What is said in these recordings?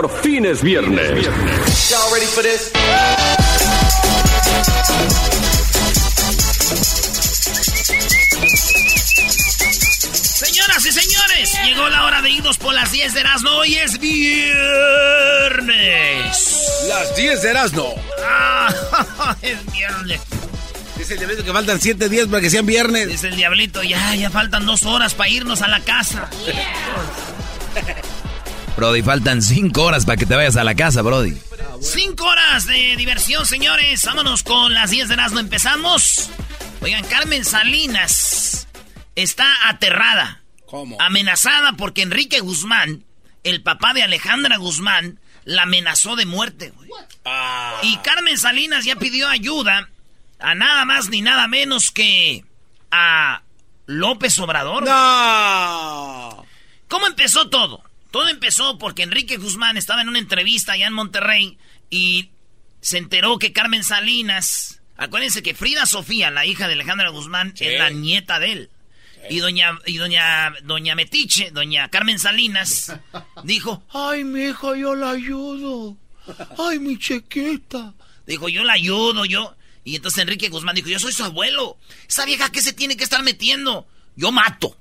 por viernes. Ready for this? Señoras y señores, llegó la hora de irnos por las 10 de Erasmo. Hoy es viernes. Las 10 de Erasmo. Ah, es viernes. Dice el diablito que faltan 7 días para que sean viernes. Dice el diablito, ya, ya faltan dos horas para irnos a la casa. Brody, faltan 5 horas para que te vayas a la casa, Brody. Cinco horas de diversión, señores. Vámonos con las 10 de Erasmo. Empezamos. Oigan, Carmen Salinas está aterrada. ¿Cómo? Amenazada porque Enrique Guzmán, el papá de Alejandra Guzmán, la amenazó de muerte, güey. Ah. Y Carmen Salinas ya pidió ayuda a nada más ni nada menos que a López Obrador. No. ¿Cómo empezó todo? Todo empezó porque Enrique Guzmán estaba en una entrevista allá en Monterrey y se enteró que Carmen Salinas, acuérdense que Frida Sofía, la hija de Alejandra Guzmán, es la nieta de él. Y doña, y doña, doña Metiche, doña Carmen Salinas, dijo, ay, mi hija, yo la ayudo. Ay, mi chiquita. Dijo, yo la ayudo, yo. Y entonces Enrique Guzmán dijo, yo soy su abuelo. Esa vieja, ¿qué se tiene que estar metiendo? Yo mato.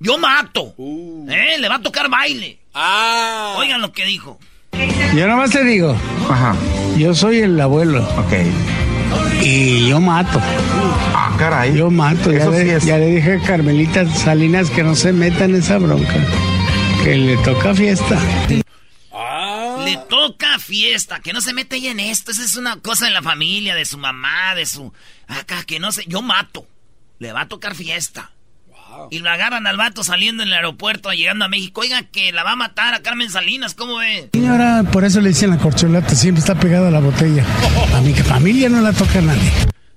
Yo mato. ¿Eh? Le va a tocar baile. Ah. Oigan lo que dijo. Yo nomás te digo, yo soy el abuelo. Y yo mato. Ah, caray. Yo mato. Ya Eso sí le, es. ya le dije a Carmelita Salinas que no se meta en esa bronca. Que le toca fiesta. Ah. Le toca fiesta, que no se mete ella en esto. Esa es una cosa de la familia, de su mamá, de su... Acá, que no sé, yo mato. Le va a tocar fiesta. Y lo agarran al vato saliendo en el aeropuerto, llegando a México. Oiga, que la va a matar a Carmen Salinas, ¿cómo ve? Señora, por eso le dicen la corcholata, siempre está pegada a la botella. A mi familia no la toca a nadie.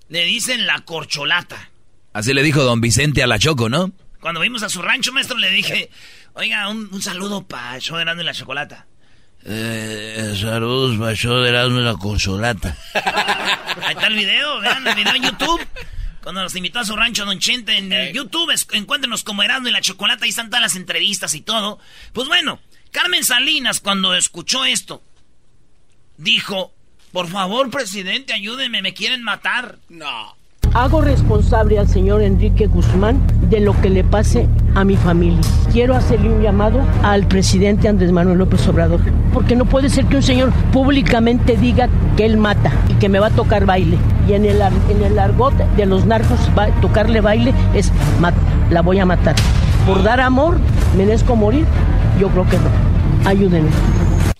Le dicen la corcholata. Así le dijo don Vicente a la Choco, ¿no? Cuando vimos a su rancho, maestro, le dije, oiga, un, un saludo para Show de y la Chocolata. Eh, saludos para Show de y la Consolata. Ahí está el video, vean el video en YouTube. Cuando nos invitó a su rancho Don Chente en YouTube, es- encuéntrenos como Erasmo y la Chocolata, ahí están todas las entrevistas y todo. Pues bueno, Carmen Salinas cuando escuchó esto, dijo, por favor, presidente, ayúdenme, me quieren matar. No. Hago responsable al señor Enrique Guzmán de lo que le pase a mi familia. Quiero hacerle un llamado al presidente Andrés Manuel López Obrador, porque no puede ser que un señor públicamente diga que él mata y que me va a tocar baile. Y en el, en el argot de los narcos, tocarle baile es la voy a matar. Por dar amor, merezco morir. Yo creo que no. Ayúdenme.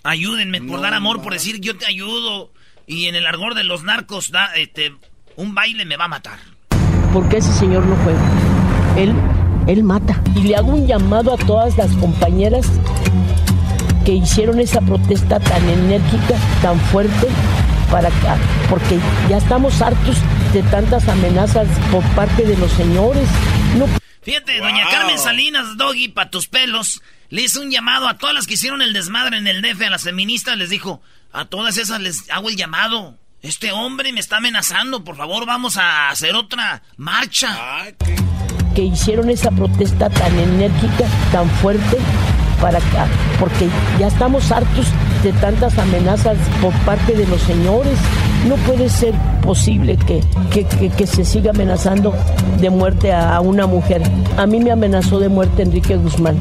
Ayúdenme por dar amor, por decir yo te ayudo. Y en el argor de los narcos, da, este, un baile me va a matar. porque ese señor no juega. Él, él mata. Y le hago un llamado a todas las compañeras que hicieron esa protesta tan enérgica, tan fuerte, para que- porque ya estamos hartos de tantas amenazas por parte de los señores. No Fíjate, doña Carmen Salinas, Doggy, pa' tus pelos, le hizo un llamado a todas las que hicieron el desmadre en el DF, a las feministas, les dijo, a todas esas les hago el llamado. Este hombre me está amenazando, por favor vamos a hacer otra marcha. Que hicieron esa protesta tan enérgica, tan fuerte, para que- porque ya estamos hartos de tantas amenazas por parte de los señores. No puede ser posible que, que, que- que se siga amenazando de muerte a, a una mujer. A mí me amenazó de muerte Enrique Guzmán.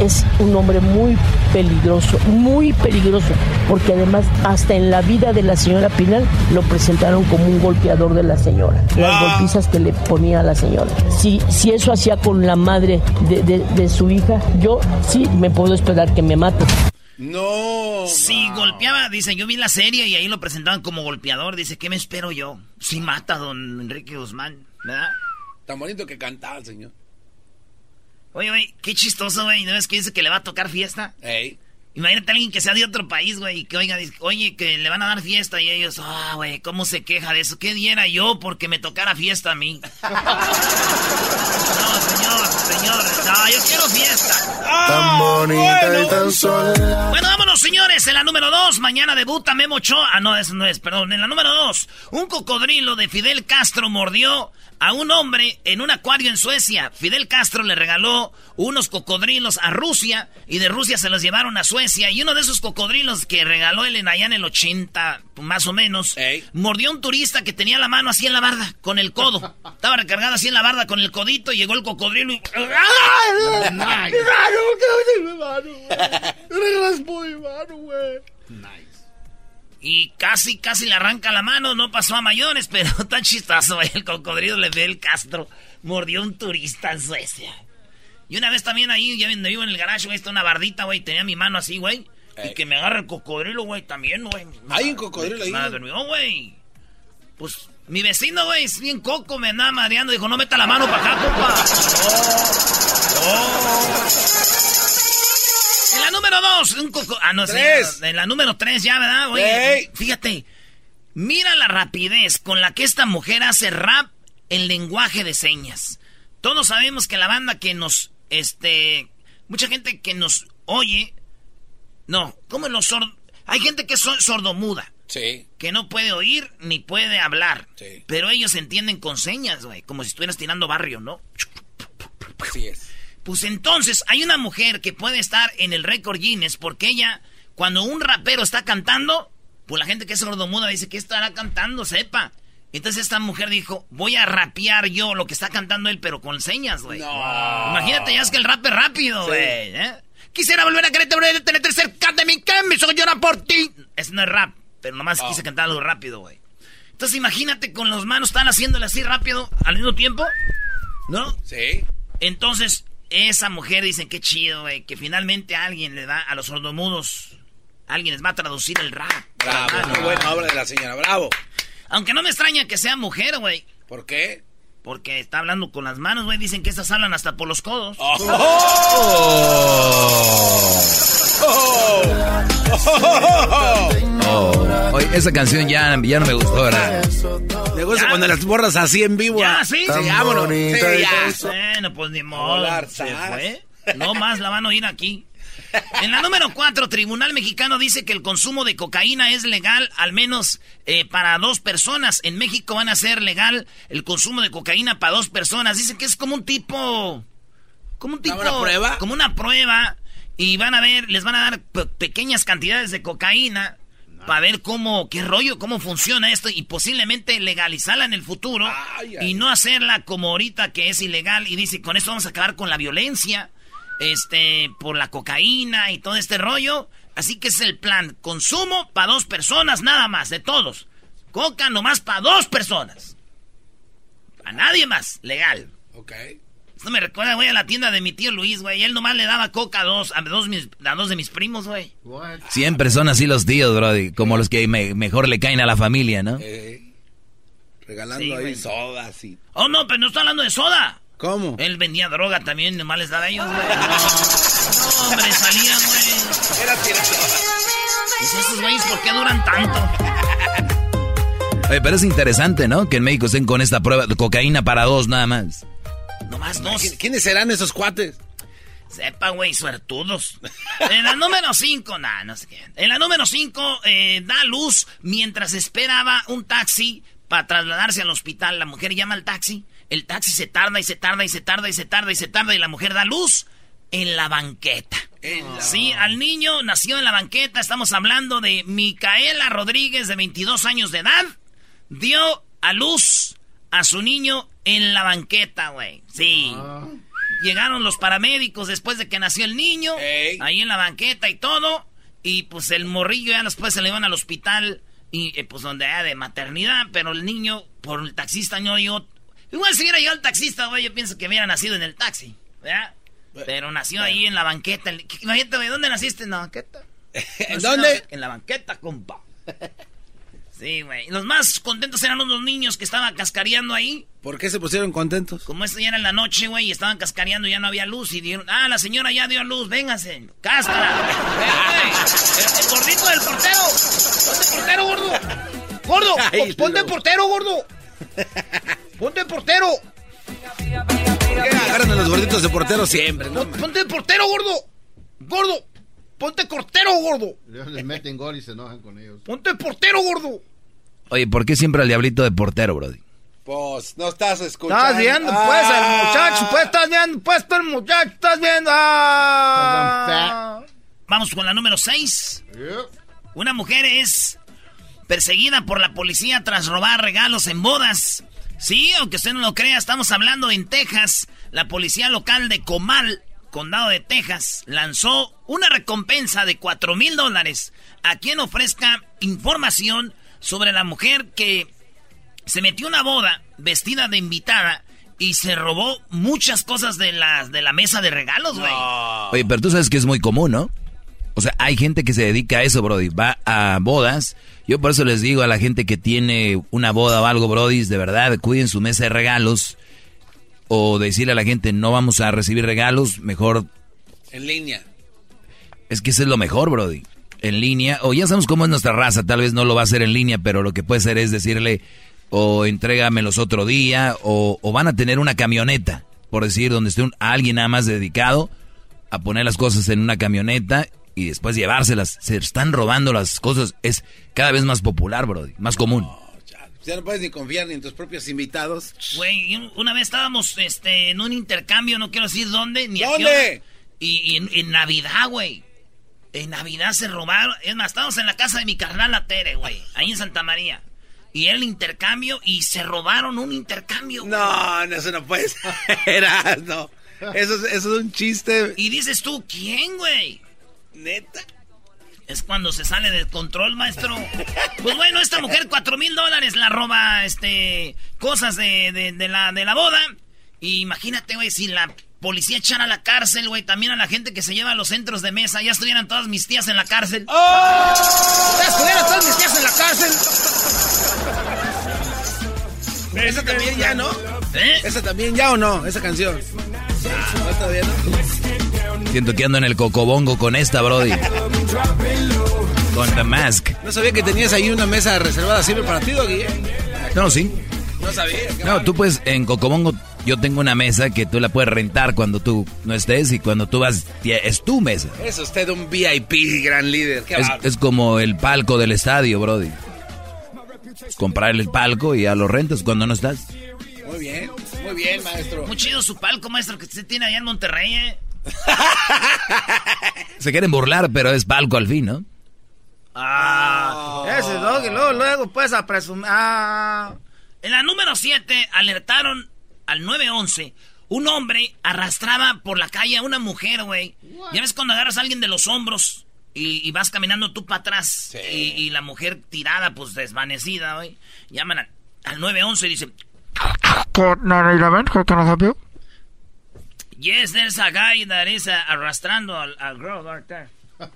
Es un hombre muy peligroso, muy peligroso, porque además hasta en la vida de la señora Pinal lo presentaron como un golpeador de la señora. Las golpizas que le ponía a la señora. Si, si eso hacía con la madre de, de- de su hija, yo sí me puedo esperar que me mate. No. Si wow. golpeaba, dice, yo vi la serie y ahí lo presentaban como golpeador, dice, ¿qué me espero yo? Si mata a don Enrique Guzmán, ¿verdad? Tan bonito que cantaba el señor. Oye, güey, qué chistoso, güey, ¿no ves que dice que le va a tocar fiesta? Ey. Imagínate a alguien que sea de otro país, güey, y que oiga, oye, que le van a dar fiesta y ellos, ah, güey, ¿cómo se queja de eso? ¿Qué diera yo porque me tocara fiesta a mí? no, señor, señor, no, yo quiero fiesta. Tan bonita y tan sola. Bueno, vámonos, señores, en la número dos, mañana debuta Memo Ochoa. Ah, no, eso no es, perdón. En la número dos, un cocodrilo de Fidel Castro mordió a un hombre en un acuario en Suecia. Fidel Castro le regaló unos cocodrilos a Rusia y de Rusia se los llevaron a Suecia. Y uno de esos cocodrilos que regaló él en allá en el 80, más o menos, mordió a un turista que tenía la mano así en la barda, con el codo. Estaba recargado así en la barda con el codito y llegó el cocodrilo y... Y casi, casi le arranca la mano, no pasó a mayores, pero chistoso, güey. El cocodrilo le ve el Castro. Mordió un turista en Suecia. Y una vez también ahí, ya viendo, vivo en el garage, güey, está una bardita, güey, tenía mi mano así, güey. Y que me agarra el cocodrilo, güey, también, güey. ¿Hay un cocodrilo ahí? Madre mía, güey. Pues mi vecino, güey, es bien coco, me andaba mareando. Dijo, no meta la mano para acá, compa. En la número dos, un coco. Ah, no sé. Tres. En la número tres ya, ¿verdad? Oye, fíjate. Mira la rapidez con la que esta mujer hace rap en lenguaje de señas. Todos sabemos que la banda que nos. Este. Mucha gente que nos oye. No, como los sordos. Hay gente que es sordomuda. Sí. Que no puede oír ni puede hablar. Sí. Pero ellos entienden con señas, güey. Como si estuvieras tirando barrio, ¿no? Así es. Pues entonces hay una mujer que puede estar en el récord Guinness porque ella, cuando un rapero está cantando, pues la gente que es sordomuda dice que estará cantando, sepa. Entonces esta mujer dijo, voy a rapear yo lo que está cantando él, pero con señas, güey. Imagínate, ya es que el rap es rápido, güey. ¿eh? Quisiera volver a quererte, volver a tenerte cerca de mi me hizo llorar por ti. Ese no es rap, pero nomás quise cantar algo rápido, güey. Entonces imagínate con las manos están haciéndole así rápido al mismo tiempo, ¿no? Sí. Entonces, esa mujer dicen que chido, güey, que finalmente alguien le da a los sordomudos, alguien les va a traducir el rap. Bravo. Ah, Qué no. buena obra de la señora. Bravo. Aunque no me extraña que sea mujer, güey. ¿Por qué? Porque está hablando con las manos, güey. Dicen que estas hablan hasta por los codos. Oh. Oye, esa canción ya, ya no me gustó, ¿verdad? Me gusta Ya. cuando las borras así en vivo. Ya, sí. Sí, vámonos. Sí, ya. tan Bueno, pues ni modo. Se. No más la van a oír aquí. En la número 4, Tribunal Mexicano dice que el consumo de cocaína es legal al menos eh, para dos personas. En México van a ser legal el consumo de cocaína para dos personas. Dice que es como un tipo... Como un tipo... ¿Una prueba? Como una prueba. Y van a ver, les van a dar pe- pequeñas cantidades de cocaína para ver cómo, qué rollo, cómo funciona esto y posiblemente legalizarla en el futuro Ay, ay. y no hacerla como ahorita que es ilegal y dice, con esto vamos a acabar con la violencia, este, por la cocaína y todo este rollo. Así que es el plan, consumo para dos personas nada más, de todos. Coca nomás para dos personas. A nadie más, legal. Ok. Esto me recuerda, güey, a la tienda de mi tío Luis, güey. Él nomás le daba coca a dos, a dos, mis- a dos de mis primos, güey. Siempre son así los tíos, brody. Como los que me- mejor le caen a la familia, ¿no? Eh, regalando Sí, ahí güey. sodas y... Oh, no, pero no estoy hablando de soda. ¿Cómo? Él vendía droga también, nomás les daba a ellos, güey. No, no, hombre, salían, güey. Era tirado. Pues esos güeyes, ¿por qué duran tanto? Oye, pero es interesante, ¿no? Que en México estén con esta prueba de cocaína para dos nada más. Nomás dos. ¿Qui- ¿Quiénes serán esos cuates? Sepa, güey, suertudos. En la número 5, nah, no sé qué. En la número 5, da luz mientras esperaba un taxi para trasladarse al hospital. La mujer llama al taxi. El taxi se tarda y se tarda y se tarda y se tarda y se tarda y la mujer da luz en la banqueta. Sí, al niño nació en la banqueta. Estamos hablando de Micaela Rodríguez, de 22 años de edad. Dio a luz a su niño en la banqueta, güey. Sí. Llegaron los paramédicos después de que nació el niño. Ey. Ahí en la banqueta y todo. Y pues el morrillo ya después se le iban al hospital. Y eh, pues donde era de maternidad. Pero el niño, por el taxista, no llegó. Igual si hubiera llegado el taxista, güey, yo pienso que hubiera nacido en el taxi. ¿Verdad? Pero nació ahí en la banqueta. Imagínate, güey, ¿dónde naciste? En la banqueta. ¿En dónde? En la banqueta, compa. Sí, güey. Los más contentos eran unos niños que estaban cascareando ahí. ¿Por qué se pusieron contentos? Como esto ya era en la noche, güey, y estaban cascareando y ya no había luz. Y dijeron, ah, la señora ya dio a luz, vénganse, cáscara. El, el gordito del portero. Ponte portero, gordo. Gordo, Ay, ponte portero, gordo. Ponte portero. ¿Por qué agarran a los gorditos de portero siempre? no? Pon- Ponte portero, gordo. Gordo. Ponte portero, gordo. Les meten gol y se enojan con ellos. Ponte portero, gordo. Oye, ¿por qué siempre al diablito de portero, Brody? Pues, no estás escuchando. Estás viendo, pues, el muchacho, pues, estás viendo, pues, el muchacho, estás viendo. Ah. Vamos con la número 6. Una mujer es perseguida por la policía tras robar regalos en bodas. Sí, aunque usted no lo crea, estamos hablando en Texas. La policía local de Comal, condado de Texas, lanzó una recompensa de 4 mil dólares a quien ofrezca información sobre la mujer que se metió a una boda vestida de invitada y se robó muchas cosas de la, de la mesa de regalos, güey. Oye, pero tú sabes que es muy común, ¿no? O sea, hay gente que se dedica a eso, Brody. Va a bodas. Yo por eso les digo a la gente que tiene una boda o algo, Brody, de verdad, cuiden su mesa de regalos. O decirle a la gente, no vamos a recibir regalos, mejor... En línea. Es que eso es lo mejor, Brody. En línea, o ya sabemos cómo es nuestra raza, tal vez no lo va a hacer en línea, pero lo que puede ser es decirle, o entrégamelos otro día, o, o van a tener una camioneta, por decir, donde esté un, alguien nada más dedicado a poner las cosas en una camioneta y después llevárselas. Se están robando las cosas. Es cada vez más popular, Brody, más común. Ya no puedes ni confiar ni en tus propios invitados. Güey, un- una vez estábamos este, en un intercambio, no quiero decir dónde, ni a qué ¿Dónde? hora. Y, y en, Navidad, güey. En Navidad se robaron. Es más, estábamos en la casa de mi carnal la Tere, güey. Ahí en Santa María. Y era el intercambio y se robaron un intercambio. güey. No, no, eso no puede ser. no. Eso, es- eso es un chiste. Y dices tú, ¿quién, güey? Neta. Es cuando se sale del control, maestro. Pues bueno, esta mujer, cuatro mil dólares, la roba, este, cosas de, de, de la, de la boda. Y imagínate, güey, si la policía echara a la cárcel, güey, también a la gente que se lleva a los centros de mesa, ya estuvieran todas mis tías en la cárcel. ¡Oh! Ya estuvieran todas mis tías en la cárcel. Esa también ya, ¿no? ¿Eh? Esa también ya o no, esa canción. No, todavía no. Siento que ando en el cocobongo con esta, Brody. Con The Mask. No sabía que tenías ahí una mesa reservada siempre para ti, Doggy. ¿eh? No, sí. No sabía. No, tú pues en Cocobongo yo tengo una mesa que tú la puedes rentar cuando tú no estés y cuando tú vas es tu mesa. Es usted un VIP, gran líder. Qué Es, es como el palco del estadio, Brody. Comprar el palco y ya lo rentas cuando no estás. Muy bien, muy bien, maestro. Muy chido su palco, maestro, que usted tiene allá en Monterrey, ¿eh? Se quieren burlar, pero es palco al fin, ¿no? Ah, ese dog, y luego, luego, pues, a presumir. Ah. En la número 7, alertaron al 911. Un hombre arrastraba por la calle a una mujer, güey. Ya ves cuando agarras a alguien de los hombros y, y vas caminando tú para atrás y, y la mujer tirada, pues desvanecida, güey. Llaman al, al 911 y dicen: Yes, there's a guy that is uh, arrastrando al, al girl right there.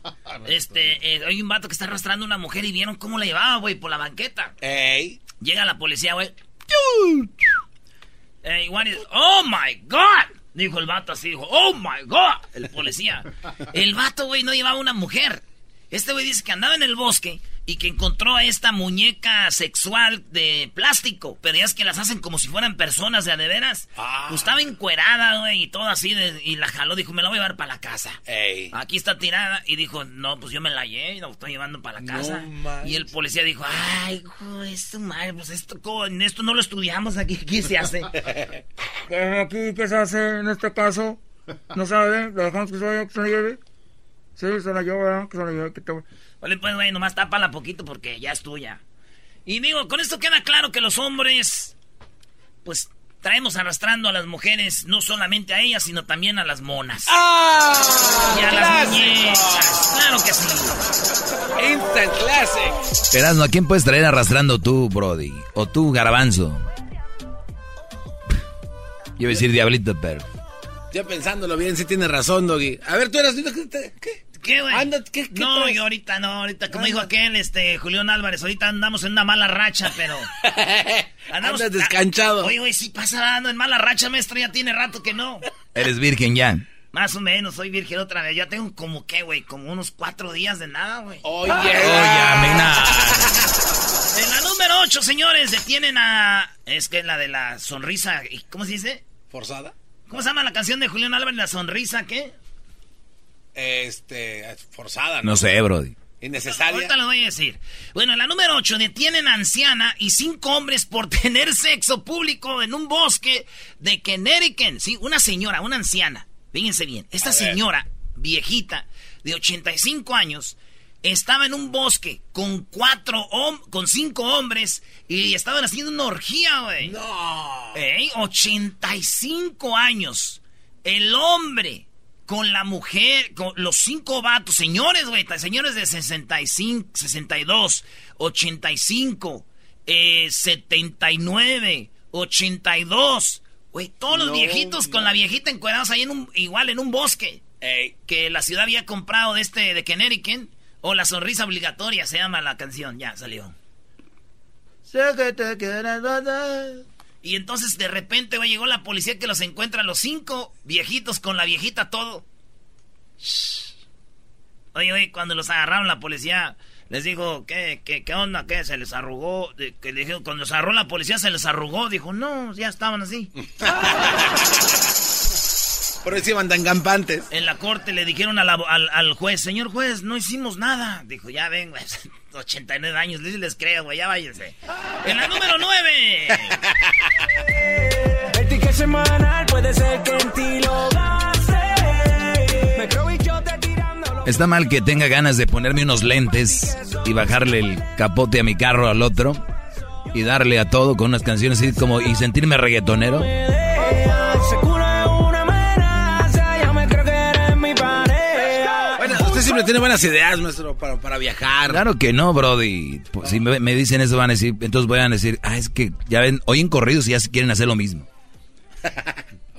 Este, eh, hay un vato que está arrastrando a una mujer y vieron cómo la llevaba, güey, por la banqueta. Ey. Llega la policía, güey. Ey, what is- oh my God. Dijo el vato así, dijo, oh my God. El policía. El vato, güey, no llevaba una mujer. Este güey dice que andaba en el bosque y que encontró a esta muñeca sexual de plástico. Pero ya es que las hacen como si fueran personas de a de veras. Pues estaba encuerada, güey, y todo así. de- y la jaló, dijo, me la voy a llevar para la casa. Ey. Aquí está tirada. Y dijo, no, pues yo me la llevé y la estoy llevando para la casa. y el policía dijo, ay, de su madre, pues esto, ¿cómo? en esto no lo estudiamos aquí. ¿Qué se hace? Aquí, ¿qué se hace en este caso? ¿No sabe? ¿Le dejamos que se vaya, que se la lleve? Sí, se la llevo, ¿verdad? Que se la lleve. Que te... Vale, pues, güey, nomás tápala poquito porque ya es tuya. Y digo, con esto queda claro que los hombres, pues, traemos arrastrando a las mujeres, no solamente a ellas, sino también a las monas. ¡Ah! y a las muñecas. Claro que sí. Instant Classic. Erasmo, ¿a quién puedes traer arrastrando tú, Brody? O tú, Garbanzo. Yo iba a decir Diablito, pero... Ya pensándolo bien, sí tienes razón, Doggy. A ver, tú eras... ¿Qué? ¿Qué? güey? Anda, ¿qué, qué no, traes? yo ahorita no, ahorita, como Anda. dijo aquel, este, Julián Álvarez, ahorita andamos en una mala racha, pero... Andas descanchado. Oye, güey, sí pasa dando en mala racha, maestro, ya tiene rato que no. Eres virgen ya. Más o menos, soy virgen otra vez. Ya tengo como, ¿qué, güey? Como unos cuatro días de nada, güey. Oye, Oye, Amena. En la número 8, señores, detienen a... Es que la de la sonrisa, ¿cómo se dice? ¿Forzada? ¿Cómo se llama la canción de Julián Álvarez, la sonrisa, qué? Este, forzada, No sé, Brody. Innecesaria. Ahorita lo voy a decir. Bueno, en la número 8 detienen a anciana y cinco hombres por tener sexo público en un bosque de Connecticut. Sí, una señora, una anciana. Fíjense bien. Esta A ver. señora, viejita, de 85 años, estaba en un bosque con cuatro hom- con cinco hombres y estaban haciendo una orgía, güey. No. Ey, 85 años. El hombre con la mujer, con los cinco vatos, señores, güey, señores de 65, 62, 85, eh, 79, 82, güey, todos los No, viejitos con la viejita encuadrados ahí en un, igual en un bosque Ey, que la ciudad había comprado de este, de Connecticut, o la sonrisa obligatoria se llama la canción, ya salió. Y entonces de repente, güey, llegó la policía que los encuentra los cinco viejitos con la viejita todo. Shh. Oye, oye, cuando los agarraron la policía, les dijo, ¿qué, qué, qué onda? ¿Qué? Se les arrugó. Que dijeron, cuando los agarró la policía se les arrugó. Dijo, no, ya estaban así. por eso iban tan campantes. En la corte le dijeron a la- al, al juez, señor juez, no hicimos nada. Dijo, ya ven, güey, 89 años, les, les creo, güey, ya váyanse. En la número 9. El ticket semanal puede ser que en ti lo gaste. Me creo y yo te tirando Está mal que tenga ganas de ponerme unos lentes y bajarle el capote a mi carro al otro y darle a todo con unas canciones así como y sentirme reggaetonero. Usted siempre tiene buenas ideas, maestro, para, para viajar. Claro que no, Brody. Pues, Si me, me dicen eso van a decir, entonces voy a decir, ah, es que ya ven, oyen corridos y ya se quieren hacer lo mismo.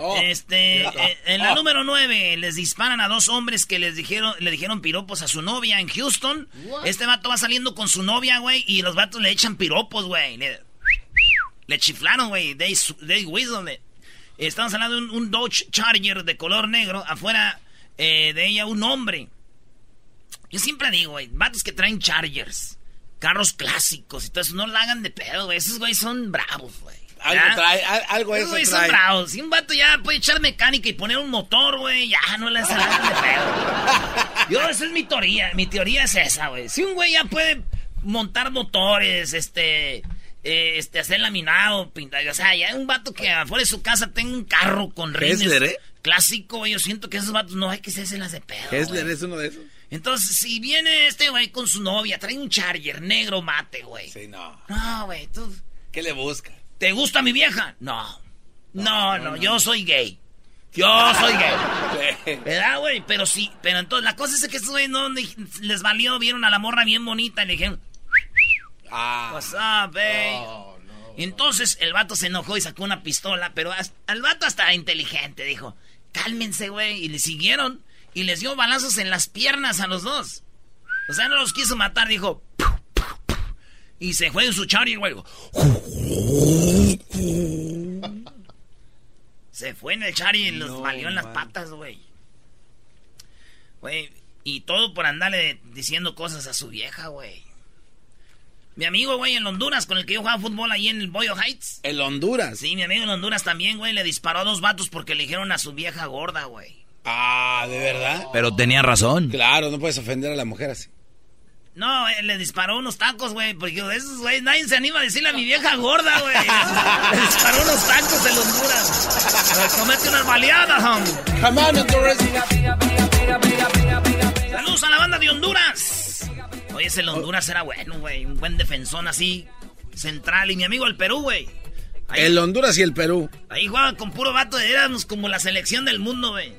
Oh. Este, eh, en la número 9, les disparan a dos hombres que les dijeron, le dijeron piropos a su novia en Houston. Este vato va saliendo con su novia, güey, y los vatos le echan piropos, güey. Le, le chiflaron, güey. They, they whistled it. Estamos hablando de un, un Dodge Charger de color negro. Afuera eh, de ella un hombre. Yo siempre digo, güey, vatos que traen Chargers, carros clásicos y todo eso, no la hagan de pedo, güey. Esos güey son bravos, güey. Algo trae, al- algo Esos eso güeyes son bravos. Si un vato ya puede echar mecánica y poner un motor, güey, ya no le nada de pedo. Yo, esa es mi teoría. Mi teoría es esa, güey. Si un güey ya puede montar motores, este, eh, este, hacer laminado, pintar, o sea, ya un vato que afuera de su casa tenga un carro con rines. Hessler, ¿eh? Clásico, güey. Yo siento que esos vatos no hay que hacerse las de pedo. Hessler güey. es uno de esos. Entonces, si viene este güey con su novia, trae un charger negro mate, güey. Sí, no. No, güey, tú. ¿Qué le busca? ¿Te gusta mi vieja? No. No, no, yo soy gay. Yo soy gay. ¿Verdad, güey? Pero sí, pero entonces la cosa es que estos güeyes no les valió, vieron a la morra bien bonita y le dijeron, Ah. What's up, babe? Y entonces el vato se enojó y sacó una pistola, pero el vato hasta inteligente, dijo, cálmense, güey. Y le siguieron y les dio balazos en las piernas a los dos. O sea, no los quiso matar, dijo. Y se fue en su charger, güey. Se fue en el charger y los No, valió en las man. patas, güey. Güey, y todo por andarle diciendo cosas a su vieja, güey. Mi amigo, güey, en Honduras, con el que yo jugaba fútbol ahí en el Boyo Heights. El Honduras. Sí, mi amigo en Honduras también, güey, le disparó a dos vatos porque le dijeron a su vieja gorda, güey. Ah, ¿de verdad? Pero tenía razón. Claro, no puedes ofender a la mujer así. No, eh, le disparó unos tacos, güey, porque esos, güey, nadie se anima a decirle a mi vieja gorda, güey. Le disparó unos tacos en Honduras. Le comete unas baleadas, hombre. Come on, Honduras. Saludos a la banda de Honduras. Oye, ese el Honduras era bueno, güey. Un buen defensón así, central. Y mi amigo el Perú, güey. El Honduras y el Perú. ahí jugaban con puro vato. Éramos como la selección del mundo, güey.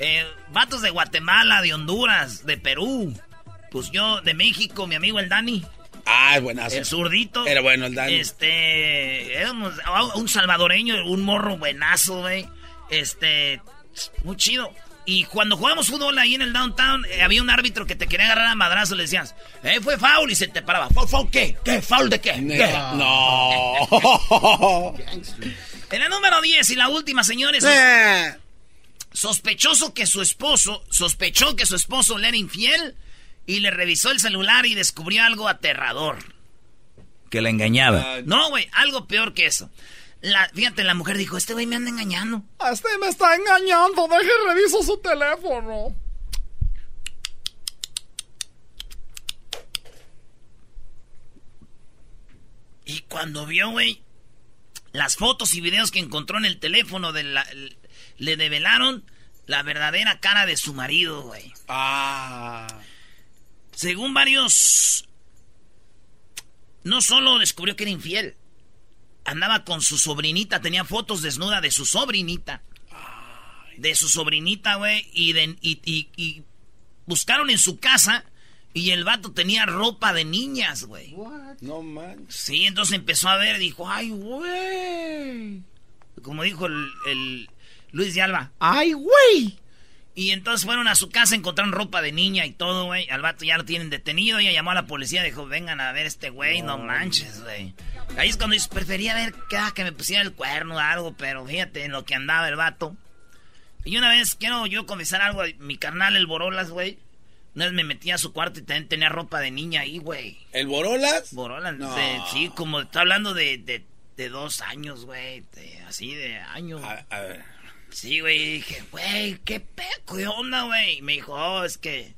Eh, vatos de Guatemala, de Honduras, de Perú. Pues yo, de México, mi amigo el Dani. Ah, es buenazo. El zurdito. Era bueno el Dani. Este. Éramos un salvadoreño, un morro buenazo, güey. Este. Muy chido. Y cuando jugábamos fútbol ahí en el downtown, eh, había un árbitro que te quería agarrar a madrazo. Le decías, eh, fue foul. Y se te paraba. ¿Foul, foul qué? ¿Qué? ¿Foul de qué? ¿Qué? No. En la número 10 y la última, señores. Eh. Sospechoso que su esposo, sospechó que su esposo le era infiel y le revisó el celular y descubrió algo aterrador. Que la engañaba. No, güey, algo peor que eso. La, fíjate, la mujer dijo, este güey me anda engañando. Este me está engañando, deje reviso su teléfono. Y cuando vio, güey, las fotos y videos que encontró en el teléfono de la, le develaron la verdadera cara de su marido, güey. Ah. Según varios, no solo descubrió que era infiel, andaba con su sobrinita, tenía fotos desnuda de su sobrinita. De su sobrinita, güey, y, de- y, y- y buscaron en su casa y el vato tenía ropa de niñas, güey. No manches. Sí, entonces empezó a ver y dijo, ay, güey. Como dijo el, el Luis de Alba, ay, güey. Y entonces fueron a su casa, encontraron ropa de niña y todo, güey. Al vato ya lo tienen detenido. Ella llamó a la policía, dijo, vengan a ver este güey, no, manches, güey. Ahí es cuando dice, prefería ver que, ah, que me pusiera el cuerno o algo, pero fíjate en lo que andaba el vato. Y una vez quiero yo confesar algo, mi carnal, el Borolas, güey. Una vez me metí a su cuarto y también tenía ropa de niña ahí, güey. ¿El Borolas? Borolas, No. de- sí, como está hablando de, de, de dos años, güey. de- Así de años. A, a ver. Sí, güey, dije, güey, qué peco, ¿qué onda, güey? Me dijo, oh, es que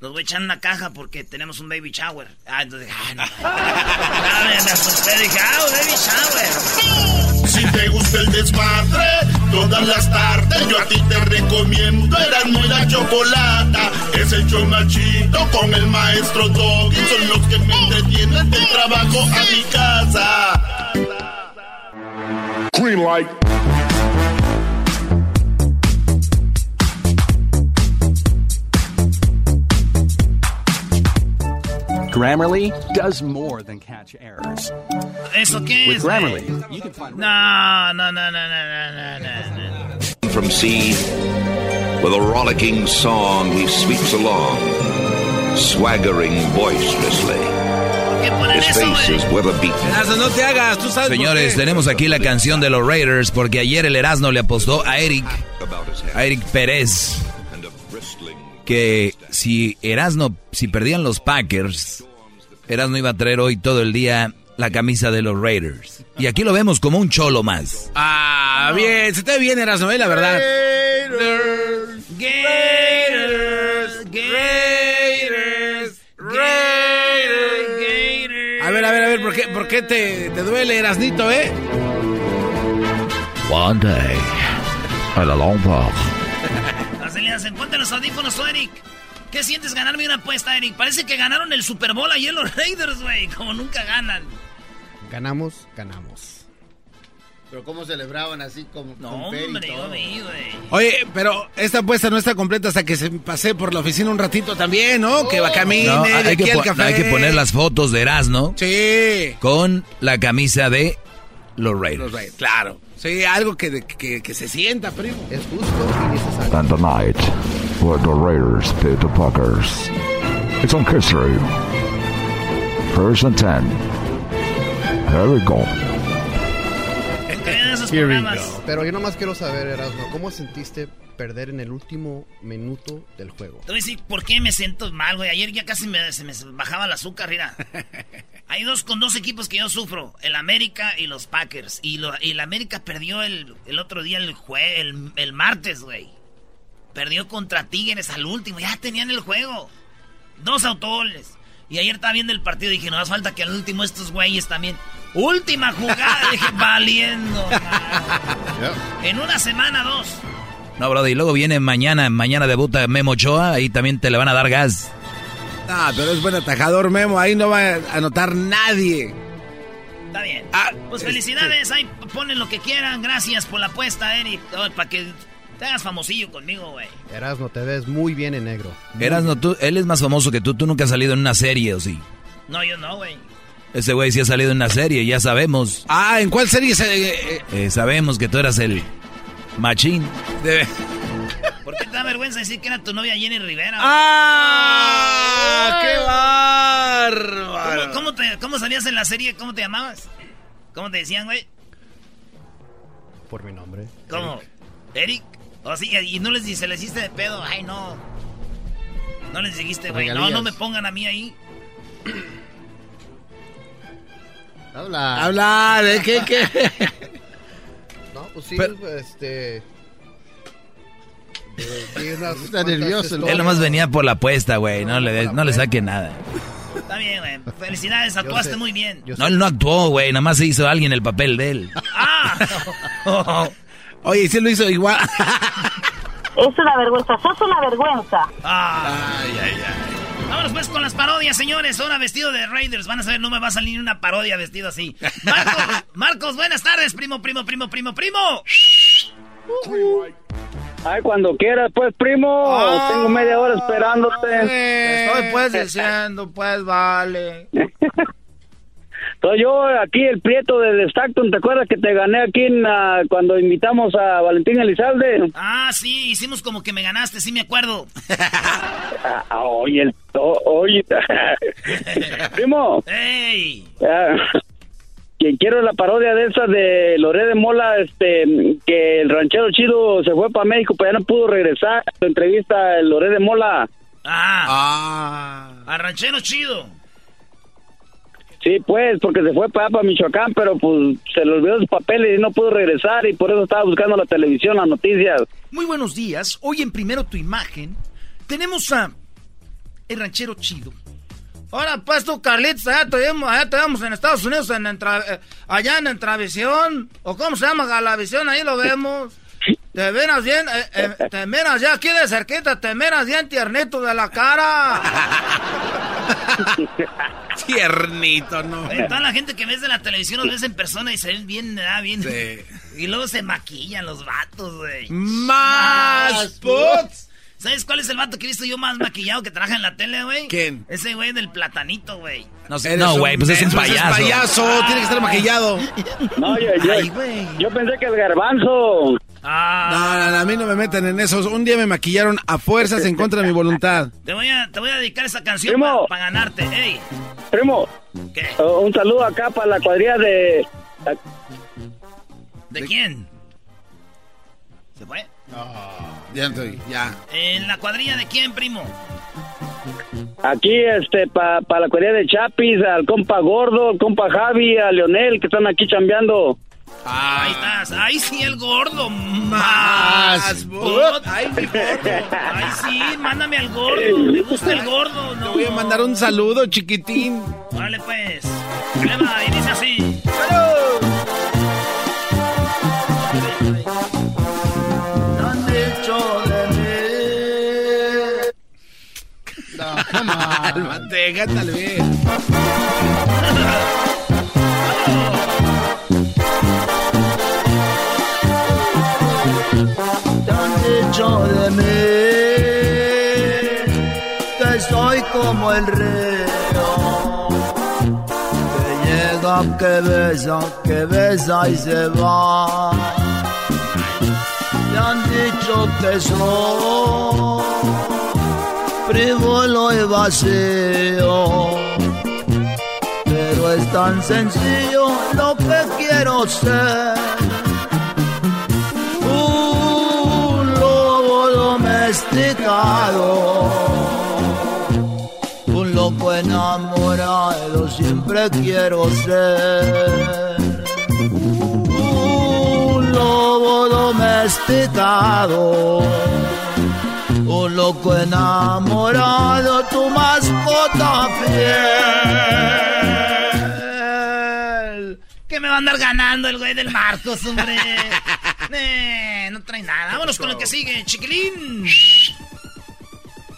los voy a echar una caja porque tenemos un baby shower. Ah, entonces, ah, no. Ah, me, asusté, dije, ah, baby shower. Si te gusta el desmadre, todas las tardes yo a ti te recomiendo Erasmo y la Chocolata. Es el chido con el maestro Doggy. Son los que me entretienen del trabajo a mi casa. Green light. Grammarly does more than catch errors. ¿Eso qué With es? Grammarly, you can find... No, no, no, no, no, no, no, no. From sea, with a rollicking song he sweeps along, swaggering boisterously. Señores, tenemos aquí la canción de los Raiders porque ayer el Erasmo le apostó a Eric, a Eric Pérez que si Erasmo, si perdían los Packers, Erasmo iba a traer hoy todo el día la camisa de los Raiders. Y aquí lo vemos como un cholo más. Ah, bien, se te ve bien, Erasmo, eh, la verdad. Gators, Gators, Gators, Gators. A ver, a ver, a ver, ¿por qué, por qué te, te duele, Erasnito, eh? One day, at a long walk, Ponte los audífonos, tú, Eric. ¿Qué sientes ganarme una apuesta, Eric? Parece que ganaron el Super Bowl ayer los Raiders, güey. Como nunca ganan. Ganamos, ganamos. Pero cómo celebraban así como No, hombre, yo vi, güey. Oye, pero esta apuesta no está completa hasta que se pasé por la oficina un ratito también, ¿no? Que va camine, No, hay, que al po- café. hay que poner las fotos de Erasmo Sí. con la camisa de los Raiders. Los Raiders, claro. Sí, algo que, que, que se sienta, primo. Es justo y necesario. and tonight, where the Raiders beat the Packers. It's on history. First and ten. Here we go. En esos programas. Pero yo nomás quiero saber, Erasmo, ¿cómo sentiste perder en el último minuto del juego? Te voy a decir por qué me siento mal, güey. Ayer ya casi me, se me bajaba el azúcar, mira. Hay dos con dos equipos que yo sufro, el América y los Packers. Y, lo- y el América perdió el, el otro día, el, jue, el, el martes, güey. Perdió contra Tigres al último, ya tenían el juego. Dos autogoles. Y ayer estaba viendo el partido y dije, no hace falta que al último estos güeyes también. Última jugada, dije, valiendo. En una semana, dos. No, Brody, y luego viene mañana, mañana debuta Memo Ochoa, ahí también te le van a dar gas. Ah, pero es buen atajador, Memo. Ahí no va a anotar nadie. Está bien. Ah, pues este- felicidades, ahí ponen lo que quieran. Gracias por la apuesta, Eric. para que te hagas famosillo conmigo, güey. Erasmo, te ves muy bien en negro. Erasno, tú, él es más famoso que tú, tú nunca has salido en una serie, ¿o sí? No, yo no, güey. Ese güey sí ha salido en una serie, ya sabemos. Ah, ¿en cuál serie se...? eh, eh, Eh, sabemos que tú eras el machín. de- ¿Por qué te da vergüenza decir que era tu novia Jenny Rivera? ¡Ah! ¡Qué bárbaro! ¿Cómo, cómo, te, ¿Cómo salías en la serie? ¿Cómo te llamabas? ¿Cómo te decían, güey? Por mi nombre. ¿Cómo? ¿Eric? O sí, y no les se les hiciste de pedo. Ay, no. No les dijiste, güey. No, no me pongan a mí ahí. Habla. Habla, ¿de qué, qué? No, pues sí, Pero- este... Está nervioso. Él nomás venía por la apuesta, güey. No le, no le saque nada. Está bien, güey. Felicidades, actuaste sé. muy bien. No, él no actuó, güey. Nada más se hizo alguien el papel de él. ¡Ah! Oye, ¿y sí lo hizo igual. Es una vergüenza, sos una vergüenza. Ay, ay, ay. Vámonos pues con las parodias, señores. Ahora vestido de Raiders. Van a saber, no me va a salir una parodia vestido así. Marcos, Marcos, buenas tardes, primo, primo, primo, primo, primo. Ay, cuando quieras, pues, primo. Ah. Tengo media hora esperándote. Te estoy pues diciendo, pues vale. Soy yo aquí, el prieto de Stockton. ¿Te acuerdas que te gané aquí en, ah, cuando invitamos a Valentín Elizalde? Ah, sí, hicimos como que me ganaste, sí me acuerdo. Ah, ah, oye, el, oye. primo. ¡Ey! ah, que quiero la parodia de esa de Loré de Mola, este, que el ranchero chido se fue para México, pero ya no pudo regresar. La entrevista el Loré de Mola. Ah. Arranchero chido. Sí, pues, porque se fue para, para Michoacán, pero pues se le olvidó sus papeles y no pudo regresar y por eso estaba buscando la televisión, las noticias. Muy buenos días. Hoy en Primero Tu Imagen tenemos a el ranchero chido. Ahora pues tú, Carlitos, allá te vemos, allá te vemos en Estados Unidos, en Entra- eh, allá en Entravisión, o cómo se llama, Galavisión, ahí lo vemos. Te miras bien, eh, eh, te miras ya aquí de cerquita, te miras bien tiernito de la cara. Tiernito, no. Oye, toda la gente que ves de la televisión los ves en persona y se ven bien, ¿verdad? Bien. Y luego se maquillan los vatos, güey. Más puts. ¿Sabes cuál es el vato que he visto yo más maquillado que trabaja en la tele, güey? ¿Quién? Ese güey del platanito, güey. No, sé- no, güey, pues es un menso, ese payaso. payaso, tiene que estar maquillado. No, yo, yo, Ay, yo pensé que el garbanzo. Ah. No, no, no, a mí no me metan en eso. Un día me maquillaron a fuerzas en contra de mi voluntad. Te voy a, te voy a dedicar esa canción para ganarte. Ey, Primo, ¿qué? uh, un saludo acá para la cuadrilla de... ¿De quién? ¿Se fue? Ya estoy, ya. ¿En la cuadrilla de quién, primo? Aquí, este, para la cuadrilla de Chapis, al compa Gordo, al compa Javi, a Leonel, que están aquí chambeando. Ahí estás. Ahí sí, el gordo. Más Más. Ay, mi gordo. Ay, sí, mándame al gordo. Me gusta el gordo. Te No. voy a mandar un saludo, chiquitín. Órale, pues. Le va, y dice así. Han dicho de mí. No, come on. Cálmate, cántale bien. El río que llega, que besa, que besa y se va. Te han dicho que soy frívolo y vacío, pero es tan sencillo lo que quiero ser. Un lobo domesticado, loco enamorado, siempre quiero ser. Un lobo domesticado, un loco enamorado, tu mascota fiel. Que me va a andar ganando el güey del Marcos, hombre. Eh, no trae nada. Vámonos con lo que sigue, chiquilín.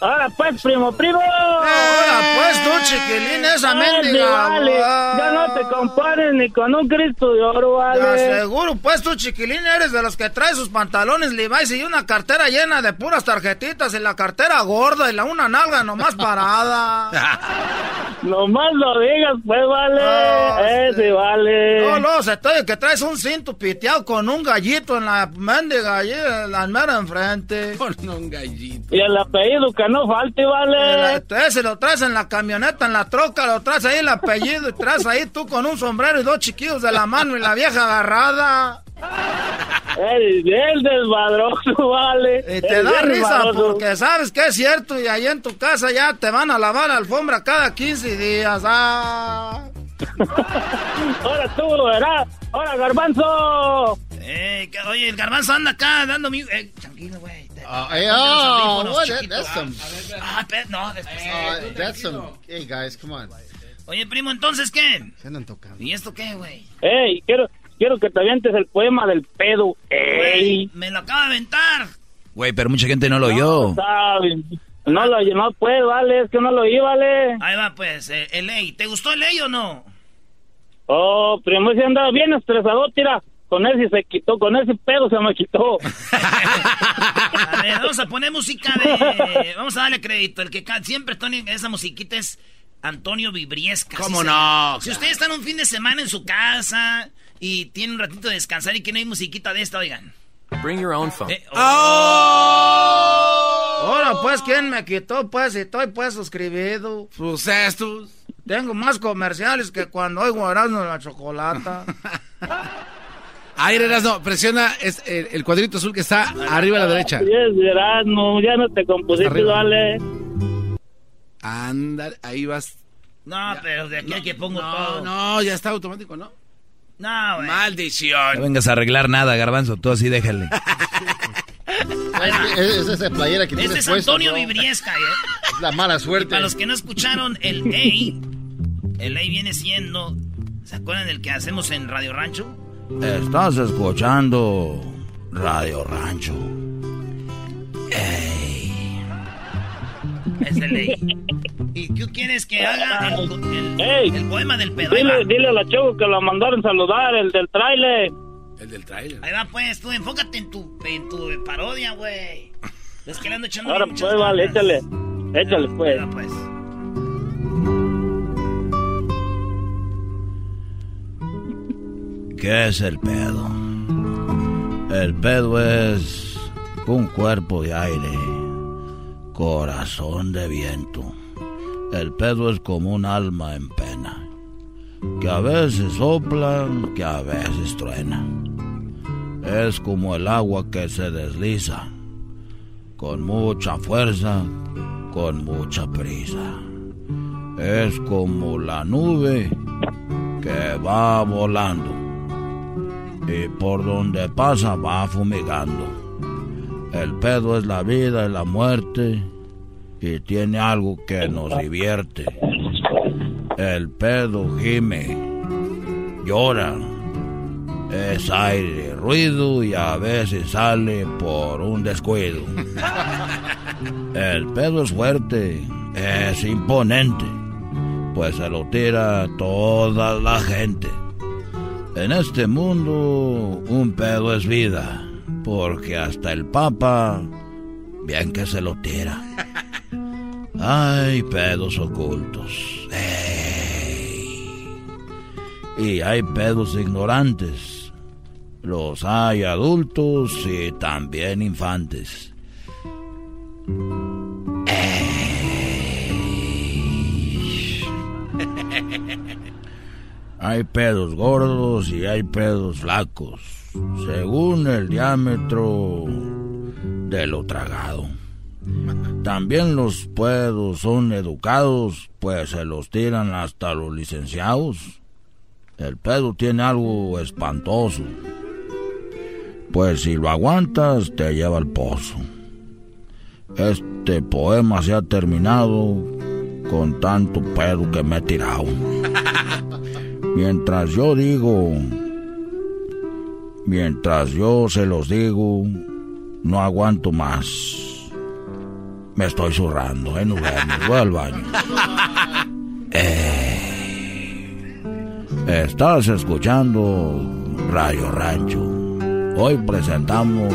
Ahora pues, primo, primo. Ahora pues tú, chiquilín, esa mendiga. vale. Ya no te con panes ni con un Cristo de oro, vale. seguro, pues tú, chiquilín, eres de los que trae sus pantalones Levi's y una cartera llena de puras tarjetitas y la cartera gorda y la una nalga nomás parada. Nomás lo digas, pues, vale. Ese, vale. No, no, se estoy que traes un cinto piteado con un gallito en la mendiga allí, en la mera enfrente. Con un gallito. Y el apellido que no falte, vale. Ese lo traes en la camioneta, en la troca, lo traes ahí el apellido y traes ahí tú con un sombrero y dos chiquillos de la mano y la vieja agarrada. El, el desmadroso, vale. Y te El da risa desmadroso. porque sabes que es cierto y ahí en tu casa ya te van a lavar la alfombra cada 15 días. Ah. Ahora tú, ¿verdad? Ahora, garbanzo. Eh, que- oye, el garbanzo anda acá dando mi... Eh, tranquilo, güey. Uh, hey, oh, what? That, that's some. Ah, no, después. Uh, that's some. Hey guys, come on. Oye, primo, ¿entonces qué? Se andan tocando. ¿Y esto qué, güey? Ey, quiero, quiero que te avientes el poema del pedo. Ey. Me lo acaba de aventar. Güey, pero mucha gente no lo oyó. Sabes. No lo no puede, vale, es que no lo oí, vale. Ahí va, pues, eh, el ley. ¿Te gustó el ley o no? Oh, primo, se andaba bien estresado, tira. Con ese se quitó, con ese pedo se me quitó. A ver, vamos a poner música de... Vamos a darle crédito. El que ca- siempre Tony, esa musiquita es Antonio Vibriesca. ¿Cómo no? Si ustedes están un fin de semana en su casa y tienen un ratito de descansar y que no hay musiquita de esta, oigan. Bring your own phone. Eh, oh. Ahora, pues, ¿quién me quitó? Pues, si estoy, pues, suscribido. Pues estos. Tengo más comerciales que cuando oigo Erasmo en la chocolata. Ahí, no, presiona es el, el cuadrito azul que está arriba a la derecha. Es verás, no, ya no te compusiste, Arriba. vale. Anda, ahí vas. No, pero de aquí a que pongo No, todo. no, ya está automático, ¿no? No, güey. No Maldición. vengas a arreglar nada, garbanzo. Tú así déjale. Es, es esa playera que Este es Antonio ¿no? Vibriesca, ¿eh? Es la mala Y suerte. para los que no escucharon, el A, el A viene siendo, ¿se acuerdan del que hacemos en Radio Rancho? Estás escuchando Radio Rancho. Es el A. ¿Y tú quieres que haga el, el- Ey. el poema del pedo? Dile, a la chavo que la mandaron saludar, el del trailer. El del trailer. Ahí va, pues, tú enfócate en tu, en tu parodia, güey. Es que le ando echando Ahora muchas pues, vale, ganas. échale. Échale, Ahí pues. va, pues. ¿Qué es el pedo? El pedo es un cuerpo de aire, corazón de viento. El pedo es como un alma en pena, que a veces sopla, que a veces truena. Es como el agua que se desliza, con mucha fuerza, con mucha prisa. Es como la nube que va volando y por donde pasa va fumigando. El pedo es la vida y la muerte y tiene algo que nos divierte. El pedo gime, llora, es aire, ruido y a veces sale por un descuido. El pedo es fuerte, es imponente, pues se lo tira toda la gente. En este mundo un pedo es vida, porque hasta el Papa, bien que se lo tira. Hay pedos ocultos. Y hay pedos ignorantes. Los hay adultos y también infantes. Hay pedos gordos y hay pedos flacos, según el diámetro de lo tragado. También los pedos son educados, pues se los tiran hasta los licenciados. El pedo tiene algo espantoso, pues si lo aguantas te lleva al pozo. Este poema se ha terminado con tanto pedo que me he tirado. Mientras yo digo, mientras yo se los digo, no aguanto más. Me estoy zurrando, ¿eh? Nos vemos, voy al baño. Eh. Estás escuchando Radio Rancho. Hoy presentamos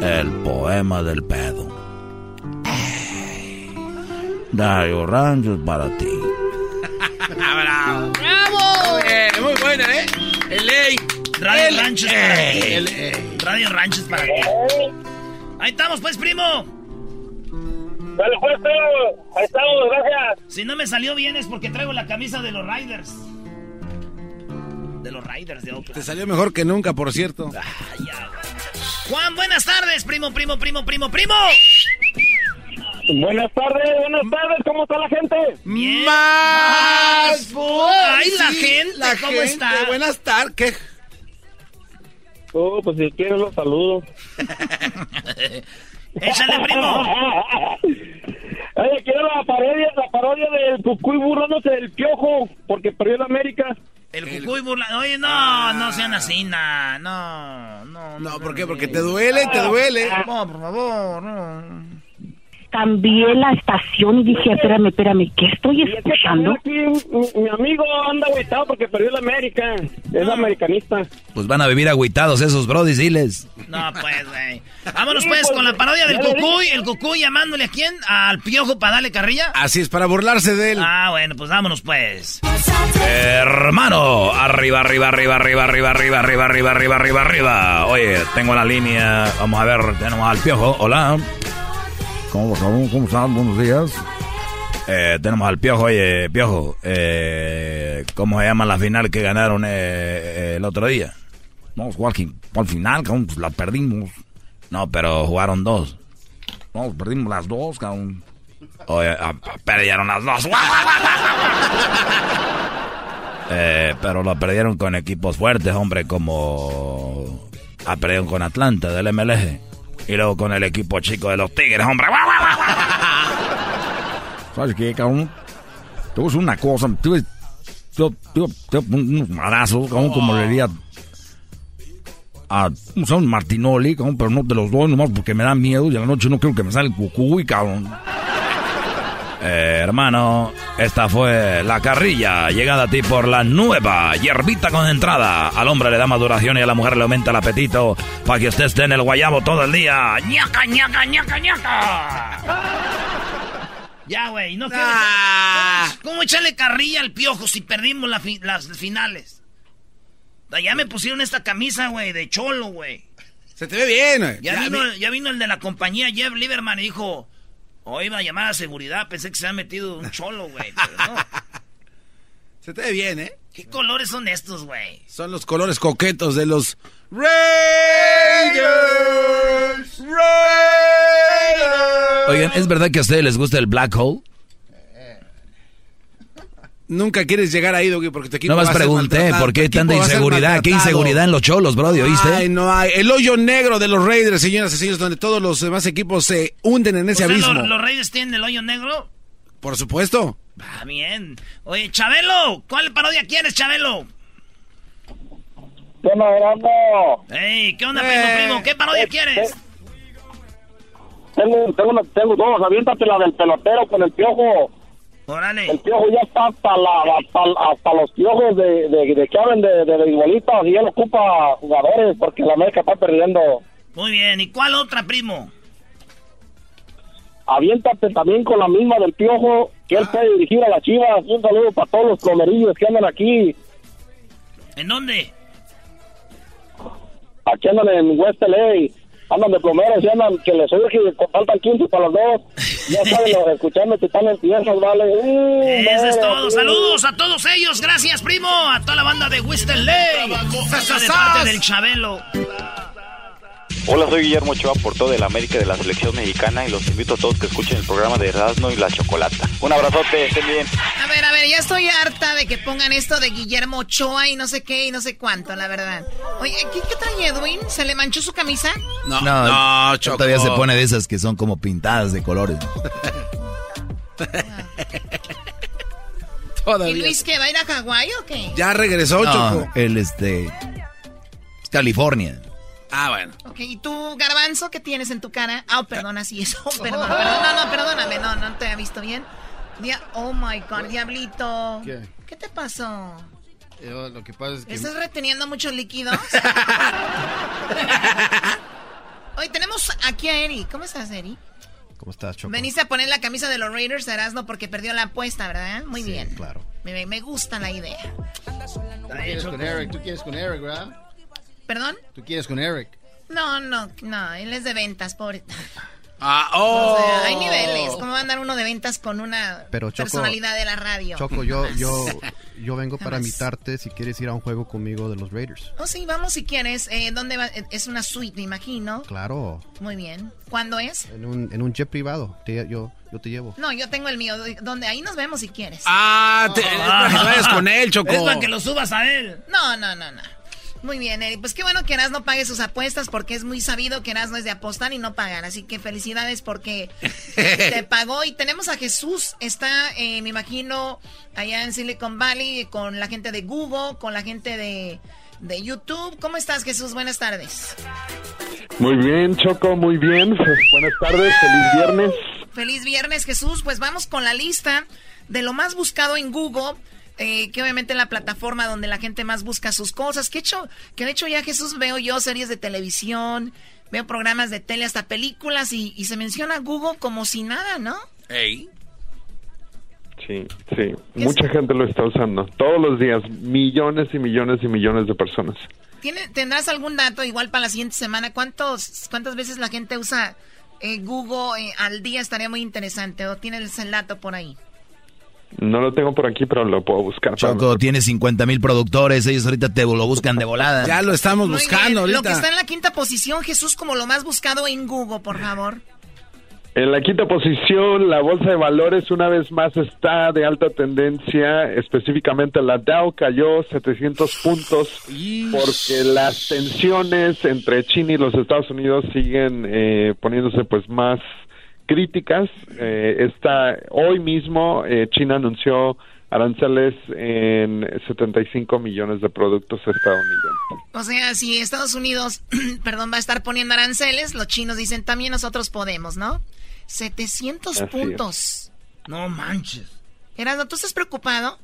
el poema del pedo. Radio Rancho es para ti. ¡Bravo! Buena, ¿eh? El ley. Radio El Rancho es para ti. El. Radio Rancho es para ti. Ahí estamos, pues, primo. Dale, pues, ahí estamos, gracias. Si no me salió bien es porque traigo la camisa de los Riders. De los Riders de Oakland. Te salió mejor que nunca, por cierto. Juan, buenas tardes, primo, primo, primo, primo, primo. Buenas tardes, buenas tardes, ¿cómo está la gente? Bien. Más. Ay, la Sí, gente, la ¿cómo gente. está? Buenas tardes. Oh, pues si quieres los saludo. Échale, primo. Oye, quiero la parodia, la parodia del Cucuy burlándose del piojo, porque perdió la América. El cucuy burla. Oye, no, no sean así, nah, no, no. No, ¿por qué? Porque te duele, te duele. No, por favor, no. Cambié la estación y dije, espérame, espérame, ¿qué estoy escuchando? Aquí mi, mi amigo anda agüitado porque perdió la América. Es americanista. Pues van a vivir agüitados esos brodis, diles. No, pues, güey. Vámonos, Sí, pues, pues, con la parodia del cucuy. El cucuy llamándole a quién? Al piojo para darle carrilla. Así es, para burlarse de él. Ah, bueno, pues vámonos, pues. Hermano, arriba, arriba, arriba, arriba, arriba, arriba, arriba, arriba, arriba, arriba, arriba. Oye, tengo la línea. Vamos a ver, tenemos al piojo. Hola. ¿Cómo, cómo, cómo están? Buenos días. Eh, tenemos al piojo. Oye, piojo. Eh, ¿Cómo se llama la final que ganaron eh, eh, el otro día? Jugar qui- al final, cabrón, pues la perdimos. No, pero jugaron dos. No, perdimos las dos, cabrón. Oye, ah, perdieron las dos. Eh, pero lo perdieron con equipos fuertes, hombre, como... Ah, perdieron con Atlanta del MLG. Y luego con el equipo chico de los Tigres, hombre. ¿Sabes qué, cabrón? A decir una cosa. A poner unos madrazos, cabrón, como le diría a un San Martinoli, cabrón, pero no te los doy nomás porque me da miedo y a la noche no quiero que me salga el cucuy, cabrón. Eh, hermano, esta fue la carrilla, llegada a ti por la nueva hierbita concentrada. Al hombre le da maduración y a la mujer le aumenta el apetito para que usted esté en el guayabo todo el día. ¡Ñaca, ñaca, ñaca, ñaca! Ya, güey, no quiero... Ah. ¿Cómo, cómo echarle carrilla al piojo si perdimos la fi- las finales? Ya me pusieron esta camisa, güey, de cholo, güey. Se te ve bien, güey. Ya, Ya vino, vi- ya vino el de la compañía, Jeff Lieberman, y dijo... O iba a llamar a seguridad, pensé que se había metido un cholo, güey. pero no. Se te ve bien, ¿eh? ¿Qué colores son estos, güey? Son los colores coquetos de los Raiders. Raiders. Oigan, ¿es verdad que a ustedes les gusta el black hole? Nunca quieres llegar ahí, Doggy, porque tu equipo No va más pregunté, maltratado. ¿por qué tanta va inseguridad? ¿Qué inseguridad en los cholos, Brody? ¿Oíste? Ay, no hay. El hoyo negro de los Raiders, señoras y señores, donde todos los demás equipos se hunden en ese O sea, abismo. ¿los, los Reyes tienen el hoyo negro? Por supuesto. Ah, bien. Oye, Chabelo, ¿cuál parodia quieres, Chabelo? ¿Qué onda? Ey, ¿qué onda, Eh, primo, primo? ¿Qué parodia quieres? Tengo, tengo, una- tengo dos, aviéntate la del pelotero con el piojo. Órale. El piojo ya está hasta, la, hasta, hasta los piojos de, de, de que hablan de, de y él ocupa jugadores porque la América está perdiendo. Muy bien, ¿y cuál otra, primo? Aviéntate también con la misma del piojo que él puede dirigir a las chivas. Un saludo para todos los plomerillos que andan aquí. ¿En dónde? Aquí andan en West LA. Andan de plomeros y andan que les urge y faltan 15 para los dos. Ya saben, los escuchando que están en piezas, vale. Uh, Eso es todo. uh. Saludos a todos ellos. Gracias, primo. A toda la banda de Western Lake. de parte del Chabelo. Hola, soy Guillermo Ochoa, portador de la América de la Selección Mexicana y los invito a todos que escuchen el programa de Erasmo y la Chocolata. Un abrazote, estén bien. A ver, a ver, ya estoy harta de que pongan esto de Guillermo Ochoa y no sé qué y no sé cuánto, la verdad. Oye, ¿qué, qué trae Edwin? ¿Se le manchó su camisa? No, No, Choco. todavía se pone de esas que son como pintadas de colores. ¿Y Todavía. Luis qué? ¿Va a ir a Hawái o qué? Ya regresó, No, Choco. el este. es California. Ah, bueno. Ok, ¿y tú, Garbanzo, qué tienes en tu cara? Ah, perdona, sí, eso, perdón, perdón, no, no, perdóname, no, no te había visto bien. Dia- oh my God, Diablito. ¿Qué? ¿Qué te pasó? Yo, lo que pasa es que... ¿Estás reteniendo muchos líquidos? Hoy tenemos aquí a Eri. ¿Cómo estás, Eri? ¿Cómo estás, Choco? Veniste a poner la camisa de los Raiders, Erasmo, porque perdió la apuesta, ¿verdad? Muy Sí, bien. claro. Me, me gusta la idea. Tú quieres con Eric, tú quieres con Eric, ¿verdad? ¿Perdón? Tú quieres con Eric. No, no, no, él es de ventas, pobre. Ah, oh. O sea, hay niveles. ¿Cómo va a andar uno de ventas con una Pero, Choco, personalidad de la radio? Choco, yo, yo, yo vengo para invitarte si quieres ir a un juego conmigo de los Raiders. Oh, sí, vamos si quieres. Eh, ¿Dónde va? Eh, Es una suite, me imagino. Claro, Muy bien. ¿Cuándo es? en un, en un jet privado. Te- yo, yo te llevo. No, yo tengo el mío. ¿Dónde? Ahí nos vemos si quieres. Ah, te, es para que vayas con él, Choco. Es para que lo subas a él. No, no, no, no. Muy bien, Eri. Pues qué bueno que Erasno pague sus apuestas porque es muy sabido que Erasno es de apostar y no pagar. Así que felicidades porque te pagó. Y tenemos a Jesús. Está, eh, me imagino, allá en Silicon Valley con la gente de Google, con la gente de, de YouTube. ¿Cómo estás, Jesús? Buenas tardes. Muy bien, Choco, muy bien. Buenas tardes, feliz viernes. Feliz viernes, Jesús. Pues vamos con la lista de lo más buscado en Google. Eh, que obviamente es la plataforma donde la gente más busca sus cosas. Que, hecho, que de hecho ya Jesús veo yo series de televisión, veo programas de tele, hasta películas y, y se menciona Google como si nada, ¿no? Ey. Sí, sí. Mucha gente lo está usando. Todos los días, millones y millones y millones de personas. ¿Tiene, ¿Tendrás algún dato igual para la siguiente semana? ¿Cuántos, ¿Cuántas veces la gente usa eh, Google eh, al día? Estaría muy interesante. ¿O tienes el dato por ahí? No lo tengo por aquí, pero lo puedo buscar. Choco, tiene 50 mil productores, ellos ahorita te lo buscan de volada. Ya lo estamos Muy buscando bien. ahorita. Lo que está en la quinta posición, Jesús, como lo más buscado en Google, por favor. En la quinta posición, la bolsa de valores una vez más está de alta tendencia. Específicamente la Dow cayó 700 puntos porque las tensiones entre China y los Estados Unidos siguen eh, poniéndose pues más críticas. Eh, esta, hoy mismo eh, China anunció aranceles en 75 millones de productos estadounidenses. O sea, si Estados Unidos, perdón, va a estar poniendo aranceles, los chinos dicen también nosotros podemos, ¿no? 700 Así es. puntos. No manches. Erasmo, ¿tú estás preocupado?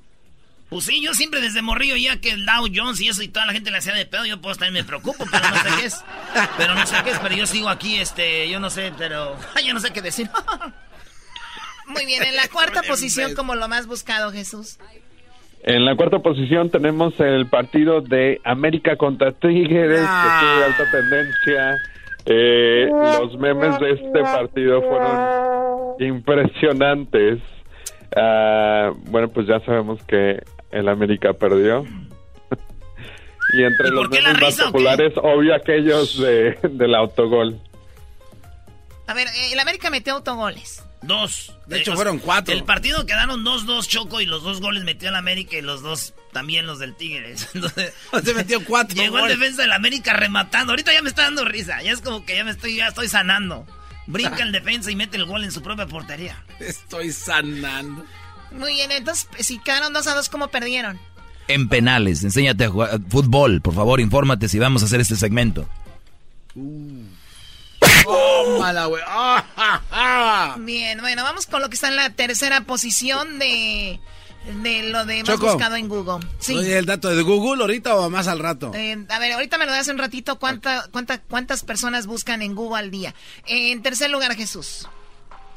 Pues sí, yo siempre desde morrillo ya que el Dow Jones y eso y toda la gente le hacía de pedo, yo pues también me preocupo, pero no sé qué es. Pero no sé qué es, pero yo sigo aquí, este, yo no sé, pero yo no sé qué decir. Muy bien, en la cuarta posición como lo más buscado, Jesús. En la cuarta posición tenemos el partido de América contra Tigres, que sigue de alta tendencia. Eh, los memes de este partido fueron impresionantes. Ah, bueno, pues ya sabemos que el América perdió. y entre ¿Y los memes más populares, obvio aquellos de, del autogol. A ver, eh, el América metió autogoles. Dos. De hecho, Eh, fueron cuatro. El partido quedaron 2-2 Choco y los dos goles metió el América y los dos también los del Tigres. Entonces, Se metió cuatro Llegó el defensa del América rematando. Ahorita ya me está dando risa. Ya es como que ya me estoy, ya estoy sanando. Brinca el defensa y mete el gol en su propia portería. Estoy sanando. Muy bien, entonces, si quedaron 2 a 2, ¿cómo perdieron? En penales, enséñate a jugar fútbol, por favor, infórmate si vamos a hacer este segmento. Tómala, güey. Ah, ah, ah. Bien, bueno, vamos con lo que está en la tercera posición de, de lo de más Choco. buscado en Google. Sí. Oye, el dato de Google ahorita o más al rato. Eh, a ver, ahorita me lo das un ratito. ¿Cuánta, cuánta, ¿Cuántas personas buscan en Google al día? Eh, en tercer lugar, Jesús.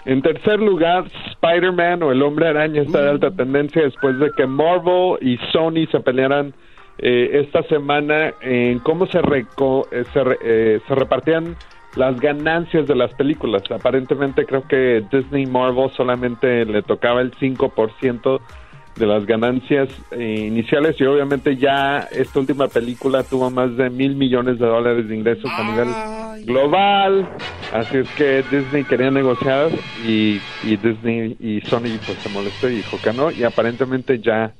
En tercer lugar, Spider-Man o el Hombre Araña está de alta tendencia después de que Marvel y Sony se pelearan eh, esta semana en cómo se, reco- eh, se, re- eh, se repartían las ganancias de las películas. Aparentemente creo que Disney Marvel solamente le tocaba el 5% de las ganancias eh, iniciales y obviamente ya esta última película tuvo más de mil millones de dólares de ingresos a nivel global. Así es que Disney quería negociar y, y Disney y Sony pues se molestó y dijo que no y aparentemente ya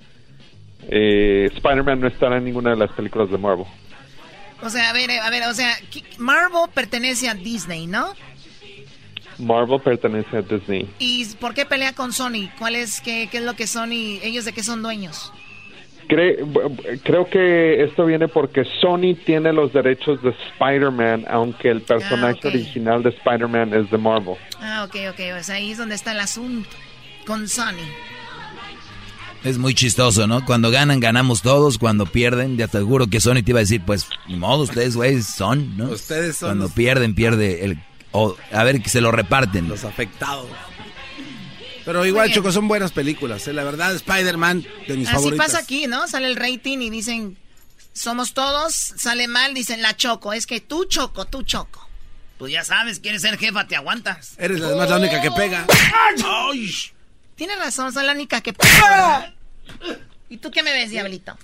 eh, Spider-Man no estará en ninguna de las películas de Marvel. O sea, a ver, a ver, o sea, ¿qué- Marvel pertenece a Disney, ¿no? Marvel pertenece a Disney ¿Y por qué pelea con Sony? ¿Cuál es, qué, qué es lo que Sony, ellos de qué son dueños? Cre- creo que esto viene porque Sony tiene los derechos de Spider-Man, aunque el personaje ok. original de Spider-Man es de Marvel. Ah, ok, ok, o sea, ahí es donde está el asunto con Sony. Es muy chistoso, ¿no? Cuando ganan, ganamos todos. Cuando pierden, ya te seguro que Sony te iba a decir, pues, ni modo, ustedes, güey, son, ¿no? Ustedes son Cuando los- pierden, pierde el... O, a ver, que se lo reparten. Los afectados. Pero igual. Choco, son buenas películas. ¿eh? La verdad, Spider-Man, de mis Así favoritas. pasa aquí, ¿no? Sale el rating y dicen, somos todos, sale mal, dicen la choco. Es que tú choco, tú choco. Pues ya sabes, quieres ser jefa, te aguantas. Eres además la única que pega. Ay. Tienes razón, soy la única que... pega. ¿Y tú qué me ves, diablito?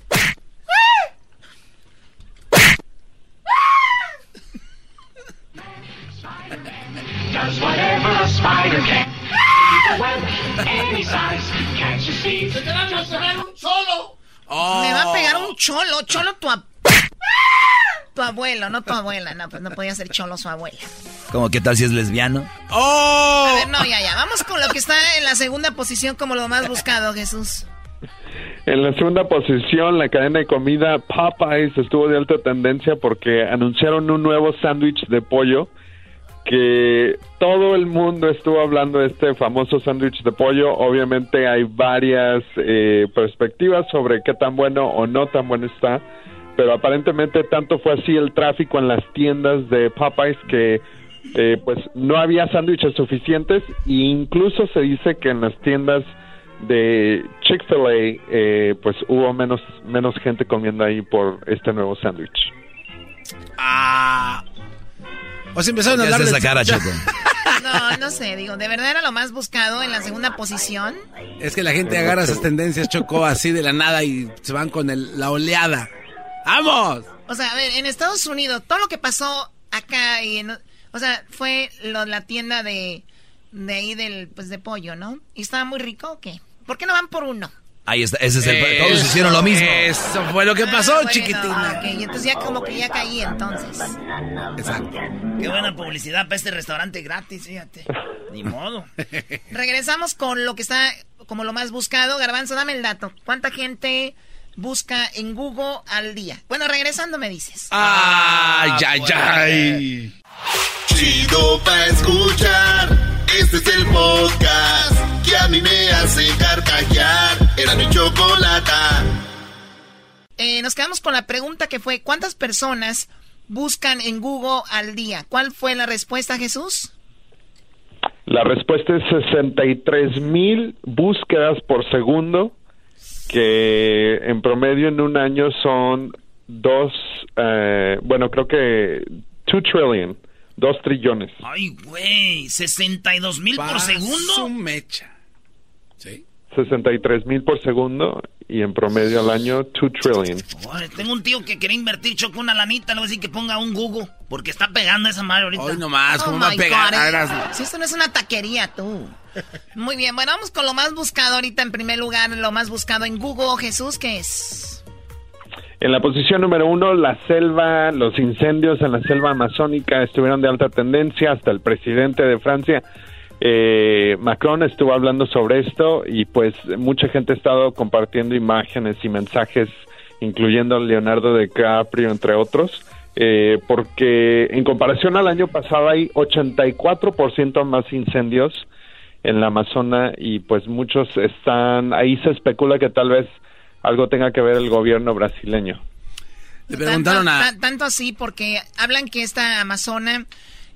Does whatever a spider can. Keep a web any size. Can't you see? ¡Se te va a hacer un solo! Me va a pegar un cholo, cholo tu, ab- tu abuelo, no tu abuela. No, pues no podía ser cholo su abuela. Como, ¿qué tal si es lesbiano? A ver, no, ya, ya. Vamos con lo que está en la segunda posición como lo más buscado, Jesús. En la segunda posición, la cadena de comida Popeyes estuvo de alta tendencia porque anunciaron un nuevo sándwich de pollo que todo el mundo estuvo hablando de este famoso sándwich de pollo. Obviamente hay varias eh, perspectivas sobre qué tan bueno o no tan bueno está, pero aparentemente tanto fue así el tráfico en las tiendas de Popeyes que eh, pues no había sándwiches suficientes e incluso se dice que en las tiendas de Chick-fil-A eh, pues hubo menos menos gente comiendo ahí por este nuevo sándwich. Ah. O sea, empezaron a ¿Qué hablar de... esa cara, Choco? No, no sé, digo, ¿de verdad era lo más buscado en la segunda posición? Es que la gente agarra esas tendencias, Choco, así de la nada y se van con el- la oleada. ¡Vamos! O sea, a ver, en Estados Unidos, todo lo que pasó acá y en- o sea, fue lo, la tienda de, de ahí del, pues de pollo, ¿no? ¿Y estaba muy rico o qué? ¿Por qué no van por uno? Ahí está, ese es el... Eso, Todos hicieron lo mismo. Eso fue lo que pasó, Ah, bueno, chiquitina. ok, entonces ya como que ya caí entonces. Exacto. Qué buena publicidad para este restaurante gratis, fíjate. Ni modo. Regresamos con lo que está como lo más buscado. Garbanzo, dame el dato. ¿Cuánta gente busca en Google al día? Bueno, regresando me dices. ¡Ay, ay, ay! Chido pa' escuchar. Este es el podcast que a mí me hace carcajear. Era mi chocolata. Eh, nos quedamos con la pregunta que fue, ¿cuántas personas buscan en Google al día? ¿Cuál fue la respuesta, Jesús? La respuesta es 63 mil búsquedas por segundo, que en promedio en un año son dos, eh, bueno, creo que 2 trillion, dos trillones. Ay, güey, 62 mil por Su segundo. mecha. ¿Sí? 63 mil por segundo y en promedio al año 2 trillion. Ay, tengo un tío que quería invertir choco una lanita, le voy a decir que ponga un Google, porque está pegando esa madre ahorita. Hoy nomás, Oh ¿cómo va a pegar? Eh. Si esto no es una taquería, tú. Muy bien, bueno, vamos con lo más buscado ahorita en primer lugar, lo más buscado en Google, Jesús, ¿qué es? En la posición número uno, la selva, los incendios en la selva amazónica estuvieron de alta tendencia. Hasta el presidente de Francia, eh, Macron, estuvo hablando sobre esto y pues mucha gente ha estado compartiendo imágenes y mensajes, incluyendo a Leonardo DiCaprio, entre otros. eh, porque en comparación al año pasado hay 84% más incendios en la Amazona y pues muchos están, ahí se especula que tal vez algo tenga que ver el gobierno brasileño. Le preguntaron tanto, a... ta- tanto así porque hablan que esta Amazona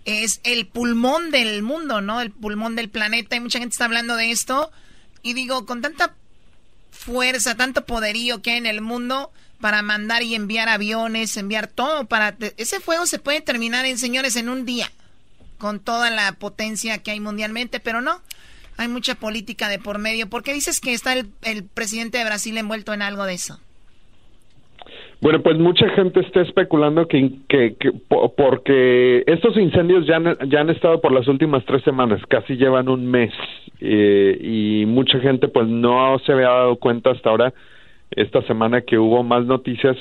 es el pulmón del mundo, ¿no? El pulmón del planeta y mucha gente está hablando de esto. Y digo, con tanta fuerza, tanto poderío que hay en el mundo para mandar y enviar aviones, enviar todo para... Ese fuego se puede terminar en, señores, en un día, con toda la potencia que hay mundialmente, pero no. Hay mucha política de por medio. ¿Por qué dices que está el, el presidente de Brasil envuelto en algo de eso? Bueno, pues mucha gente está especulando que, que, que po- porque estos incendios ya han, ya han estado por las últimas tres semanas, casi llevan un mes eh, y mucha gente pues no se había dado cuenta hasta ahora esta semana que hubo más noticias,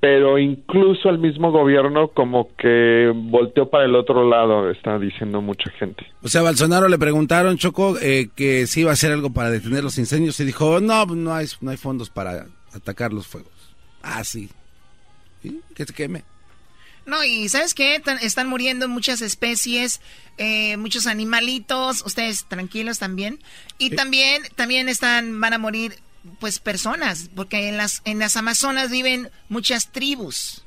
pero incluso el mismo gobierno como que volteó para el otro lado, está diciendo mucha gente. O sea, a Bolsonaro le preguntaron, Choco, eh, que si iba a hacer algo para detener los incendios y dijo, no, no hay, no hay fondos para atacar los fuegos. Ah, sí. ¿Sí? Que se queme. No, y ¿sabes qué? Están muriendo muchas especies, eh, muchos animalitos, ustedes tranquilos también. Y también, también están, van a morir pues personas, porque en las, en las Amazonas viven muchas tribus.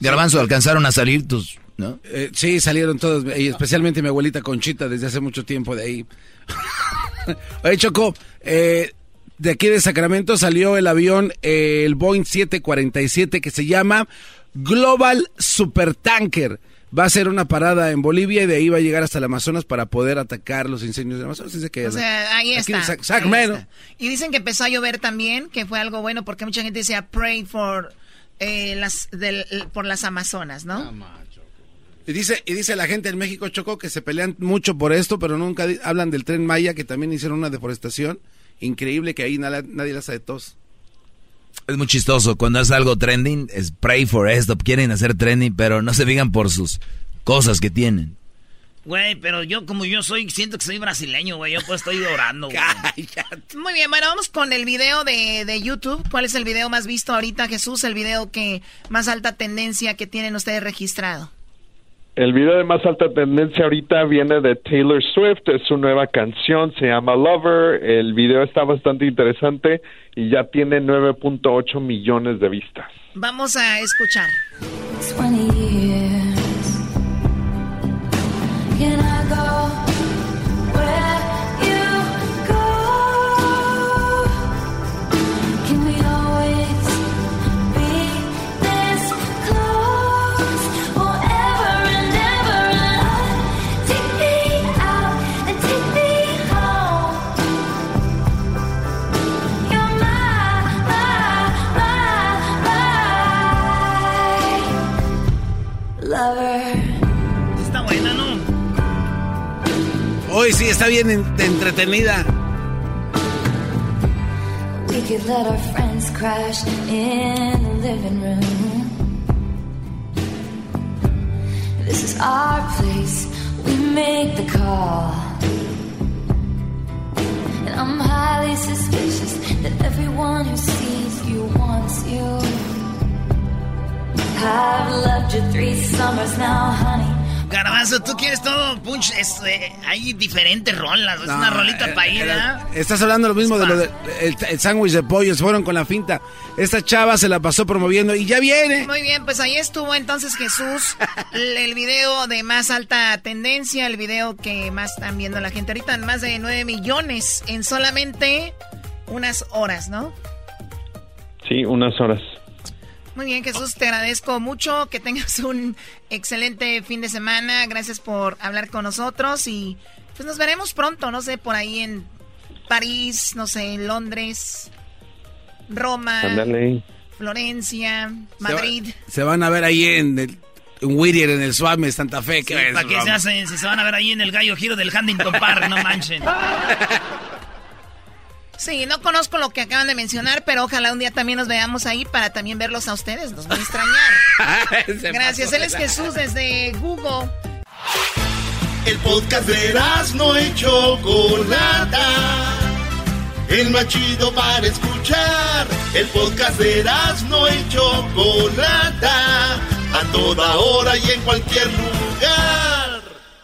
Garbanzo, alcanzaron a salir tus, ¿no? Eh, sí, salieron todos, y especialmente mi abuelita Conchita desde hace mucho tiempo de ahí. Oye, Choco, eh, de aquí de Sacramento salió el avión, eh, el Boeing 747, que se llama Global Supertanker. Va a hacer una parada en Bolivia y de ahí va a llegar hasta el Amazonas para poder atacar los incendios del Amazonas. Dice que O sea, ahí está. en Sac- ahí está. Y dicen que empezó a llover también, que fue algo bueno, porque mucha gente decía pray for, eh, las, del- por las Amazonas, ¿no? Y dice, y dice la gente en México, Choco, que se pelean mucho por esto, pero nunca hablan del tren Maya, que también hicieron una deforestación increíble, que ahí nada- nadie la sabe de tos. Es muy chistoso. Cuando es algo trending, es pray for esto. Quieren hacer trending, pero no se digan por sus cosas que tienen. Güey, pero yo como yo soy, siento que soy brasileño, güey. Yo pues estoy orando, güey. Muy bien, bueno, vamos con el video de, de YouTube. ¿Cuál es el video más visto ahorita, Jesús? El video que más alta tendencia que tienen ustedes registrado. El video de más alta tendencia ahorita viene de Taylor Swift, es su nueva canción, se llama Lover, el video está bastante interesante y ya tiene 9.8 millones de vistas. Vamos a escuchar. 20 Hoy sí, está bien en- entretenida. We could let our friends crash in the living room. This is our place. We make the call. And I'm highly suspicious that everyone who sees you wants you. I've loved you three summers now, honey. Garbanzo, tú quieres todo punch. Es, eh, hay diferentes rolas. Es No, una rolita eh, para ir, eh. Estás hablando lo mismo de lo de el, el sándwich de pollo, se fueron con la finta. Esta chava se la pasó promoviendo y ya viene. Muy bien, pues ahí estuvo entonces Jesús, el, el video de más alta tendencia, el video que más están viendo la gente ahorita, más de 9 millones en solamente unas horas, ¿no? Sí, unas horas. Muy bien, Jesús, te agradezco mucho, que tengas un excelente fin de semana, gracias por hablar con nosotros y pues nos veremos pronto, no sé, por ahí en París, no sé, en Londres, Roma. Florencia, Madrid. Se van a ver ahí en, el, en Whittier, en el Santa Fe. ¿qué ves, ¿Para qué se hacen? Si se van a ver ahí en el gallo giro del Huntington Park, no manchen. Sí, no conozco lo que acaban de mencionar, pero ojalá un día también nos veamos ahí para también verlos a ustedes. Nos van a extrañar. Gracias. Él es Jesús desde Google. El podcast de no y Chocolata. El más chido para escuchar. El podcast de no y Chocolata. A toda hora y en cualquier lugar.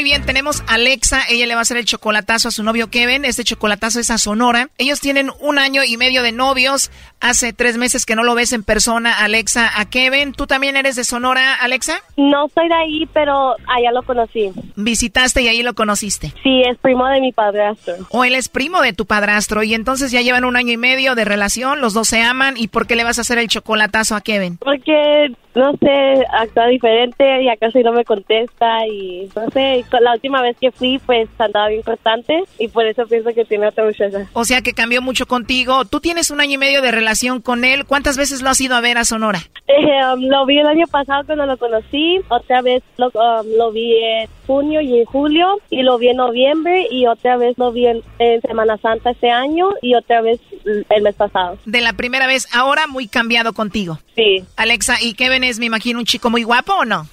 Muy bien, tenemos a Alexa. Ella le va a hacer el chocolatazo a su novio Kevin. Este chocolatazo es a Sonora. Ellos tienen un año y medio de novios. Hace tres meses que no lo ves en persona, Alexa, a Kevin. ¿Tú también eres de Sonora, Alexa? No soy de ahí, pero allá lo conocí. Visitaste y ahí lo conociste. Sí, es primo de mi padrastro. O él es primo de tu padrastro y entonces ya llevan un año y medio de relación, los dos se aman y ¿por qué le vas a hacer el chocolatazo a Kevin? Porque, no sé, actúa diferente y acá casi no me contesta y no sé, la última vez que fui pues andaba bien constante y por eso pienso que tiene otra muchacha. O sea que cambió mucho contigo. Tú tienes un año y medio de relación relación con él. ¿Cuántas veces lo has ido a ver a Sonora? Eh, um, lo vi el año pasado cuando lo conocí, otra vez lo, um, lo vi en junio y en julio, y lo vi en noviembre, y otra vez lo vi en, en Semana Santa este año, y otra vez el mes pasado. De la primera vez, ahora muy cambiado contigo. Sí. Alexa, ¿y Kevin es, me imagino, un chico muy guapo o no?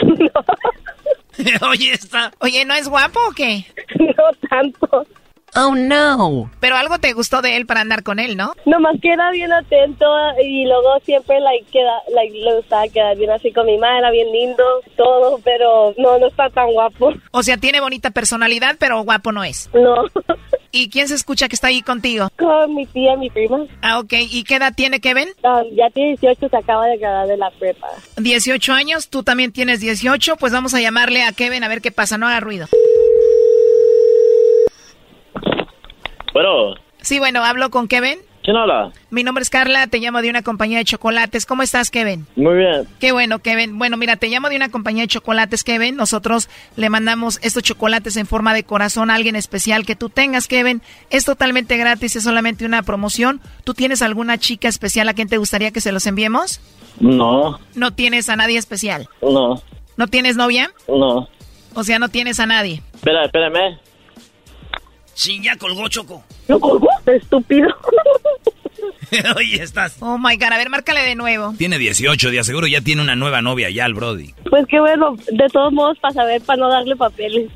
Oye, está. Oye, ¿no es guapo o qué? No tanto. Oh, no. Pero algo te gustó de él para andar con él, ¿no? Nomás que era bien atento y luego siempre like, queda, like, le gustaba quedar bien así con mi madre, era bien lindo, todo, pero no, no está tan guapo. O sea, tiene bonita personalidad, pero guapo no es. No. ¿Y quién se escucha que está ahí contigo? Con mi tía, mi prima. Ah, ok. ¿Y qué edad tiene Kevin? Um, ya tiene 18, se acaba de graduar de la prepa. 18 años, tú también tienes 18, pues vamos a llamarle a Kevin a ver qué pasa, no haga ruido. Bueno, Sí, bueno, hablo con Kevin. ¿quién habla? Mi nombre es Carla, te llamo de una compañía de chocolates. ¿Cómo estás, Kevin? Muy bien. Qué bueno, Kevin. Bueno, mira, te llamo de una compañía de chocolates, Kevin. Nosotros le mandamos estos chocolates en forma de corazón a alguien especial que tú tengas, Kevin. Es totalmente gratis, es solamente una promoción. ¿Tú tienes alguna chica especial a quien te gustaría que se los enviemos? No, ¿No tienes a nadie especial? no, ¿No tienes novia? no. O sea, no tienes a nadie. Espera, espérame. Sí, ya colgó Choco. ¿Lo colgó? Estúpido. Oye, estás. Oh my god, a ver, márcale de nuevo. Tiene 18, de seguro ya tiene una nueva novia ya el Brody. Pues qué bueno, de todos modos, para saber, para no darle papeles.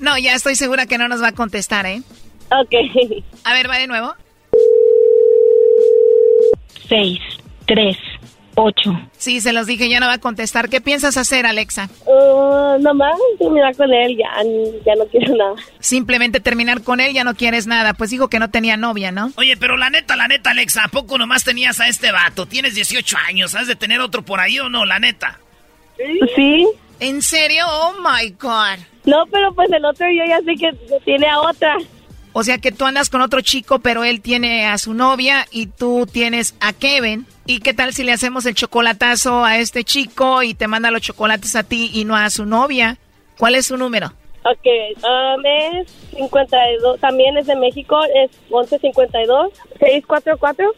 No, ya estoy segura que no nos va a contestar, ¿eh? Ok. A ver, va de nuevo. 6, 3, 8. Sí, se los dije, ya no va a contestar. ¿Qué piensas hacer, Alexa? Uh, nomás terminar con él, ya, ya no quiero nada. Simplemente terminar con él, ya no quieres nada. Pues dijo que no tenía novia, ¿no? Oye, pero la neta, la neta, Alexa, ¿a poco nomás tenías a este vato? Tienes 18 años, ¿has de tener otro por ahí o no? La neta. Sí. ¿En serio? Oh my God. No, pero pues el otro yo ya sé que tiene a otra. O sea que tú andas con otro chico, pero él tiene a su novia y tú tienes a Kevin. ¿Y qué tal si le hacemos el chocolatazo a este chico y te manda los chocolates a ti y no a su novia? ¿Cuál es su número? Ok, um, es 52, también es de México, es 1152, 644.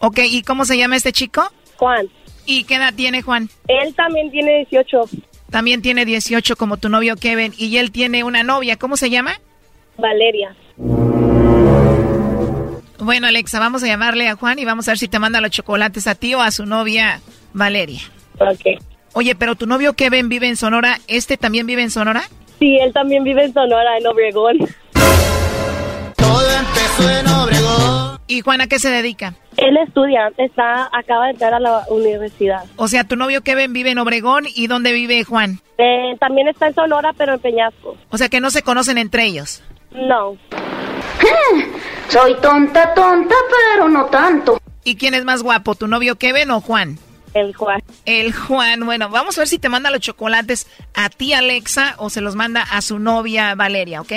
Ok, ¿y cómo se llama este chico? Juan. ¿Y qué edad tiene Juan? Él también tiene 18. También tiene 18 como tu novio Kevin y él tiene una novia. ¿Cómo se llama? Valeria. Bueno, Alexa, vamos a llamarle a Juan y vamos a ver si te manda los chocolates a ti o a su novia Valeria. Ok. Oye, pero tu novio Kevin vive en Sonora. ¿Este también vive en Sonora? Sí, él también vive en Sonora, en Obregón. Todo empezó en Obregón. ¿Y Juan a qué se dedica? Él estudia, está, acaba de entrar a la universidad. O sea, tu novio Kevin vive en Obregón y ¿dónde vive Juan? Eh, también está en Sonora, pero en Peñasco. O sea que no se conocen entre ellos. No. Soy tonta, tonta, pero no tanto. ¿Y quién es más guapo, tu novio Kevin o Juan? El Juan. El Juan. Bueno, vamos a ver si te manda los chocolates a ti, Alexa, o se los manda a su novia Valeria, ¿ok?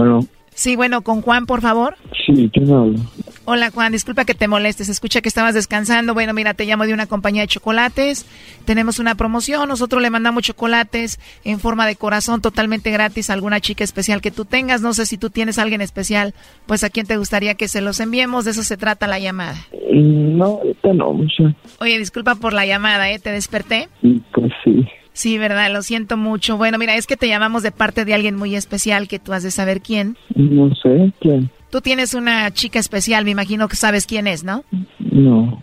Bueno, Sí, bueno, con Juan, por favor. sí, ¿quién habla? Hola Juan, disculpa que te molestes, escucha que estabas descansando. Bueno, mira, te llamo de una compañía de chocolates. Tenemos una promoción, nosotros le mandamos chocolates en forma de corazón totalmente gratis a alguna chica especial que tú tengas. No sé si tú tienes a alguien especial, pues a quién te gustaría que se los enviemos. De eso se trata la llamada. Mm, No, ahorita no, mucha. Oye, disculpa por la llamada, ¿eh? ¿Te desperté? Pues sí. Sí, verdad, lo siento mucho. Bueno, mira, es que te llamamos de parte de alguien muy especial que tú has de saber quién. No sé quién. Tú tienes una chica especial, me imagino que sabes quién es, ¿no? No,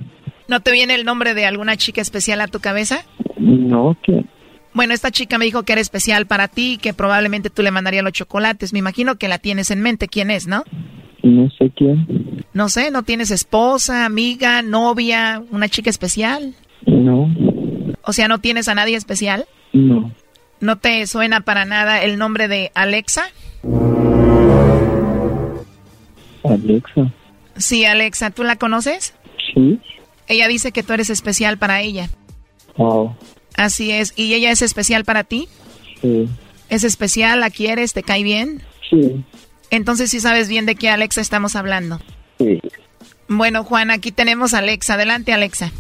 ¿No te viene el nombre de alguna chica especial a tu cabeza? no, quién. Bueno, esta chica me dijo que era especial para ti y que probablemente tú le mandarías los chocolates. Me imagino que la tienes en mente. ¿Quién es, no? No sé quién. No sé, ¿no tienes esposa, amiga, novia, una chica especial? No, O sea, ¿no tienes a nadie especial? no. ¿No te suena para nada el nombre de Alexa? Alexa. Sí, Alexa, ¿tú la conoces? Sí. Ella dice que tú eres especial para ella. Wow. Así es. ¿Y ella es especial para ti? Sí. ¿Es especial? ¿La quieres? ¿Te cae bien? Sí. Entonces sí sabes bien de qué Alexa estamos hablando. Sí. Bueno, Juan, aquí tenemos a Alexa. Adelante, Alexa.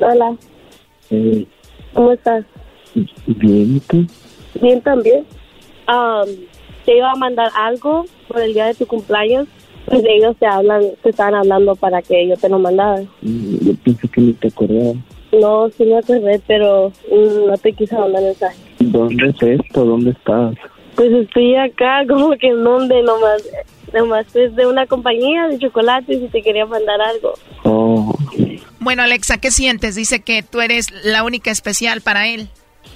Hola. Eh, ¿Cómo estás? Bien, Bien también. Um, te iba a mandar algo por el día de tu cumpleaños. Pues ellos te hablan, te estaban hablando para que yo te lo mandara. Mm, Yo pensé que ni te acordabas. No, sí me acordé, pero mm, no te quise mandar mensaje. ¿Dónde es esto? ¿Dónde estás? Pues estoy acá, como que en donde nomás, nomás es de una compañía de chocolates y te quería mandar algo. Oh, Bueno, Alexa, ¿qué sientes? Dice que tú eres la única especial para él.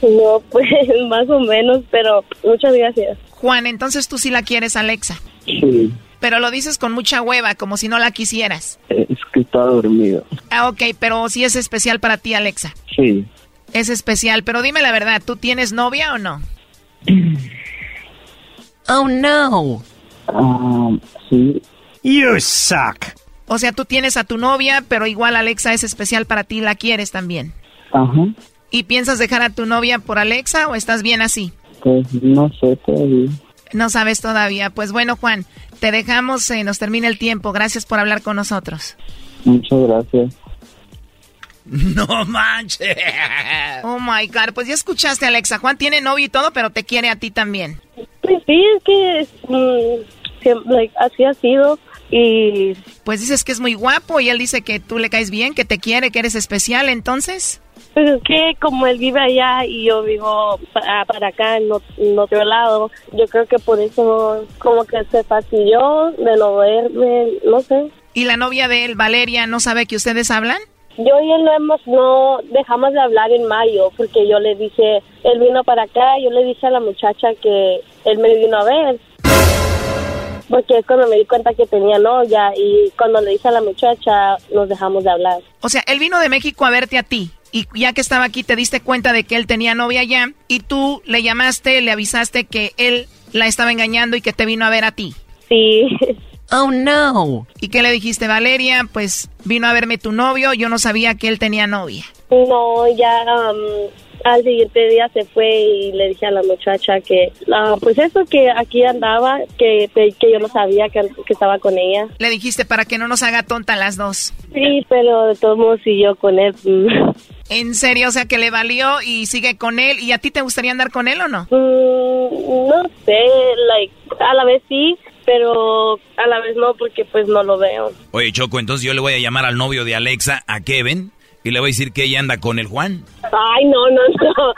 No, pues más o menos, pero muchas gracias. Juan, entonces tú sí la quieres, Alexa. sí. Pero lo dices con mucha hueva, como si no la quisieras. Es que estaba dormido. Ah, ok, pero sí es especial para ti, Alexa. Sí. Es especial, pero dime la verdad, ¿tú tienes novia o no? Oh, no. Ah, sí. You suck. O sea, tú tienes a tu novia, pero igual Alexa es especial para ti, la quieres también. Ajá. ¿Y piensas dejar a tu novia por Alexa o estás bien así? Pues no sé todavía. No sabes todavía. Pues bueno, Juan, te dejamos, eh, nos termina el tiempo. Gracias por hablar con nosotros. Muchas gracias. No manches. Oh my God, pues ya escuchaste, Alexa. Juan tiene novio y todo, pero te quiere a ti también. Pues sí, es que mm, siempre, like, así ha sido y... Pues dices que es muy guapo y él dice que tú le caes bien, que te quiere, que eres especial, entonces. Pues es que como él vive allá y yo vivo para, para acá en, en otro lado, yo creo que por eso como que se fastidió de no verme, no sé. ¿Y la novia de él, Valeria, no sabe que ustedes hablan? Yo y él no hemos, no dejamos de hablar en mayo porque yo le dije, él vino para acá, yo le dije a la muchacha que él me vino a ver. Porque es cuando me di cuenta que tenía novia y cuando le dije a la muchacha nos dejamos de hablar. O sea, él vino de México a verte a ti. Y ya que estaba aquí te diste cuenta de que él tenía novia allá y tú le llamaste, le avisaste que él la estaba engañando y que te vino a ver a ti. Sí. Oh no. ¿Y qué le dijiste, Valeria? Pues vino a verme tu novio, yo no sabía que él tenía novia. No, ya um, al siguiente día se fue y le dije a la muchacha que, ah, pues eso, que aquí andaba, que, que yo no sabía que, que estaba con ella. Le dijiste para que no nos haga tonta las dos. Sí, pero de todos modos siguió con él. En serio, o sea que le valió y sigue con él. ¿Y a ti te gustaría andar con él o no? Mm, no sé, like, a la vez sí, pero a la vez no, porque pues no lo veo. Oye, Choco, entonces yo le voy a llamar al novio de Alexa, a Kevin, y le voy a decir que ella anda con el Juan. Ay, no, no, no.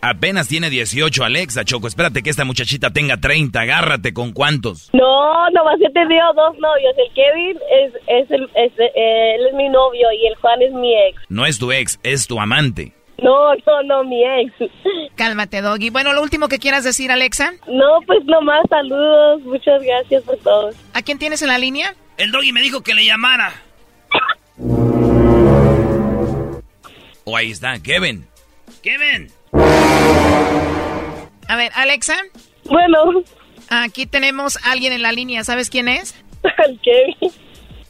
Apenas tiene 18, Alexa, Choco. Espérate que esta muchachita tenga 30. Agárrate con cuántos. No, nomás he tenido dos novios. El Kevin es, es, el, es eh, él es mi novio y el Juan es mi ex. No es tu ex, es tu amante. No, no, no, mi ex. Cálmate, Doggy. Bueno, lo último que quieras decir, Alexa. No, pues nomás saludos. Muchas gracias por todo. ¿A quién tienes en la línea? El doggy me dijo que le llamara. O ahí está, Kevin. Kevin. A ver, Alexa. Bueno. Aquí tenemos a alguien en la línea. ¿Sabes quién es? El Kevin.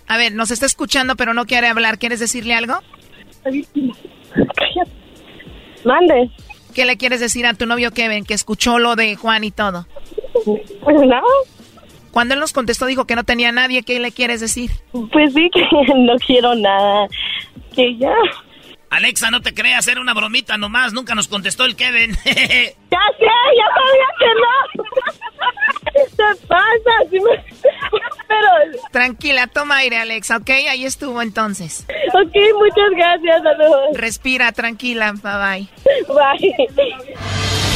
A ver, nos está escuchando, pero no quiere hablar. ¿Quieres decirle algo? Mande. ¿Qué le quieres decir a tu novio Kevin, que escuchó lo de Juan y todo? Pues nada. Cuando él nos contestó, dijo que no tenía nadie. ¿Qué le quieres decir? Pues sí, que no quiero nada. Que ya. Alexa, no te creas, era una bromita nomás. Nunca nos contestó el Kevin. Ya sé, ya sabía que no. ¿Qué pasa? Sí me- Pero, Tranquila, toma aire, Alexa, ¿ok? Ahí estuvo entonces. ok, muchas gracias, saludos. Respira, tranquila, bye bye. Bye.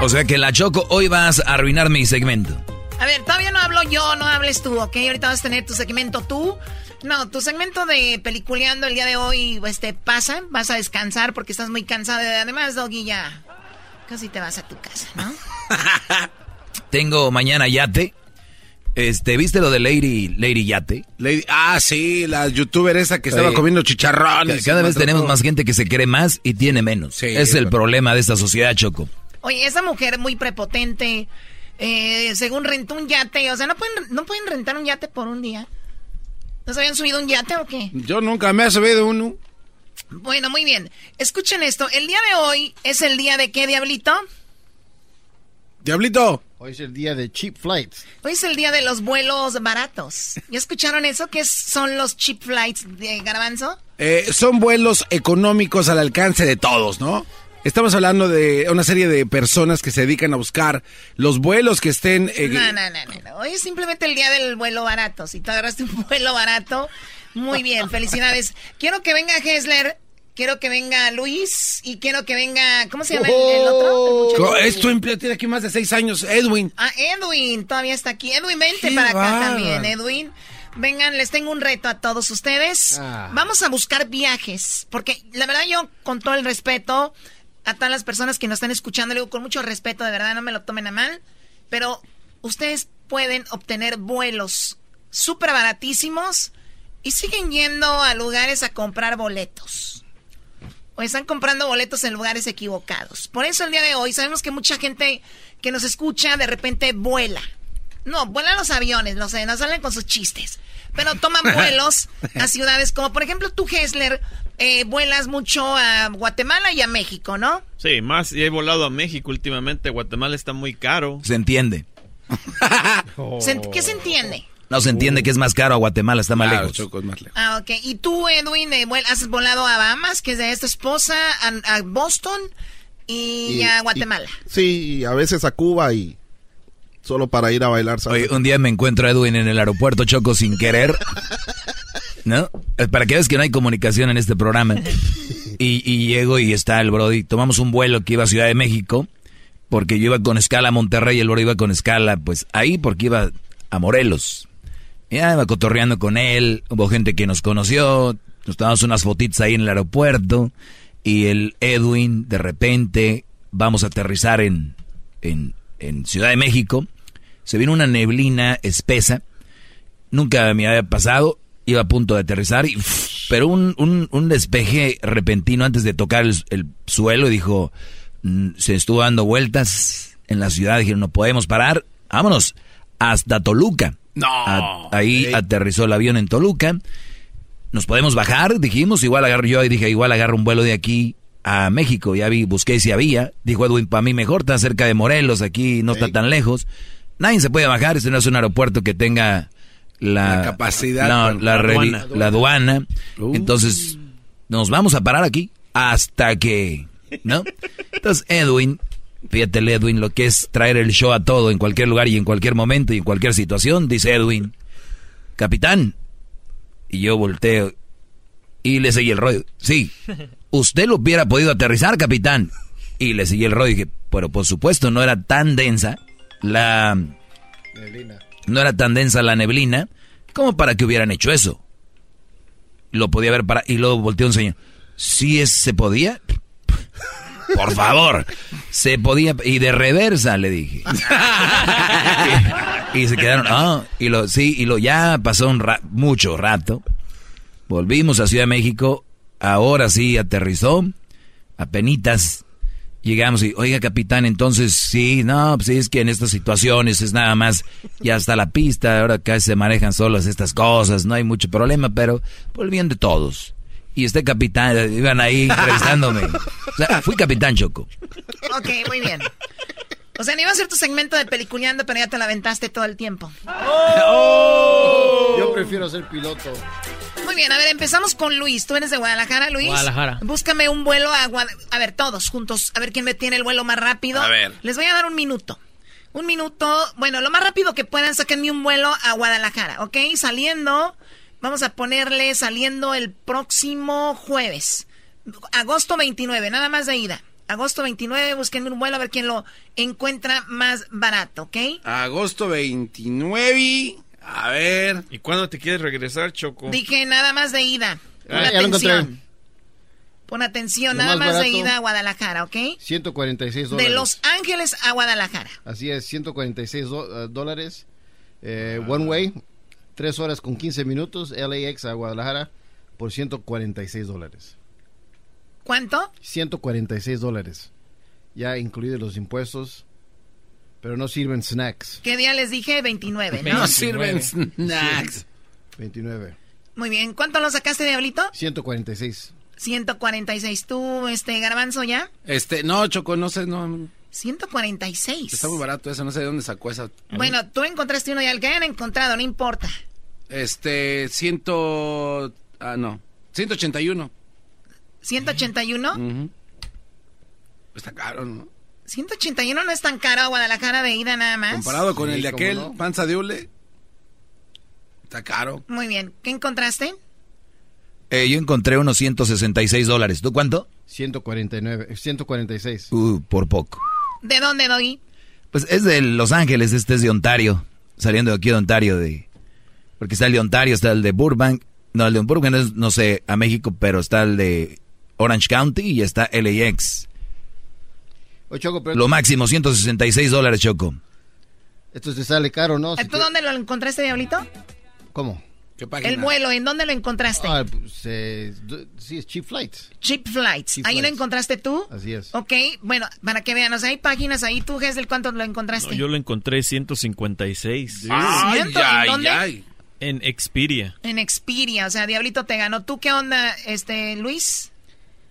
O sea que la Choco, hoy vas a arruinar mi segmento. A ver, todavía no hablo yo, no hables tú, ¿ok? Ahorita vas a tener tu segmento tú. No, tu segmento de peliculeando el día de hoy este, pasa. Vas a descansar porque estás muy cansado. Además, Doggy, ya casi te vas a tu casa, ¿no? Tengo mañana yate. Este, ¿viste lo de Lady, Lady Yate? Lady, ah, sí, la youtuber esa que estaba Oye, comiendo chicharrones. Cada y vez tenemos más gente que se cree más y tiene menos. es el bueno. problema de esta sociedad, Choco. Oye, esa mujer muy prepotente, eh, según rentó un yate, o sea, ¿no pueden, ¿no pueden rentar un yate por un día? ¿No se habían subido un yate o qué? Yo nunca me he subido uno. Bueno, muy bien. Escuchen esto, el día de hoy es el día de qué, Diablito? Diablito. Hoy es el día de cheap flights. Hoy es el día de los vuelos baratos. ¿Ya escucharon eso? ¿Qué son los cheap flights de Garbanzo? Eh, son vuelos económicos al alcance de todos, ¿no? Estamos hablando de una serie de personas que se dedican a buscar los vuelos que estén... eh, No, no, no, no, no. Hoy es simplemente el día del vuelo barato. Si te agarraste un vuelo barato, muy bien, felicidades. Quiero que venga Hessler, quiero que venga Luis y quiero que venga, ¿cómo se llama el, el otro? El. Es tu empleo, tiene aquí más de seis años, Edwin. Ah, Edwin, todavía está aquí. Edwin, vente Qué para acá también, Edwin. Vengan, les tengo un reto a todos ustedes. Ah. Vamos a buscar viajes, porque la verdad yo, con todo el respeto a todas las personas que nos están escuchando, le digo con mucho respeto, de verdad, no me lo tomen a mal, pero ustedes pueden obtener vuelos súper baratísimos y siguen yendo a lugares a comprar boletos. O están comprando boletos en lugares equivocados. Por eso el día de hoy sabemos que mucha gente que nos escucha de repente vuela. No, vuelan los aviones, no sé, no salen con sus chistes. Pero toman vuelos a ciudades como, por ejemplo, tú, Hessler, eh, vuelas mucho a Guatemala y a México, ¿no? Sí, más y he volado a México últimamente. Guatemala está muy caro. Se entiende. ¿Se- ¿Qué se entiende? No se entiende que es más caro a Guatemala, está más Claro, lejos. Choco, es más lejos. Ah, ok. ¿Y tú, Edwin, eh, vuel- has volado a Bahamas, que es de esta esposa, a, a Boston y, Y- a y- Guatemala? Sí, y a veces a Cuba y solo para ir a bailar. salsa. Oye, un día me encuentro a Edwin en el aeropuerto Choco sin querer. ¿No? Eh, Para que veas que no hay comunicación en este programa. Y, y llego y está el Brody. Tomamos un vuelo que iba a Ciudad de México. Porque yo iba con escala a Monterrey y el Brody iba con escala, pues ahí porque iba a Morelos. Ya iba cotorreando con él. Hubo gente que nos conoció. Nos tomamos unas fotitos ahí en el aeropuerto. Y el Edwin, de repente, vamos a aterrizar en, en Ciudad de México. Se vino una neblina espesa. Nunca me había pasado. Iba a punto de aterrizar. Y, pero un, un, un despeje repentino antes de tocar el, el suelo. Dijo, mm, se estuvo dando vueltas en la ciudad. Dijeron, no podemos parar. Vámonos hasta Toluca. No. A- ahí aterrizó el avión en Toluca. Nos podemos bajar, dijimos, igual agarro yo y dije, igual agarro un vuelo de aquí a México. Ya vi, busqué si había. Dijo Edwin, para mí mejor, está cerca de Morelos, aquí no está tan lejos. Nadie se puede bajar, este no es un aeropuerto que tenga la, La capacidad la, la aduana. Uh. Entonces, nos vamos a parar aquí hasta que, ¿no? Entonces, Edwin, fíjate, Edwin, lo que es traer el show a todo, en cualquier lugar y en cualquier momento y en cualquier situación, dice Edwin, capitán. Y yo volteo y le seguí el rollo. Sí, usted lo hubiera podido aterrizar, capitán. Y le seguí el rollo y dije, pero por supuesto no era tan densa la... No era tan densa la neblina como para que hubieran hecho eso. Lo podía ver para... Y luego volteó un señor. ¿Sí es, se podía? Por favor. Se podía... Y de reversa, le dije. y, se quedaron... Ah, y lo... Sí, y lo... Ya pasó un ra- mucho rato. Volvimos a Ciudad de México. Ahora sí aterrizó. Apenitas llegamos y, oiga, capitán, entonces sí, no, pues sí, es que en estas situaciones es nada más, ya está la pista, ahora acá se manejan solas estas cosas, no hay mucho problema, pero por el bien de todos. Y este capitán, iban ahí entrevistándome. O sea, fui capitán Choco. Ok, muy bien. O sea, no iba a ser tu segmento de peliculeando, pero ya te la aventaste todo el tiempo. Yo prefiero ser piloto. Muy bien, a ver, empezamos con Luis. ¿Tú eres de Guadalajara, Luis? Guadalajara. Búscame un vuelo a Guadalajara. A ver, todos juntos. A ver quién me tiene el vuelo más rápido. A ver. Les voy a dar un minuto. Un minuto. Bueno, lo más rápido que puedan, sáquenme un vuelo a Guadalajara, ¿ok? Saliendo. Vamos a ponerle saliendo el próximo jueves. Agosto 29, nada más de ida. Agosto 29, búsquenme un vuelo a ver quién lo encuentra más barato, ¿ok? Agosto 29. A ver. ¿Y cuándo te quieres regresar, Choco? Dije nada más de ida. Pon Ah, encontré. atención. Pon atención, Lo nada más más de ida a Guadalajara, ¿ok? 146 De dólares. Los Ángeles a Guadalajara. Así es, 146 do- eh, dólares. Eh, one way, 3 horas con 15 minutos, LAX a Guadalajara, por 146 dólares. ¿Cuánto? 146 dólares. Ya incluidos los impuestos, pero no sirven snacks. ¿Qué día les dije? 29, ¿no? No sirven snacks. 29. Muy bien. ¿Cuánto lo sacaste, Diablito? 146. 146. ¿Tú, este, Garbanzo, ya? Este, no, Choco, no sé, no. 146. Está muy barato eso, no sé de dónde sacó esa. Bueno, tú encontraste uno y al que hayan encontrado, no importa. Este, ciento. Ah, no. 181. 181. Ujú. Está caro, ¿no? 181 no es tan caro a Guadalajara de ida nada más. Comparado con Sí, el de aquel, no. panza de hule. Está caro. Muy bien. ¿Qué encontraste? Eh, yo encontré unos 166 dólares. ¿Tú cuánto? 149, 146. Uh, por poco. ¿De dónde doy? Pues es de Los Ángeles, este es de Ontario. Saliendo de aquí de Ontario, de porque está el de Ontario, está el de Burbank. No, el de Burbank no es, no sé, a México, pero está el de Orange County y está LAX. Oye, Choco, pero Lo máximo, 166 dólares, Choco. esto te sale caro, ¿no? Si ¿Tú te- dónde lo encontraste, Diablito? ¿Cómo? ¿Qué El vuelo, ¿en dónde lo encontraste? Ah, pues, eh, sí, es Cheap Flights. Cheap Flights. Cheap ¿Ahí lo encontraste tú? Así es. Ok, bueno, para que vean, o sea, hay páginas ahí. ¿Tú, Gesel, cuánto lo encontraste? No, yo lo encontré 156. Ay, ¿Ciento? ¿En dónde? ay. En Expedia. En Expedia, o sea, Diablito te ganó. ¿Tú qué onda, este, Luis?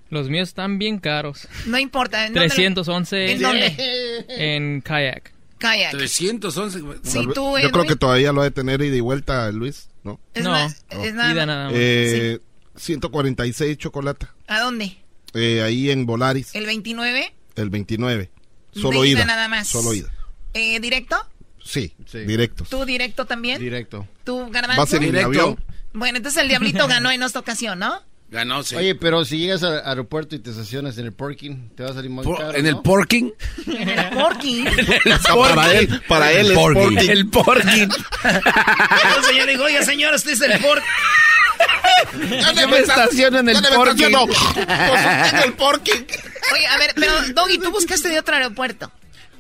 Los míos están bien caros. No importa. ¿en dónde lo- 311 ¿En dónde? en kayak. Kayak. 311. Sí, tú, Yo creo que todavía lo ha de tener ida y vuelta, Luis, ¿no? Es no, na- es nada ida más. nada más. Eh, 146 chocolate. ¿A dónde? Eh, ahí en Volaris, ¿El 29? el 29. Solo ida ida. nada más. Solo ida. Eh, ¿Directo? Sí, directos. ¿Tú directo también? Directo. ¿Tú, Garbanzo? Va a ser en avión. Bueno, entonces el Diablito ganó en esta ocasión, ¿no? Ganó, sí. Oye, pero si llegas al aeropuerto y te estacionas en el parking, te va a salir muy Por- caro, ¿En el ¿no? porking? En el porking. para él, para él es porking. El porking. El señor dijo, oiga, señor, usted es el por... Yo me estaciono en el estaciono. Pues, en el porking. Oye, a ver, pero Doggy, tú buscaste de otro aeropuerto.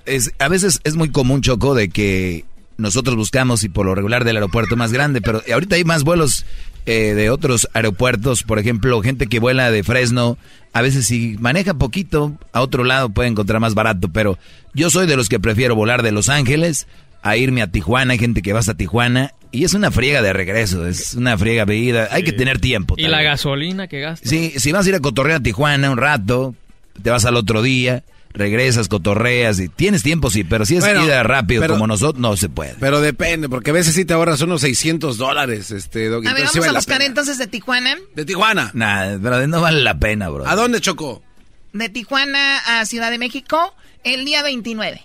Es, a veces es muy común, Choco, de que nosotros buscamos y por lo regular del aeropuerto más grande, pero ahorita hay más vuelos eh, de otros aeropuertos, por ejemplo, gente que vuela de Fresno, a veces si maneja poquito a otro lado puede encontrar más barato, pero yo soy de los que prefiero volar de Los Ángeles a irme a Tijuana, hay gente que va hasta Tijuana y es una friega de regreso, es una friega de ida, hay que tener tiempo. Y la gasolina que gasta. Sí, si vas a ir a cotorrear a Tijuana un rato, te vas al otro día, regresas, cotorreas y tienes tiempo, sí, pero si es Bueno, ida rápido pero- como nosotros, no se puede. Pero depende, porque a veces sí te ahorras unos 600 dólares, este, Doggy. A ver, vamos vale a buscar entonces de Tijuana. De Tijuana. Nada, pero no vale la pena, bro. ¿A dónde chocó? De Tijuana a Ciudad de México el día 29.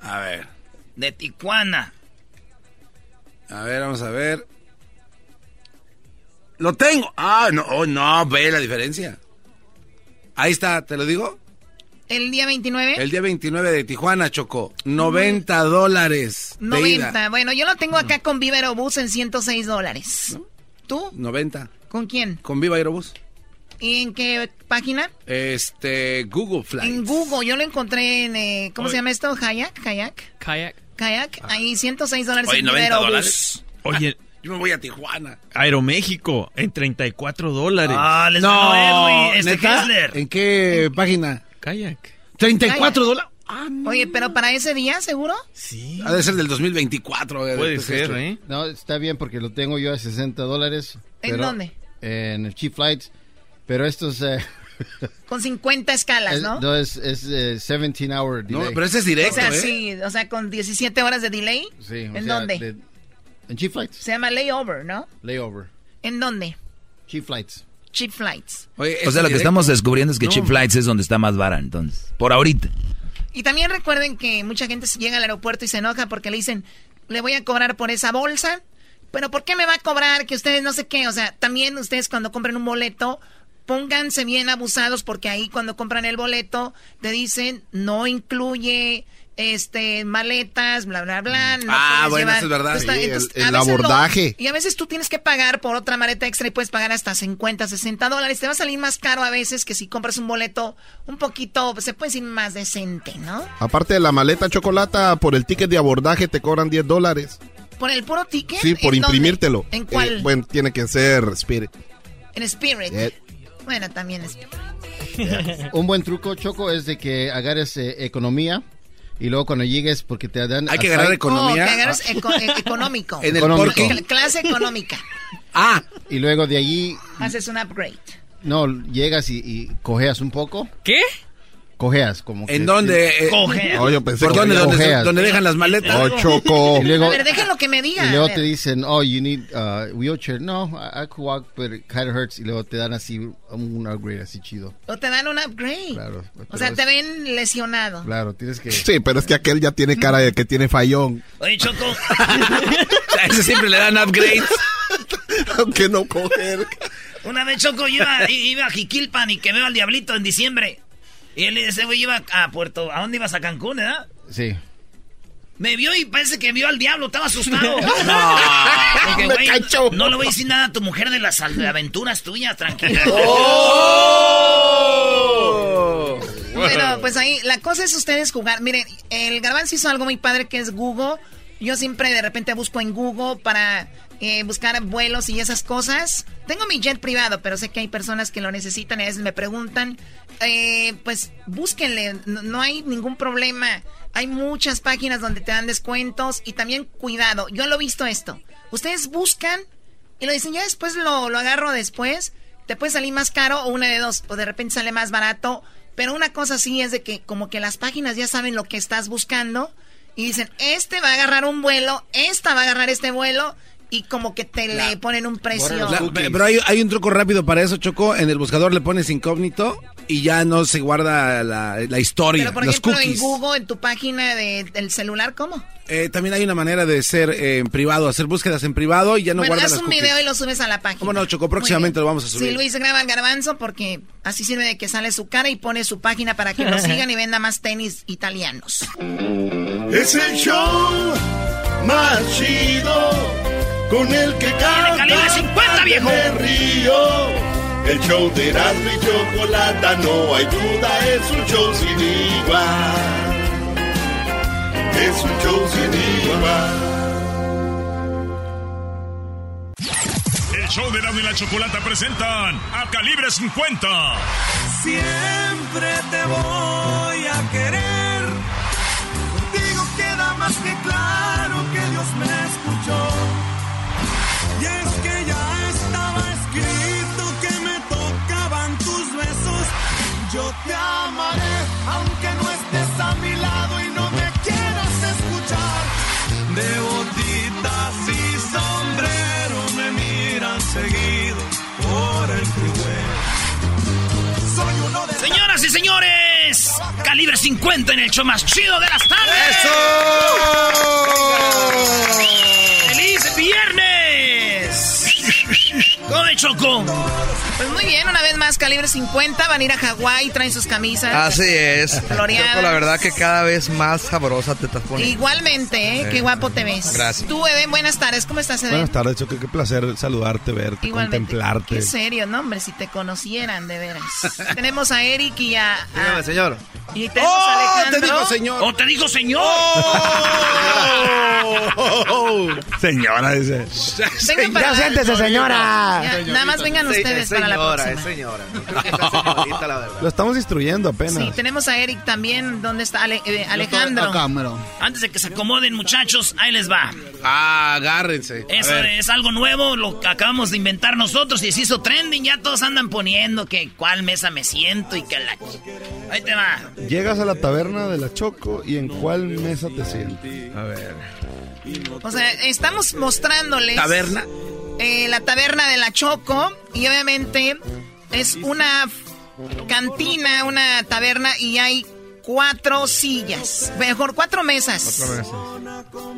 A ver. De Tijuana. A ver, vamos a ver. Lo tengo. Ah, no, oh, no, ve la diferencia. Ahí está, ¿te lo digo? El día 29. El día 29 de Tijuana, Chocó. 90 dólares. de 90. ida. Bueno, yo lo tengo acá con Viva Aerobús en 106 dólares. ¿Tú? 90. ¿Con quién? Con Viva Aerobús. ¿Y en qué página? Este, Google Flights. En Google. Yo lo encontré en, eh, ¿cómo se llama esto? ¿Kayak? ¿Kayak? Kayak. ¿Kayak? Ahí 106 dólares Oye, en Viva 90 Aerobús. dólares. Oye, Yo me voy a Tijuana. Aeroméxico en 34 dólares. Ah, les No, Edwin, este. ¿En qué página? Kayak. 34 dólares. Oye, pero para ese día, ¿seguro? Sí. Ha de ser del 2024. eh, Puede ser, esto. ¿eh? No, está bien porque lo tengo yo a 60 dólares. ¿En pero- dónde? En el Cheap Flights. Pero esto es... eh, Con 50 escalas, es- ¿no? no, es, es eh, 17 hour delay. No, pero ese es o directo, sea, ¿eh? sí, o sea, con 17 horas de delay. Sí, o ¿En sea, dónde? de- en Cheap Flights. Se llama layover, ¿no? Layover. ¿En dónde? Cheap Flights. Cheap flights. Oye, O sea, lo que estamos descubriendo es que No. Cheap Flights es donde está más vara, entonces. Por ahorita. Y también recuerden que mucha gente llega al aeropuerto y se enoja porque le dicen, le voy a cobrar por esa bolsa. Pero ¿por qué me va a cobrar que ustedes no sé qué? O sea, también ustedes cuando compren un boleto, pónganse bien abusados porque ahí cuando compran el boleto te dicen no incluye este maletas, bla bla bla. no Ah, bueno, llevar- eso es verdad. Sí, entonces, el lo- abordaje. y a veces tú tienes que pagar por otra maleta extra y puedes pagar hasta 50, 60 dólares. Te va a salir más caro a veces que si compras un boleto un poquito, se puede decir más decente, ¿no? Aparte de la maleta chocolata, por el ticket de abordaje te cobran 10 dólares. ¿Por el puro ticket? Sí, por imprimírtelo. ¿En cuál? Eh, bueno, tiene que ser Spirit. En Spirit. Eh. Bueno, también es. Un buen truco, Choco, es de que agarres eh, economía y luego cuando llegues, porque te dan... Hay que agarrar economía. Oh, que eco- eh, económico. En el Económico. Cl- Clase económica. Ah. Y luego de allí, Haces un upgrade. no, llegas y, y cojeas un poco. ¿Qué? Cojeas, como que... ¿En dónde? eh, Cojeas. Oh, yo pensé ¿Por que dónde? ¿Dónde- Cojeas. dónde dejan las maletas? Oh, Choco. Y luego, A ver, déjenlo que me diga. y a luego te dicen, oh, you need uh, wheelchair. No, I, I could walk, but it kind of hurts. Y luego te dan así un upgrade así chido. O te dan un upgrade. Claro. O sea, pero te es- ven lesionado. Claro, tienes que... Sí, pero es que aquel ya tiene cara de que tiene fallón. Oye, Choco. A ese siempre le dan upgrades. Aunque no coger. Una vez Choco yo iba, iba a Jiquilpan y que veo al diablito en diciembre. Y él, ese güey iba a Puerto. ¿A dónde ibas? A Cancún, ¿verdad? Sí. Me vio y parece que vio al diablo, estaba asustado. No. Güey, cachó. no le voy a decir nada a tu mujer de las aventuras tuyas, tranquila. Bueno, pues ahí, la cosa es ustedes jugar. Miren, el garbanzo hizo algo muy padre que es Google. Yo siempre de repente busco en Google para eh, buscar vuelos y esas cosas. Tengo mi jet privado, pero sé que hay personas que lo necesitan y a veces me preguntan. Eh, pues búsquenle, no, hay ningún problema. Hay muchas páginas donde te dan descuentos y también cuidado. Yo lo he visto esto. Ustedes buscan y lo dicen, ya después lo, lo agarro después. Te puede salir más caro o una de dos. O de repente sale más barato. Pero una cosa sí es de que como que las páginas ya saben lo que estás buscando. Y dicen, este va a agarrar un vuelo, esta va a agarrar este vuelo. Y como que te le ponen un precio. La- pero hay, hay un truco rápido para eso, Choco. En el buscador le pones incógnito y ya no se guarda la, la historia, Pero por los ejemplo en. Google, en tu página de- del celular, ¿cómo? Eh, también hay una manera de ser eh, en privado, hacer búsquedas en privado y ya no bueno, guardas haz las un cookies. video y lo subes a la página. ¿Cómo no, Choco? Próximamente lo vamos a subir. Sí, Luis graba el garbanzo porque así sirve de que sale su cara y pone su página para que lo sigan y venda más tenis italianos. Es el show más chido con el que cada calibre 50, viejo. me río. El show de Erasmo y Chocolata, no hay duda, es un show sin igual. Es un show sin igual. El show de Erasmo y la Chocolata presentan a Calibre 50. Siempre te voy a querer. Contigo queda más que claro que Dios me amaré aunque no estés a mi lado y no me quieras escuchar. De botitas y sombrero me miran seguido por el freeway. Soy uno de Señoras y señores, calibre 50 en el show más chido de las tardes. ¡Feliz ¿Cómo me chocó? Pues muy bien, una vez más, calibre 50, van a ir a Hawái, traen sus camisas. Así es. Floreadas. Choco, la verdad que cada vez más sabrosa te estás poniendo. Igualmente, ¿eh? Sí. Qué guapo te ves. Gracias. Tú, Eden, buenas tardes. ¿Cómo estás, Eden? Buenas tardes, Choco. Qué placer saludarte, verte, Igualmente. contemplarte. Qué serio, no, hombre, si te conocieran, de veras. tenemos a Eric y a... a- Dígame, señor. y tenemos a Alejandro. te digo, señor. ¡Oh, te dijo señor! Señora, dice. Vengan para- Ya siéntese, señora. Ya, nada más vengan ustedes es para la próxima. es señora. Señorita, la verdad. Lo estamos instruyendo apenas. Sí, tenemos a Eric también. ¿Dónde está Ale- eh, Alejandro? Antes de que se acomoden, muchachos, ahí les va. Ah, agárrense. Eso es algo nuevo, lo que acabamos de inventar nosotros y se hizo trending. Ya todos andan poniendo que cuál mesa me siento y que la... Ahí te va. Llegas a la taberna de la Choco y en cuál mesa te sientes. A ver. O sea, estamos mostrándoles... ¿Taberna? Eh, la taberna de la Choco y obviamente es una cantina, una taberna y hay cuatro sillas, mejor cuatro mesas. Otra vez.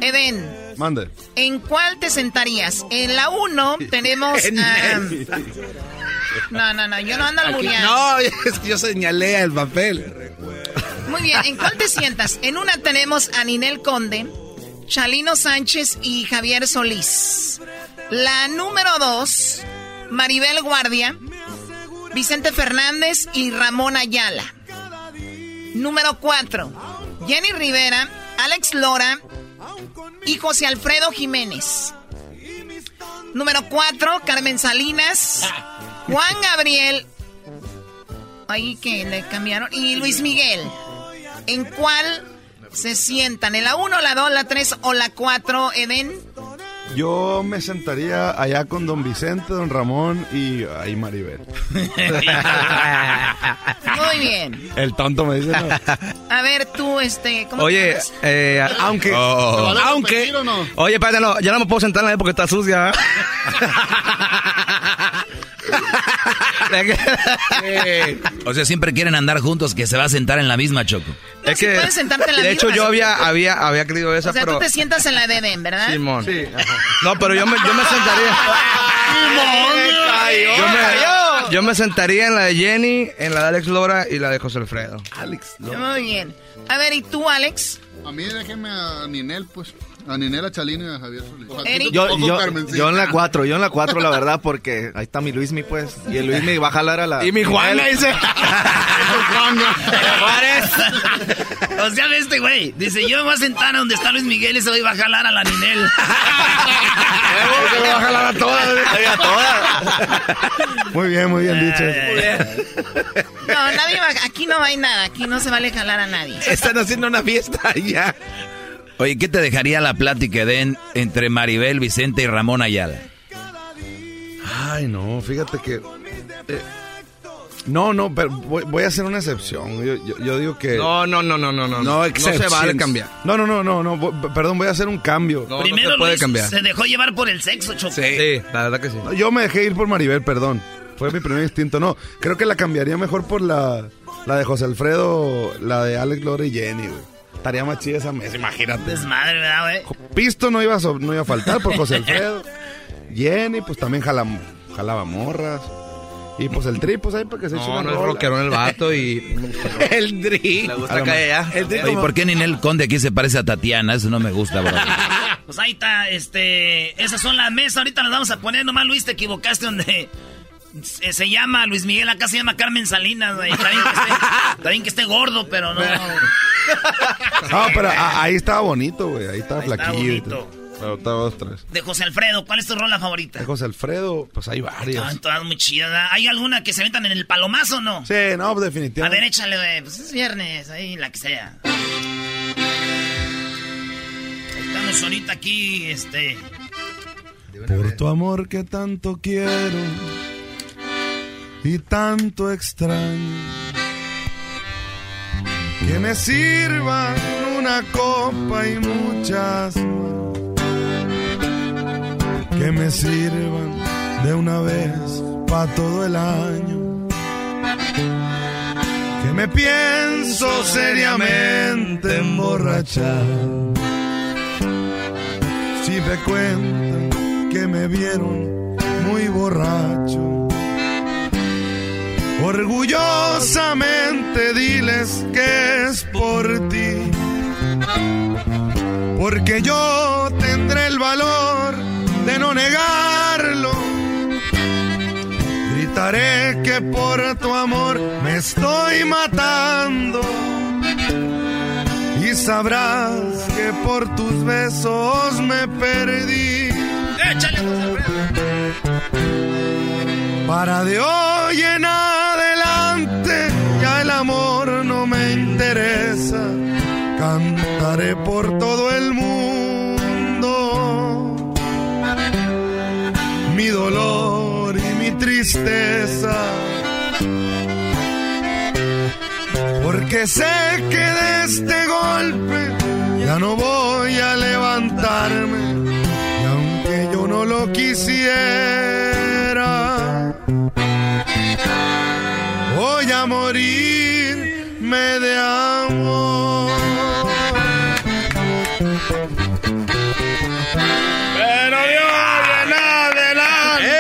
Eden, Mande. ¿en cuál te sentarías? En la uno tenemos a... No, no, no, yo no ando Aquí- albureando. no, es que yo señalé el papel. Muy bien, ¿en cuál te sientas? En una tenemos a Ninel Conde, Chalino Sánchez y Javier Solís. La número dos, Maribel Guardia, Vicente Fernández y Ramón Ayala. Número cuatro, Jenny Rivera, Alex Lora y José Alfredo Jiménez. Número 4, Carmen Salinas, Juan Gabriel, ahí que le cambiaron, y Luis Miguel. ¿En cuál se sientan? ¿En la 1, la 2, la 3 o la 4, Eden? Yo me sentaría allá con don Vicente, don Ramón y ahí Maribel. Muy bien. El tonto me dice no. A ver, tú, este, ¿cómo te Oye, llamas? eh, aunque. Oh. Aunque. Oye, espérate, no, ya no me puedo sentar en la porque está sucia. O sea, siempre quieren andar juntos, que se va a sentar en la misma, Choco. No, sí puedes sentarte en la de hecho, misma, yo sí. había, había, había querido esa, O sea, pero. tú te sientas en la de Eden, ¿verdad? Simón. No, pero yo me, yo me sentaría. Yo me, yo me sentaría en la de Jenny, en la de Alex Lora y la de José Alfredo. Alex Muy bien. A ver, ¿y tú, Alex? A mí déjenme a Ninel, pues. A Ninel, a Chalino y a Javier Solís. Eric. Yo, Yo, en la 4, yo en la 4, la verdad, porque ahí está mi Luismi, pues. Y el Luismi va a jalar a la. Y mi Juan Él- dice. O sea, ve este güey. Dice, yo me voy a sentar a donde está Luis Miguel y se va a jalar a la Ninel. Se va a jalar a todas. A todas. Muy bien, muy bien dicho. No, nadie va, aquí no hay nada, aquí no se vale jalar a nadie. Están haciendo una fiesta ya. Oye, ¿qué te dejaría la plática den entre Maribel, Vicente y Ramón Ayala? Ay, no, fíjate que. eh, no, no, pero voy, voy a hacer una excepción. Yo, yo- yo digo que. No, no, no, no, no, no. No se exceptions. vale cambiar. No, no, no, no, no. Perdón, voy a hacer un cambio. No, Primero no se puede Luis cambiar. se dejó llevar por el sexo, Choco. Sí, la verdad que sí. No, Yo me dejé ir por Maribel, perdón. Fue mi primer instinto. No, creo que la cambiaría mejor por la, la de José Alfredo, la de Alex Lora y Jenny, güey. Estaría más chida esa mesa, imagínate. Desmadre, ¿verdad, güey? Pisto no iba, a so- no iba a faltar por José Alfredo. Jenny, pues también jala, jalaba morras. Y pues el tri, pues ahí para que se eche No, una no es rola. rockerón el vato y. El Dri. Le gusta A lo caer mejor. ya. El Oye, como- ¿por qué Ninel Conde aquí se parece a Tatiana? Eso no me gusta, bro. Pues ahí está, este. Esas son las mesas. Ahorita las vamos a poner. Nomás, Luis, te equivocaste donde. Se, se llama Luis Miguel, acá se llama Carmen Salinas, güey. Está bien que esté, está bien que esté gordo, pero no. No, pero a- ahí estaba bonito, güey. Ahí estaba Ahí flaquillo. y bonito. Pero estaba dos, tres. De José Alfredo, ¿cuál es tu rola favorita? De José Alfredo, pues hay varias. Están todas muy chidas. ¿verdad? ¿Hay alguna que se metan en el palomazo o no? Sí, no, pues A definitivamente. ver, échale, güey. Pues es viernes, ahí la que sea. Estamos ahorita aquí, este. Por tu amor que tanto quiero y tanto extraño. Que me sirvan una copa y muchas más. Que me sirvan de una vez para todo el año. Que me pienso seriamente emborrachar. Si me cuentan que me vieron muy borracho, orgullosamente diles que es por ti. Porque yo tendré el valor de no negarlo. Gritaré que por tu amor me estoy matando. Y sabrás que por tus besos me perdí. Échale. Para de hoy en adelante interesa. Cantaré por todo el mundo mi dolor y mi tristeza. Porque sé que de este golpe ya no voy a levantarme. Y aunque yo no lo quisiera, voy a morirme de amor. Pero de hoy en adelante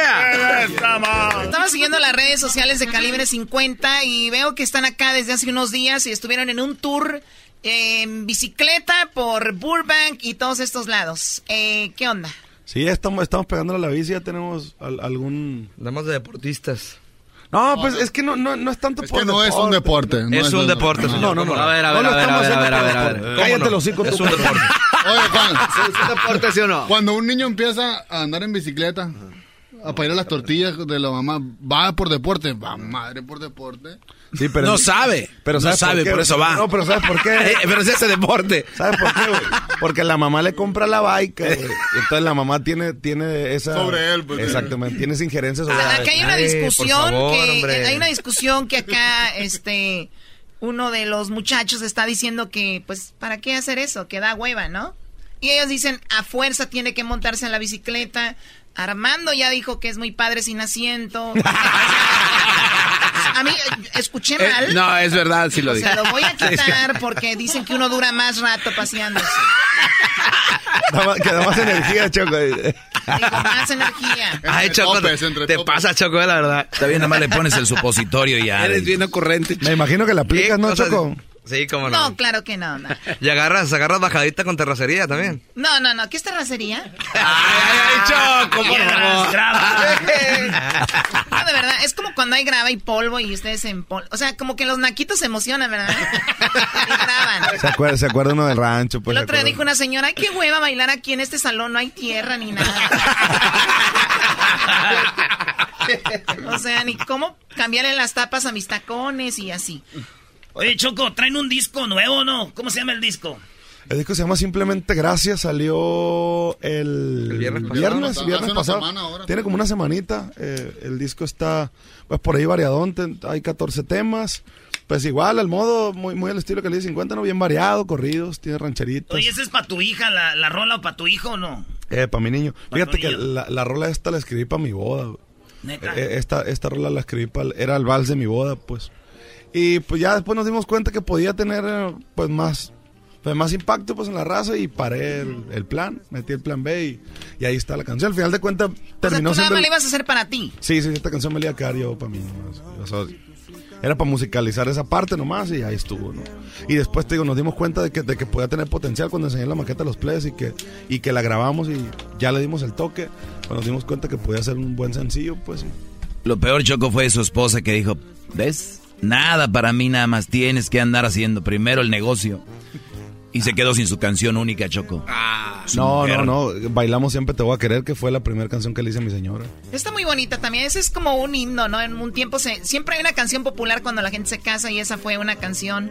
estamos. Estaba siguiendo las redes sociales de Calibre 50 y veo que están acá desde hace unos días y estuvieron en un tour en bicicleta por Burbank y todos estos lados. Eh, ¿Qué onda? Sí, ya estamos, estamos pegándole a la bici, ya tenemos al- algún... Damas de deportistas. No, pues es que no, no, no es tanto Es por que no es un deporte. no Es un deporte, No, señor. no, no. A ver, a No ver, a ver, estamos a ver, a ver, a ver, a deporte. ver. Cállate ¿Cómo no? los hocico Es tú. un deporte. Oye, cuando, ¿Es un deporte, sí o no? cuando un niño empieza a andar en bicicleta, a pedir las tortillas de la mamá, va por deporte, va madre por deporte. Sí, pero No sabe. Pero No ¿sabes sabe, por eso va. No, pero ¿sabes por qué? Pero se hace deporte. ¿Sabes por qué, güey? Porque la mamá le compra la güey. Entonces la mamá tiene, tiene esa... Sobre él, pues. Exactamente, tiene esa injerencia sobre Ah, Acá hay una discusión favor, que hombre. hay una discusión que acá este uno de los muchachos está diciendo que pues para qué hacer eso, que da hueva, ¿no? Y ellos dicen a fuerza tiene que montarse en la bicicleta. Armando ya dijo que es muy padre sin asiento. a mí escuché Eh, mal. no, es verdad, sí lo o dije. sea, lo voy a quitar porque dicen que uno dura más rato paseándose. Da más- Que da más energía, Choco. Digo, más energía. Ay, Choco, te, te pasa, Choco, la verdad. Está bien, nada más le pones el supositorio y ya. Eres bien ocurrente. Me imagino que la aplicas, ¿no, Choco? Sí, cómo no. No, claro que no, no. Y agarras, agarras bajadita con terracería también. No, no, no. ¿Qué es terracería? Ay, Choco, por favor. No, de verdad, es como cuando hay grava y polvo y ustedes en polvo. O sea, como que los naquitos se emocionan, ¿verdad? Y graban. Se acuerda, se acuerda uno del rancho, pues. El otro día dijo una señora, ay, qué hueva bailar aquí en este salón, no hay tierra ni nada. o sea, ni cómo cambiarle las tapas a mis tacones y así. Oye, Choco, traen un disco nuevo, ¿no? ¿Cómo se llama el disco? El disco se llama Simplemente Gracias, salió el, El viernes pasado. viernes, viernes una pasado. semana ahora. Tiene como una semanita. eh, el disco está pues por ahí variadón, ten- hay 14 temas. Pues igual, al modo, muy, muy al estilo que le 50, ¿no? Bien variado, corridos, tiene rancheritos. Oye, ¿esa es para tu hija, la, la rola o para tu hijo o no? Eh, para mi niño. Pa' Fíjate que la, la rola esta la escribí para mi boda. Neta. Eh, esta, esta rola la escribí para... Era el vals de mi boda, pues. Y pues ya después nos dimos cuenta que podía tener, eh, pues, más... pues, más impacto pues en la raza y paré el, el plan, metí el plan B y, y ahí está la canción. Al final de cuentas O sea, terminó tú nada más le ibas a hacer para ti. Sí, sí, esta canción me la iba a quedar yo para mí nomás. O sea, era para musicalizar esa parte nomás y ahí estuvo, ¿no? Y después, te digo, nos dimos cuenta de que, de que podía tener potencial cuando enseñé la maqueta a los players y que, y que la grabamos y ya le dimos el toque. Pues nos dimos cuenta que podía ser un buen sencillo, pues sí. Lo peor, Choco, fue su esposa que dijo, ¿ves? Nada para mí, nada más tienes que andar haciendo primero el negocio. Y se quedó sin su canción única, Choco. Su No, mujer. no, no. Bailamos siempre Te Voy a Querer, que fue la primera canción que le hice a mi señora. Está muy bonita también. Ese es como un himno, ¿no? En un tiempo se, siempre hay una canción popular cuando la gente se casa y esa fue una canción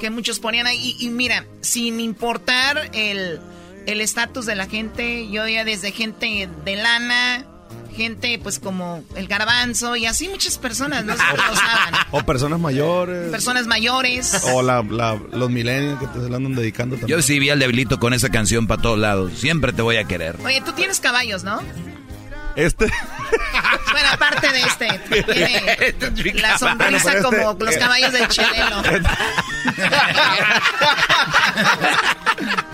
que muchos ponían ahí. Y, y mira, sin importar el el estatus de la gente, yo ya desde gente de lana, gente pues como el garbanzo y así muchas personas, ¿no? Lo usaban. O personas mayores. Personas mayores. O la, la- los millennials que te se la andan dedicando también. Yo sí vi al debilito con esa canción para todos lados. Siempre te voy a querer. Oye, tú tienes caballos, ¿no? Este. Bueno, aparte de este, tiene la sonrisa Bueno, como este- los caballos del cheleno.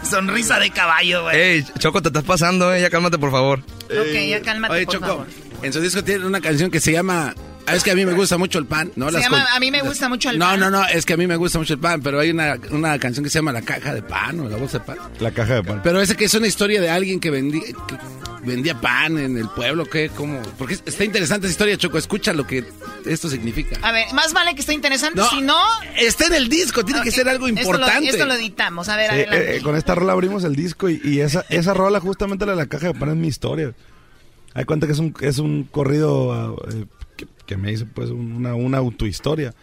Sonrisa de caballo, güey. Ey, Choco, te estás pasando, eh. Ya cálmate, por favor. Ok, ya cálmate, Oye, por Choco, favor. en su disco tiene una canción que se llama... Es que a mí me gusta mucho el pan, ¿no? Se Las llama con- A mí me gusta mucho el no, pan. No, no, es que a mí me gusta mucho el pan, pero hay una, una canción que se llama La caja de pan o La bolsa de pan. La caja de pan. Pero ese que es una historia de alguien que vendía, que vendía pan en el pueblo, ¿qué? ¿Cómo? Porque está interesante esa historia, Choco. Escucha lo que esto significa. A ver, más vale que esté interesante, No, si no... Está en el disco, tiene que ser algo esto lo- importante. Esto lo, editamos, a ver, Sí, adelante. eh, eh, con esta rola abrimos el disco y, y esa, esa rola justamente la de la caja de pan es mi historia. Hay cuenta que es un, es un corrido ah, eh, que, me hice pues una, una autohistoria.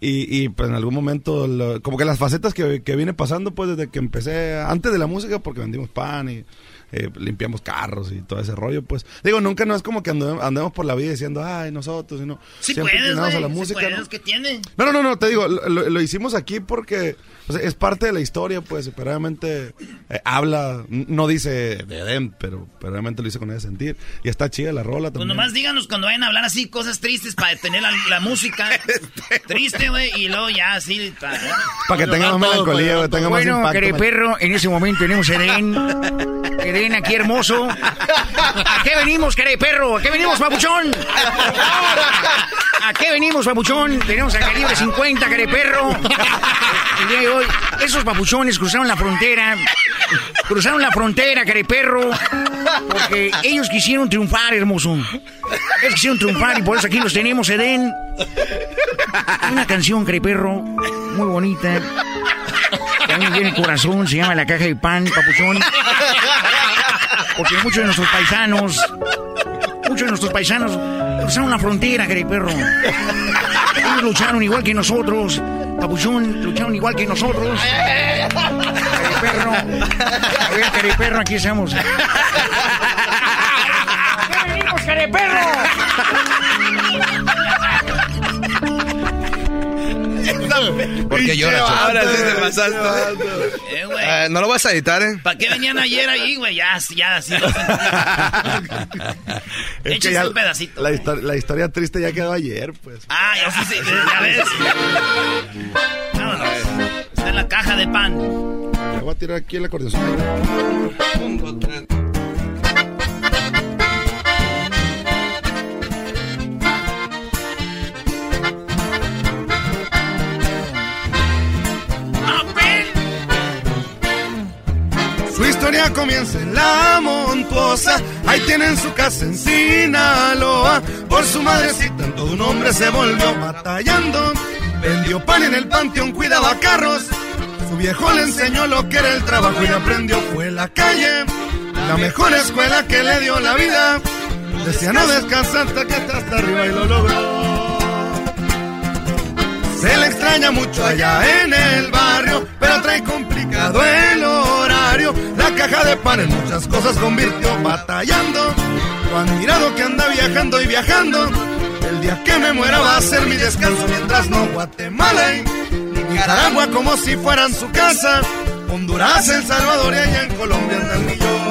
Y, y pues en algún momento, lo- como que las facetas que, que viene pasando pues desde que empecé, antes de la música, porque vendimos pan y eh, limpiamos carros y todo ese rollo, pues. Digo, nunca no es como que andemos, andemos por la vida diciendo, ay, nosotros, y no. Sí Siempre puedes, güey. a la sí música, puedes, ¿no? ¿qué tiene? No, no, no, no, te digo, lo, hicimos aquí porque o sea, es parte de la historia, pues, pero obviamente eh, habla, no dice de Edén, pero, pero realmente lo hice con ese sentir. Y está chida la rola Pues nomás díganos cuando vayan a hablar así cosas tristes para tener la, la música triste, güey, y luego ya así. Para, Para que tenga más melancolía, güey, tenga más Bueno, impacto. querido man. perro, en ese momento tenemos a Edén. Aquí hermoso. ¿A qué venimos, querido perro? ¿A qué venimos, papuchón? ¿A qué venimos, papuchón? Tenemos a calibre 50, querido perro. El día de hoy, esos papuchones cruzaron la frontera. Cruzaron la frontera, querido perro. Porque ellos quisieron triunfar, hermoso. Ellos quisieron triunfar y por eso aquí los tenemos, Edén. Una canción, querido perro, muy bonita. también tiene corazón, se llama la caja de pan, papuchón. Porque muchos de nuestros paisanos, muchos de nuestros paisanos cruzaron la frontera, perro. Ellos lucharon igual que nosotros. Papuchón, lucharon igual que nosotros. Cariperro. A ver, perro, aquí estamos. ¡Ya venimos, careperro! ¿Por qué lloras? Ahora sí te pasaste. Eh, güey. Eh, no lo vas a editar, ¿eh? ¿Para qué venían ayer ahí, güey? Ya, ya, sí. Es que Échense ya un pedacito. La, histo- la historia triste ya quedó ayer, pues. Ah, ya sí, sí, ya ves. Vámonos. Está en la caja de pan. Le voy a tirar aquí el acordeón. Historia comienza en la montuosa. Ahí tienen su casa en Sinaloa. Por su madrecita, todo un hombre se volvió batallando. Vendió pan en el panteón, cuidaba carros. Su viejo le enseñó lo que era el trabajo y aprendió. Fue la calle, la mejor escuela que le dio la vida. Decía no descansa hasta que está hasta arriba y lo logró. Se le extraña mucho allá en el barrio, pero trae complicado el La caja de pan en muchas cosas convirtió batallando. Lo admirado que anda viajando y viajando. El día que me muera va a ser mi descanso mientras no Guatemala y Nicaragua como si fueran su casa. Honduras, El Salvador y allá en Colombia andan millón.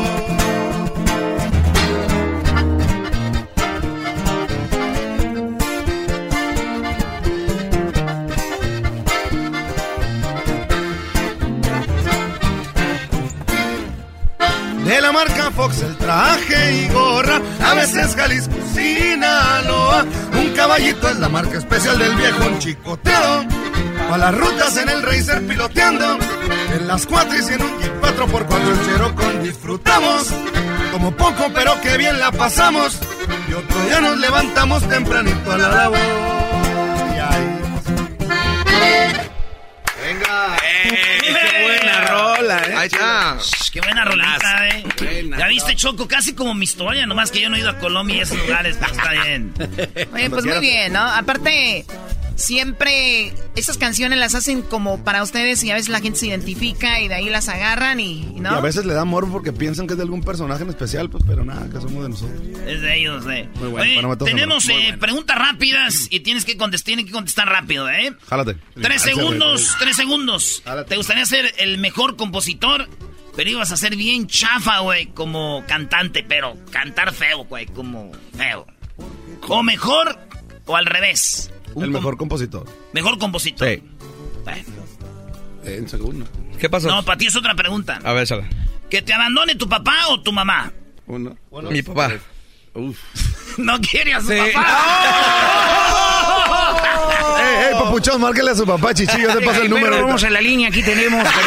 Marca Fox el traje y gorra, a veces Jalisco, Sinaloa. Un caballito es la marca especial del viejo un chicoteo. A las rutas en el Racer piloteando, en las cuatro y en un Jeep 4x4 el Cherokee disfrutamos. Como poco pero que bien la pasamos. Y otro día nos levantamos tempranito a la labor. Y ahí Venga. ¡Qué buena rola, eh! Ahí está. Qué buena rolita, eh. Ya viste, Choco, casi como mi historia, nomás que yo no he ido a Colombia y esos lugares, pues está bien. Oye, pues muy bien, ¿no? Aparte, siempre esas canciones las hacen como para ustedes y a veces la gente se identifica y de ahí las agarran y, y Y a ¿no? veces le da morbo porque piensan que es de algún personaje en especial, pues, pero nada, que somos de nosotros. Es de ellos, eh. Muy bueno, Oye, bueno, me toca, tenemos muy eh, bueno. preguntas rápidas y tienes que contestar, tienen que contestar rápido, ¿eh? Jálate. Tres segundos, tres segundos. ¿Te gustaría ser el mejor compositor? Pero ibas a ser bien chafa, güey, como cantante, pero cantar feo, güey, como feo. O mejor, o al revés. Un El mejor compositor. mejor compositor. Sí. Bueno. En segundo. ¿Qué pasó? No, para ti es otra pregunta. A ver, sala. ¿Que te abandone tu papá o tu mamá? Uno. Mi papá. Uf. No quiere a su Sí. papá. ¡Ey, ey, papuchón, márquele a su papá, chichillo, te paso el número. Vamos a la línea, aquí tenemos.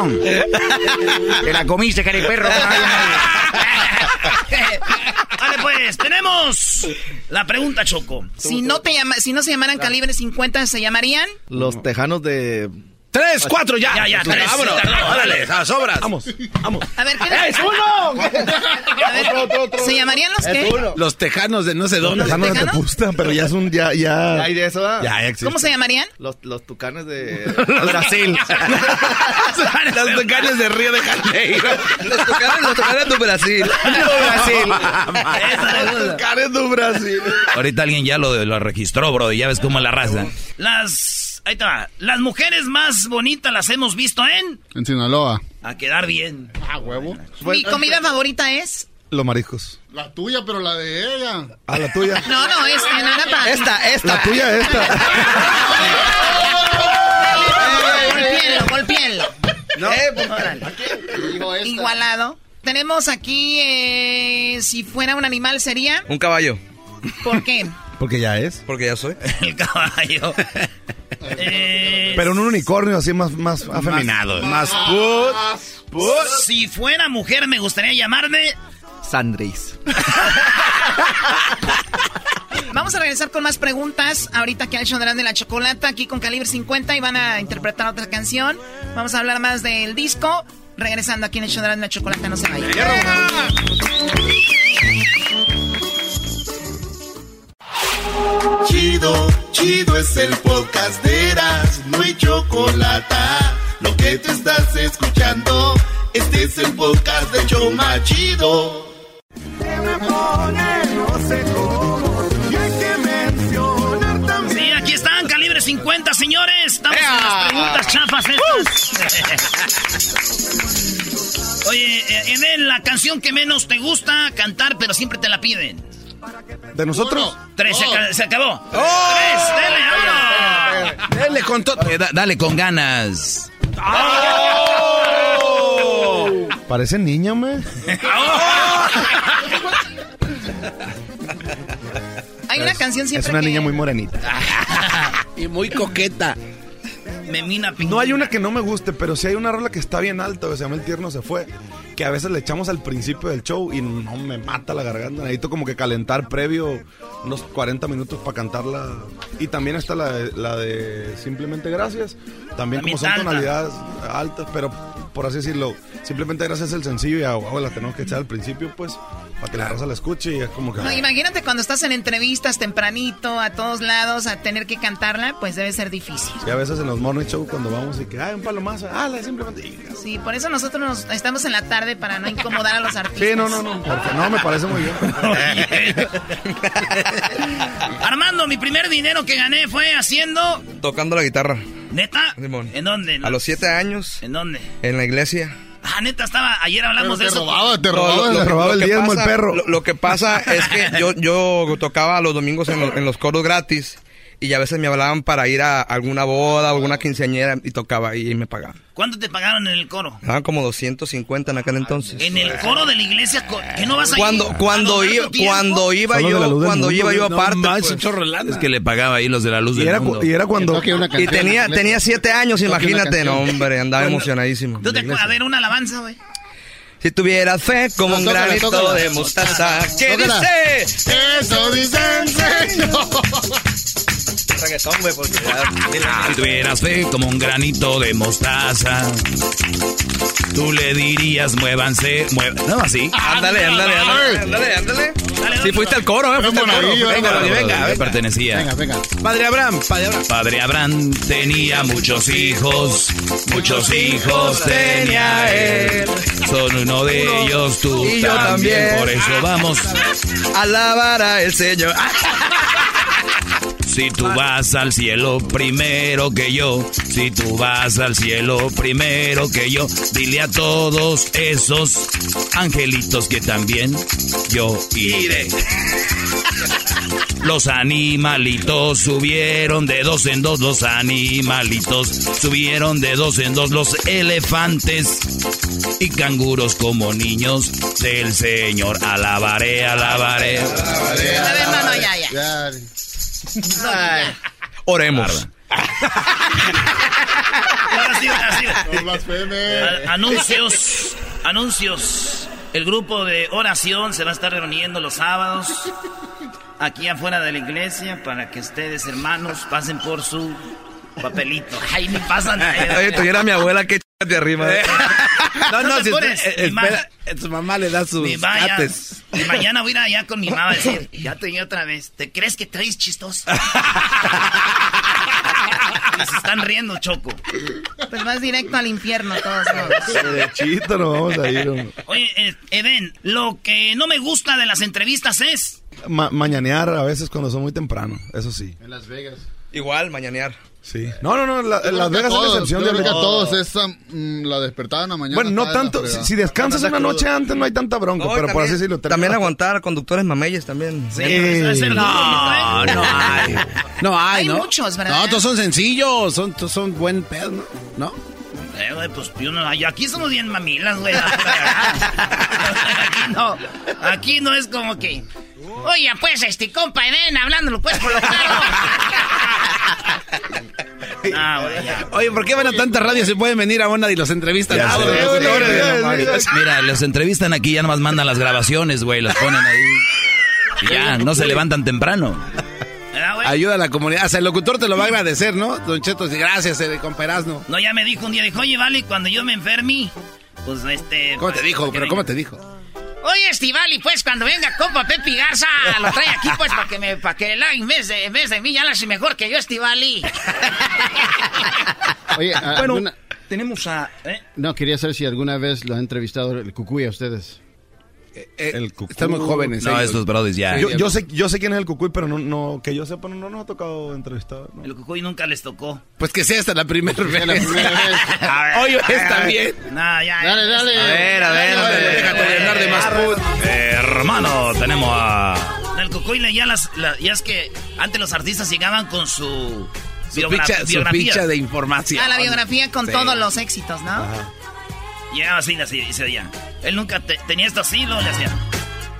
Bueno, te la comiste, cariperro. Vale, pues, tenemos la pregunta, Choco. Si no, te llama, si no se llamaran calibre 50, ¿se llamarían? Los tejanos de. Tres, cuatro, ya. Ya, ya, tres. Vámonos. Órale, a sobras. Vamos, vamos. A ver, ¿qué ¡Es uno! A ver, ¿Se llamarían los qué? Los tejanos de no sé dónde. De tejanos? Tepusta, pero ya es un, ya, ya. ¿Ya hay de eso? Ya, ya existe. ¿Cómo se llamarían? Los, los tucanes de Brasil. Los tecanos de Río de Janeiro. los tucanes, los tucanes de Brasil. Brasil. Esa es Karen de Brasil. Ahorita alguien ya lo, lo registró, bro, y ya ves cómo la raza. Las. Ahí está. Las mujeres más bonitas las hemos visto en. En Sinaloa. A quedar bien. Ah, huevo. Mi comida favorita es... Los mariscos. La tuya, pero la de ella. Ah, la tuya. No, no, es no era para... Esta, esta. La tuya, esta. Golpéenlo, golpéenlo. No, Eh, pues. Dijo esta. Igualado. Tenemos aquí, eh, si fuera un animal sería... Un caballo. ¿Por qué? Porque ya es. Porque ya soy. El caballo. Eh, Pero un unicornio así más, más afeminado. Más put. Si fuera mujer, me gustaría llamarme. Sandris. Vamos a regresar con más preguntas. Ahorita que ha hecho de la Chocolata, aquí con Calibre 50 y van a interpretar otra canción. Vamos a hablar más del disco. Regresando aquí en el show de la Chocolata, no se vayan. Chido, chido es el podcast de Eras, no hay chocolate. Lo que te estás escuchando, este es el podcast de Choma Chido. Sí, aquí están, calibre 50, señores. Estamos en las preguntas chafas estas. Oye, eh, Edel, la canción que menos te gusta cantar, pero siempre te la piden. ¿De nosotros? Tres, se, Oh. se acabó. ¡Oh! Tres, dele, con todo. Eh, da- dale con ganas. Parece niña, me. Hay una canción Es siempre una que... niña muy morenita. y muy coqueta. Memina No hay una que no me guste, pero sí hay una rola que está bien alta, que se llama El Tierno se fue, que a veces le echamos al principio del show y no me mata la garganta. Necesito como que calentar previo unos 40 minutos para cantarla. Y también está la de, la de Simplemente Gracias. También También como son alta. tonalidades altas, pero por así decirlo, Simplemente Gracias el sencillo y a la tenemos que echar al principio, pues, para que la raza la escuche y es como que... No, imagínate cuando estás en entrevistas tempranito, a todos lados, a tener que cantarla, pues debe ser difícil. Y a veces en los morning show cuando vamos y que, ay, un palomazo, ah, la simplemente... Sí, por eso nosotros nos, estamos en la tarde para no incomodar a los artistas. Sí, no, no, no, porque no, me parece muy bien. Armando, mi primer dinero que gané fue haciendo. Tocando la guitarra. ¿Neta? Simón. ¿En dónde? A los siete años. ¿En dónde? En la iglesia. Ah, neta, estaba. Ayer hablamos de eso. No, lo- lo- lo que pasa- Lo, lo que pasa es que yo, yo tocaba los domingos en, los- en los coros gratis y a veces me hablaban para ir a alguna boda o alguna quinceañera y tocaba y me pagaban. ¿Cuánto te pagaron en el coro? Daban como 250 en aquel entonces. En el coro de la iglesia, que no vas a Cuando, ir. cuando iba, cuando iba yo, cuando mundo, iba yo no aparte, manches, pues. Es que le pagaba ahí los de la luz Y del era, mundo. y era cuando... Y tenía, tenía siete años, imagínate, no, hombre, andaba Bueno, emocionadísimo. ¿Tú te acuerdas? A ver, una alabanza, güey. Si tuvieras fe como un No, tócala, granito tócala. de mostaza, ¿qué Tócala. dice? Eso dicen, señor. Reggaetón, güey, porque Si tuvieras fe como un granito de mostaza, tú le dirías, muévanse, muévanse. No, así. Ándale, ándale, ándale, ándale, ándale. Si fuiste al coro, ¿eh? Fuiste al coro. Venga, venga, venga. venga. Pertenecía. Venga, venga. Padre Abraham, Padre Abraham. Padre Abraham tenía muchos hijos, muchos hijos tenía él. Son uno de ellos tú Y yo también. también. Por eso vamos. Alabar a el Señor. Si tú vas al cielo primero que yo, si tú vas al cielo primero que yo, dile a todos esos angelitos que también yo iré. Los animalitos subieron de dos en dos, los animalitos subieron de dos en dos, los elefantes y canguros como niños del Señor. Alabaré, alabaré. A ver, no, no, ya, ya. Oremos. Ahora sí, ahora sí. A- anuncios, anuncios. El grupo de oración se va a estar reuniendo los sábados aquí afuera de la iglesia para que ustedes, hermanos, pasen por su papelito. Ay, ni pasan. Oye, tuviera mi abuela que ch- de arriba. ¿eh? No, no, te si pones, espera, ma- espera, su mamá le da sus cates. Y mañana voy a ir allá con mi mamá a decir, ya te vi otra vez. ¿Te crees que traes chistoso? Se están riendo, Choco. Pues vas directo al infierno, todos. Derechito nos vamos a ir. hombre. Oye, eh, Eden, lo que no me gusta de las entrevistas es... Ma- mañanear a veces cuando son muy temprano, eso sí. En Las Vegas. Igual, mañanear. Sí. No, no, no, la- Las Vegas es la todos, excepción yo de creo que a todos esa, mm, la despertada en la mañana. Bueno, no tanto. Si, si descansas una noche antes no hay tanta bronca, No, pero por así también- decirlo. También aguantar a conductores mameyes también. Sí. No, no hay. No hay, Hay ¿no? muchos, ¿verdad? No, todos son sencillos, son, todos son buen pedo, ¿no? ¿No? Eh, güey, pues yo no- ay, aquí somos bien mamilas, güey. aquí no, aquí no es como que... Oye, pues, este compa Eden, hablándolo pues por lo claro. Ah, ya. Oye, ¿por qué van a tanta radio si pueden venir a una y los entrevistan? Ya Ah. Mira, los entrevistan aquí, ya nomás mandan las grabaciones, güey, los ponen ahí. Y ya, no se levantan temprano. Ayuda a la comunidad. O sea, el locutor te lo va a agradecer, ¿no? Don Cheto, gracias, eh, con Perazno. No, ya me dijo un día, dijo, oye, vale, cuando yo me enferme, pues este... ¿Cómo te pues, dijo? ¿Pero venga". cómo te dijo? Oye, Estivali, pues cuando venga compa Pepe Garza, lo trae aquí pues para que me, para que la en vez de, en vez de mí ya la hace mejor que yo, Estivali. Oye, a- Bueno, alguna- tenemos a... No, quería saber si alguna vez lo ha entrevistado el Cucuy a ustedes. El cucuy. están muy jóvenes, No, estos brodis ya. Yo, yo sé, yo sé quién es el cucuy, pero no, no que yo sepa, no, no nos ha tocado entrevistar. ¿no? El cucuy nunca les tocó. Pues que sea hasta la primera vez. la primera vez. Hoy está bien. No, ya. Dale, dale. A ver, a ver, a ver. Déjate llenar de más put. Eh, hermano, tenemos a... El cucuy leía las, la- ya es que antes los artistas llegaban con su... Su biogra- ficha, su biografías. ficha de información. A la biografía con Sí. todos los éxitos, ¿no? Llegaba así, así, y se. Él nunca te- tenía esto así, lo le hacía.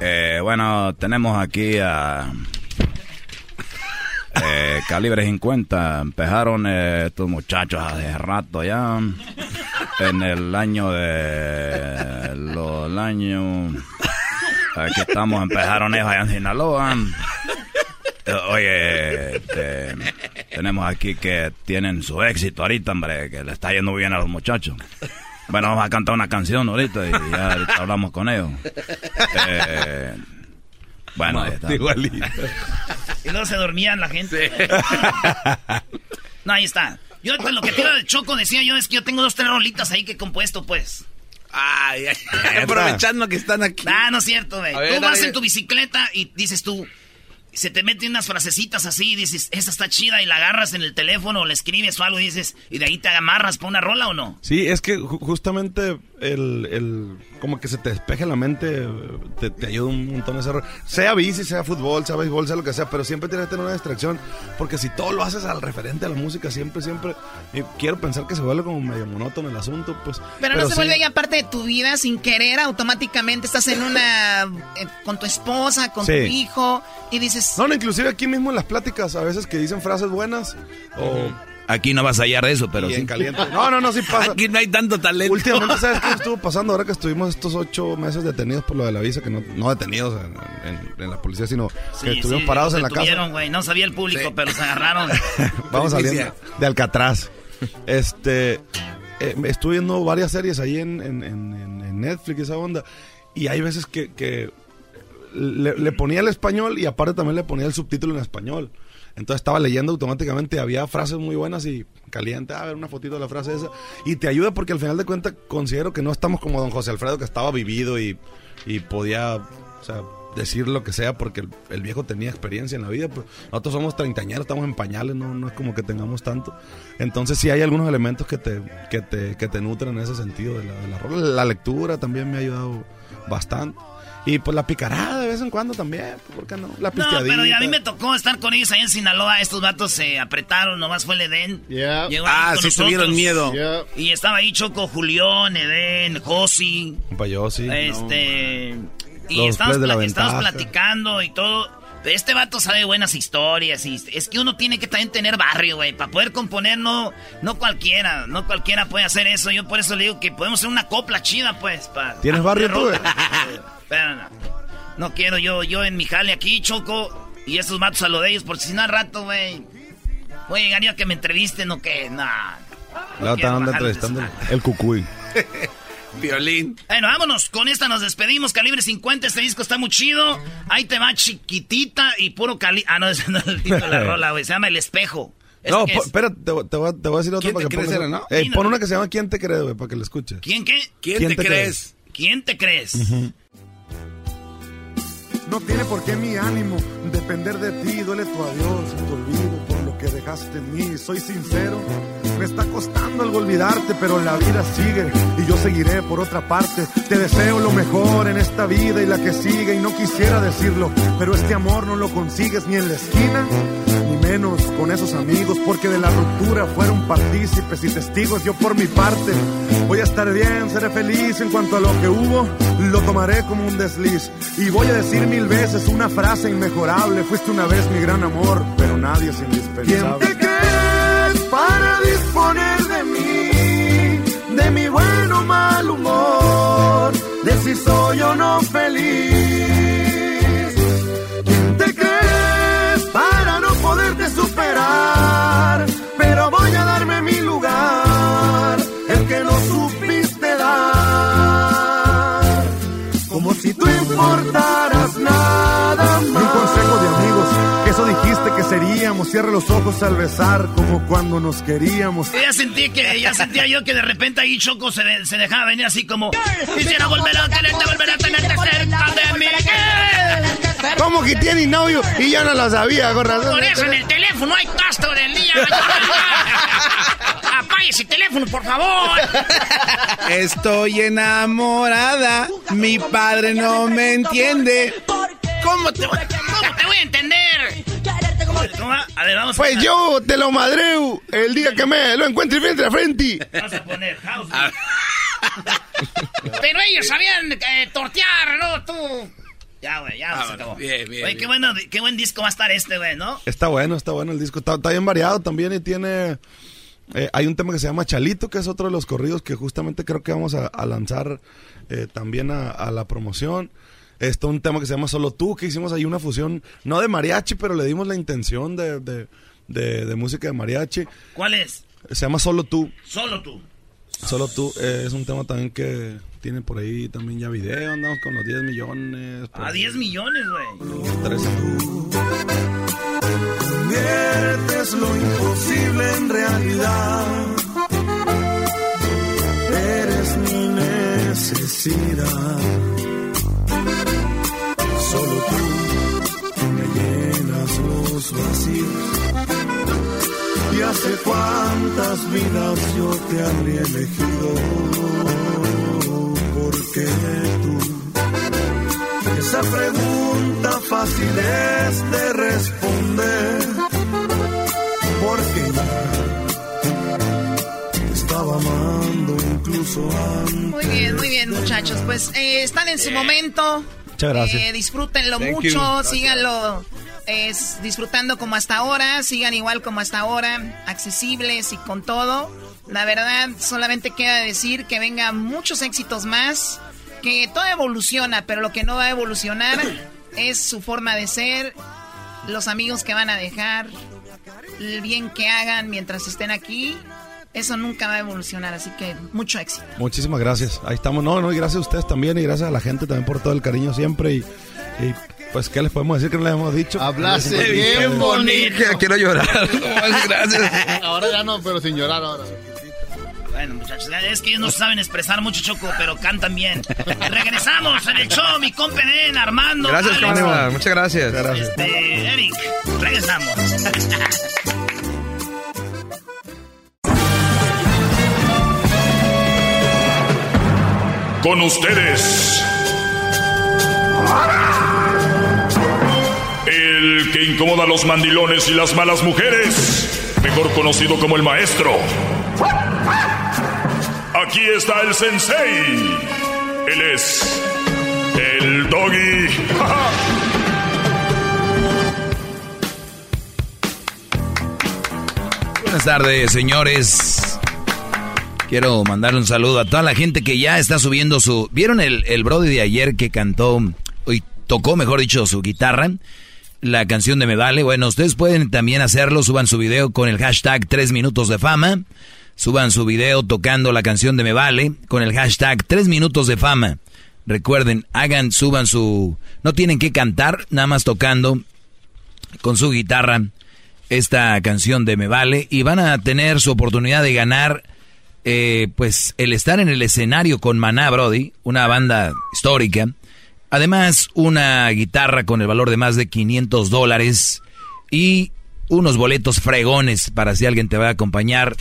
Eh, bueno, tenemos aquí a... Eh, calibre 50. Empezaron eh, estos muchachos hace rato ya. En el año de... Los años... Aquí estamos, empezaron ellos allá en Sinaloa. Eh, Oye, este, tenemos aquí que tienen su éxito ahorita, hombre, que le está yendo bien a los muchachos. Bueno, vamos a cantar una canción ahorita y ya ahorita hablamos con ellos. Eh, bueno, ahí está. Igualito. Y luego se dormían la gente. no, ahí está. Yo pues, lo que tira de Choco decía yo es que yo tengo dos, tres rolitas ahí que he compuesto, pues. Ay, ay, aprovechando que están aquí. Ah, no es cierto, güey. Tú vas en tu bicicleta y dices tú, se te meten unas frasecitas así y dices, esa está chida y la agarras en el teléfono o le escribes o algo y dices, y de ahí te amarras para una rola o no. Sí, es que ju- justamente el, el- como que se te despeje la mente, te, te ayuda un montón ese error. Sea bici, sea fútbol, sea béisbol, sea lo que sea, pero siempre tienes que tener una distracción, porque si todo lo haces al referente a la música, siempre, siempre, y quiero pensar que se vuelve como medio monótono el asunto, pues. Pero, no se sí. vuelve ya parte de tu vida sin querer, automáticamente estás en una... eh, con tu esposa, con Sí. tu hijo, y dices... No, no, inclusive aquí mismo en las pláticas, a veces que dicen frases buenas, o... Aquí no vas a hallar de eso, pero y sí. en caliente. No, no, no, sí pasa. Aquí no hay tanto talento. Últimamente, ¿sabes qué estuvo pasando ahora que estuvimos estos ocho meses detenidos por lo de la visa? Que no, no detenidos en, en- en la policía, sino que Sí, estuvimos sí, parados en la casa. güey. No sabía el público, pero se agarraron. Vamos saliendo de Alcatraz. Este, eh, estuve viendo varias series ahí en, en- en- en- en Netflix, esa onda. Y hay veces que, que le, le ponía el español y aparte también le ponía el subtítulo en español. Entonces estaba leyendo automáticamente, había frases muy buenas y caliente, a ver una fotito de la frase esa. Y te ayuda porque al final de cuentas considero que no estamos como don José Alfredo que estaba vivido y, y podía, o sea, decir lo que sea porque el, viejo tenía experiencia en la vida. Pues nosotros somos treintañeros, estamos en pañales, no, no es como que tengamos tanto. Entonces sí hay algunos elementos que te, que te, que te nutren en ese sentido de la, de. La lectura también me ha ayudado bastante. Y pues la picarada de vez en cuando también, pues, ¿por qué no? La No, pisteadita. pero a mí me tocó estar con ellos ahí en Sinaloa. Estos vatos se apretaron, nomás fue el Edén. Yeah. Ah, sí nosotros. tuvieron miedo. Yeah. Y estaba ahí Choco, Julián, Edén, Josi. Compa, yo sí. Este. Y pla- estamos ventaja. platicando y todo. Pero este vato sabe buenas historias y es que uno tiene que también tener barrio, güey. Para poder componer, no, no cualquiera, no cualquiera puede hacer eso. Yo por eso le digo que podemos hacer una copla chida, pues. pa- ¿Tienes barrio tú? Pero no. No quiero yo, yo en mi jale aquí, Choco, y esos vatos a lo de ellos, porque si no al rato, güey. Voy a llegar yo a que me entrevisten o que, nah. La otra anda entrevistando el cucuy. Violín. Bueno, vámonos. Con esta nos despedimos. Calibre 50. Este disco está muy chido. Ahí te va chiquitita y puro cali. Ah, no, ese no es el título de la rola, güey. Se llama El Espejo. ¿Es No, es? espera, te, voy- te voy, a- te voy a decir otra ¿Quién para te que crees pongas- era, no? Eh, pon una que se llama ¿Quién te cree, güey? Para que la escuches. ¿Quién qué? ¿Quién, ¿Quién te, te crees? ¿Quién te crees? No tiene por qué mi ánimo depender de ti. Duele tu adiós tu olvido que dejaste en mí. Soy sincero, me está costando algo olvidarte, pero la vida sigue y yo seguiré por otra parte. Te deseo lo mejor en esta vida y la que sigue. Y no quisiera decirlo, pero este amor no lo consigues ni en la esquina. Ni menos con esos amigos, porque de la ruptura fueron partícipes y testigos. Yo por mi parte voy a estar bien, seré feliz en cuanto a lo que hubo, lo tomaré como un desliz. Y voy a decir mil veces una frase inmejorable: Fuiste una vez mi gran amor, pero nadie es indispensable. ¿Quién te crees para disponer de mí? De mi bueno o mal humor, de si soy o no feliz. pero voy a darme mi lugar, el que no supiste dar, como si tú importaras nada más. Un consejo de amigos, eso dijiste que seríamos, cierra los ojos al besar, como cuando nos queríamos. Ya sentí que, ya sentía yo que de repente ahí Choco se, se dejaba venir así como, quisiera volver a tenerte, volver a tenerte cerca de mí. ¿Cómo que tiene novio? Y yo no lo sabía, con razón. Por eso en el teléfono hay casto del día. Apague ese teléfono, por favor. Estoy enamorada, mi padre no me entiende. ¿Cómo te, voy- cómo te voy a entender? A ver, vamos Pues a yo te lo madreo el día que me lo encuentre frente a frente. Vamos a poner house. Pero ellos sabían eh, tortear, ¿no? Tú. Ya, güey, ya se acabó. bien, bien, Oye, qué, bien. bueno, qué buen disco va a estar este, güey, ¿no? Está bueno, está bueno el disco. Está, está bien variado también y tiene... eh, hay un tema que se llama Chalito, que es otro de los corridos que justamente creo que vamos a, a lanzar eh, también a, a la promoción. Está un tema que se llama Solo Tú, que hicimos ahí una fusión, no de mariachi, pero le dimos la intención de, de, de- de música de mariachi. ¿Cuál es? Se llama Solo Tú. Solo tú. Solo Tú eh, es un tema también que tiene por ahí también ya video, andamos con los 10 millones. por A ahí. 10 millones, güey. 13. Conviertes lo imposible en realidad. Eres mi necesidad. Solo tú me llenas los vacíos. Y hace cuántas vidas yo te habría elegido. Porque tú esa pregunta fácil es de responder. Porque ya te estaba amando incluso antes. Muy bien, muy bien, muchachos. Pues eh, están en su momento. Muchas gracias. Eh, disfrútenlo Thank mucho, you. Gracias. síganlo eh, disfrutando como hasta ahora, sigan igual como hasta ahora, accesibles y con todo. La verdad, solamente queda decir que vengan muchos éxitos más, que todo evoluciona, pero lo que no va a evolucionar es su forma de ser, los amigos que van a dejar, el bien que hagan mientras estén aquí. Eso nunca va a evolucionar, así que mucho éxito. Muchísimas gracias. Ahí estamos. No, no, y gracias a ustedes también y gracias a la gente también por todo el cariño siempre. Y, y, pues, ¿qué les podemos decir que no les hemos dicho? Hablaste Gracias bien bonito. Quiero llorar. Gracias. Ahora ya no, pero sin llorar ahora. Bueno, muchachos, es que ellos no saben expresar mucho, Choco, pero cantan bien. Regresamos en el show, mi compa Nen, Armando. Gracias, Alex. Muchas gracias. Este, Eric, regresamos. Con ustedes. El que incomoda a los mandilones y las malas mujeres. Mejor conocido como el maestro. Aquí está el sensei. Él es el doggy. Buenas tardes, señores. Quiero mandarle un saludo a toda la gente que ya está subiendo su... ¿Vieron el, el Brody de ayer que cantó, y tocó, mejor dicho, su guitarra? La canción de Me Vale. Bueno, ustedes pueden también hacerlo. Suban su video con el hashtag 3 minutos de fama. Suban su video tocando la canción de Me Vale con el hashtag 3 minutos de fama. Recuerden, hagan, suban su... No tienen que cantar, nada más tocando con su guitarra esta canción de Me Vale y van a tener su oportunidad de ganar eh, pues el estar en el escenario con Maná Brody, una banda histórica. Además, una guitarra con el valor de más de 500 dólares y unos boletos fregones para si alguien te va a acompañar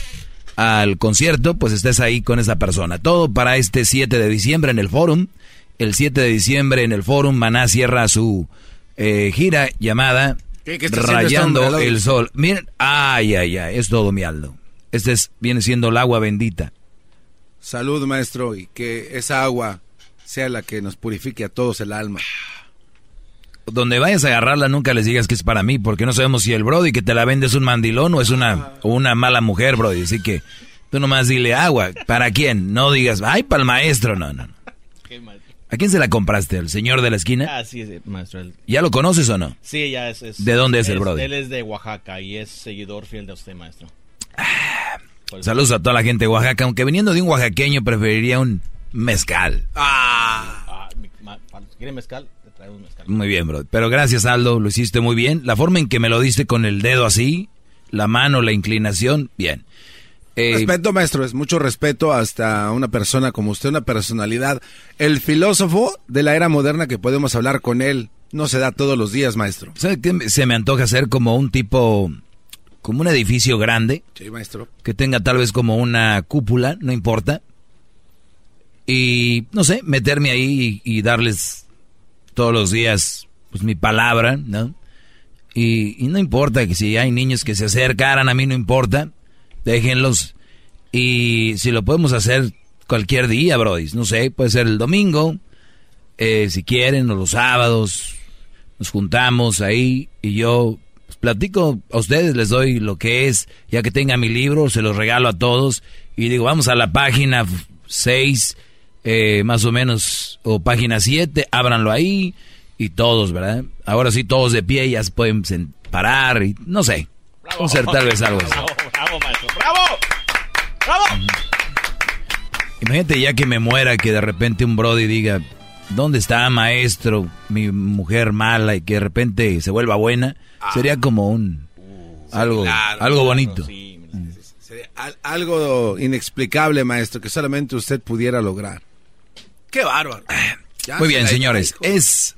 al concierto, pues estés ahí con esa persona. Todo para este 7 de diciembre en el Forum. El 7 de diciembre en el Forum, Maná cierra su eh, gira llamada ¿Qué- qué está haciendo este Rayando el Sol. Miren, ay, ay, ay, es todo mi Aldo. Este es, viene siendo el agua bendita. Salud, maestro, y que esa agua sea la que nos purifique a todos el alma. Donde vayas a agarrarla, nunca les digas que es para mí, porque no sabemos si el Brody que te la vende es un mandilón o es una, o una mala mujer, Brody. Así que tú nomás dile agua. ¿Para quién? No digas, ay, para el maestro. No, no. no. ¿A quién se la compraste? ¿Al señor de la esquina? Ah, sí, sí, maestro. ¿Ya lo conoces o no? Sí, ya es, es- ¿De dónde es el brody? Él es de Oaxaca y es seguidor fiel de usted, maestro. Saludos a toda la gente de Oaxaca, aunque viniendo de un oaxaqueño preferiría un mezcal. Ah, si quiere mezcal, te traemos mezcal. Muy bien, bro. Pero gracias, Aldo, lo hiciste muy bien. La forma en que me lo diste con el dedo así, la mano, la inclinación, bien. Eh, Respeto, maestro, es mucho respeto hasta una persona como usted, una personalidad. El filósofo de la era moderna que podemos hablar con él no se da todos los días, maestro. ¿Sabe qué se me antoja hacer como un tipo, como un edificio grande? Sí, maestro. Que tenga tal vez como una cúpula, no importa. Y, no sé, meterme ahí y, darles todos los días, pues mi palabra, ¿no? Y, y, no importa que si hay niños que se acercaran, a mí no importa, déjenlos. Y si lo podemos hacer cualquier día, Brody, no sé, puede ser el domingo, eh, si quieren, o los sábados, nos juntamos ahí y yo pues, platico a ustedes, les doy lo que es, ya que tenga mi libro, se los regalo a todos y digo, vamos a la página 6, eh, más o menos, o página 7, ábranlo ahí y todos, ¿verdad? Ahora sí, todos de pie ya se pueden parar y no sé. Vamos a hacer tal vez algo así. Bravo, bravo, maestro. ¡Bravo! ¡Bravo! Imagínate ya que me muera que de repente un Brody diga, ¿dónde está maestro, mi mujer mala y que de repente se vuelva buena? Sería como un algo, claro, algo bonito. Sería al- algo inexplicable, maestro, que solamente usted pudiera lograr. ¡Qué bárbaro! Ya Muy bien, señores, es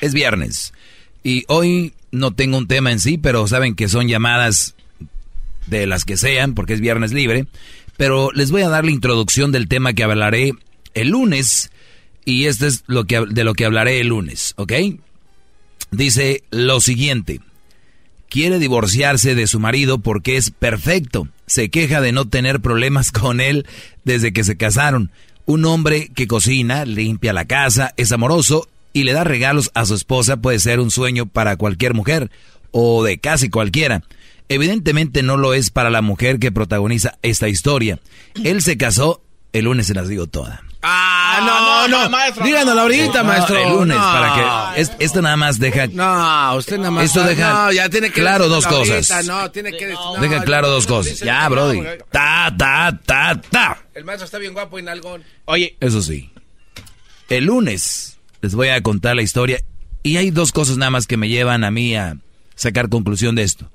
es viernes y hoy no tengo un tema en sí, pero saben que son llamadas de las que sean, porque es viernes libre. Pero les voy a dar la introducción del tema que hablaré el lunes. Y este es lo que, de lo que hablaré el lunes, ¿ok? Dice lo siguiente. Quiere divorciarse de su marido porque es perfecto. Se queja de no tener problemas con él desde que se casaron. Un hombre que cocina, limpia la casa, es amoroso y le da regalos a su esposa puede ser un sueño para cualquier mujer o de casi cualquiera. Evidentemente no lo es para la mujer que protagoniza esta historia. Él se casó, el lunes se las digo toda. Ah, no, no. Díganoslo ahorita, No, maestro. el lunes, No. para que... es- esto nada más deja... No, usted nada más. Esto deja no, ya tiene que claro dos decirlo cosas. ahorita, No, tiene que decir- no, deja no, claro no, dos no, cosas. Ya, no, Brody. Ta, ta, ta, ta. El maestro está bien guapo y nalgón. Oye, Eso sí. El lunes les voy a contar la historia. Y hay dos cosas nada más que me llevan a mí a sacar conclusión de esto.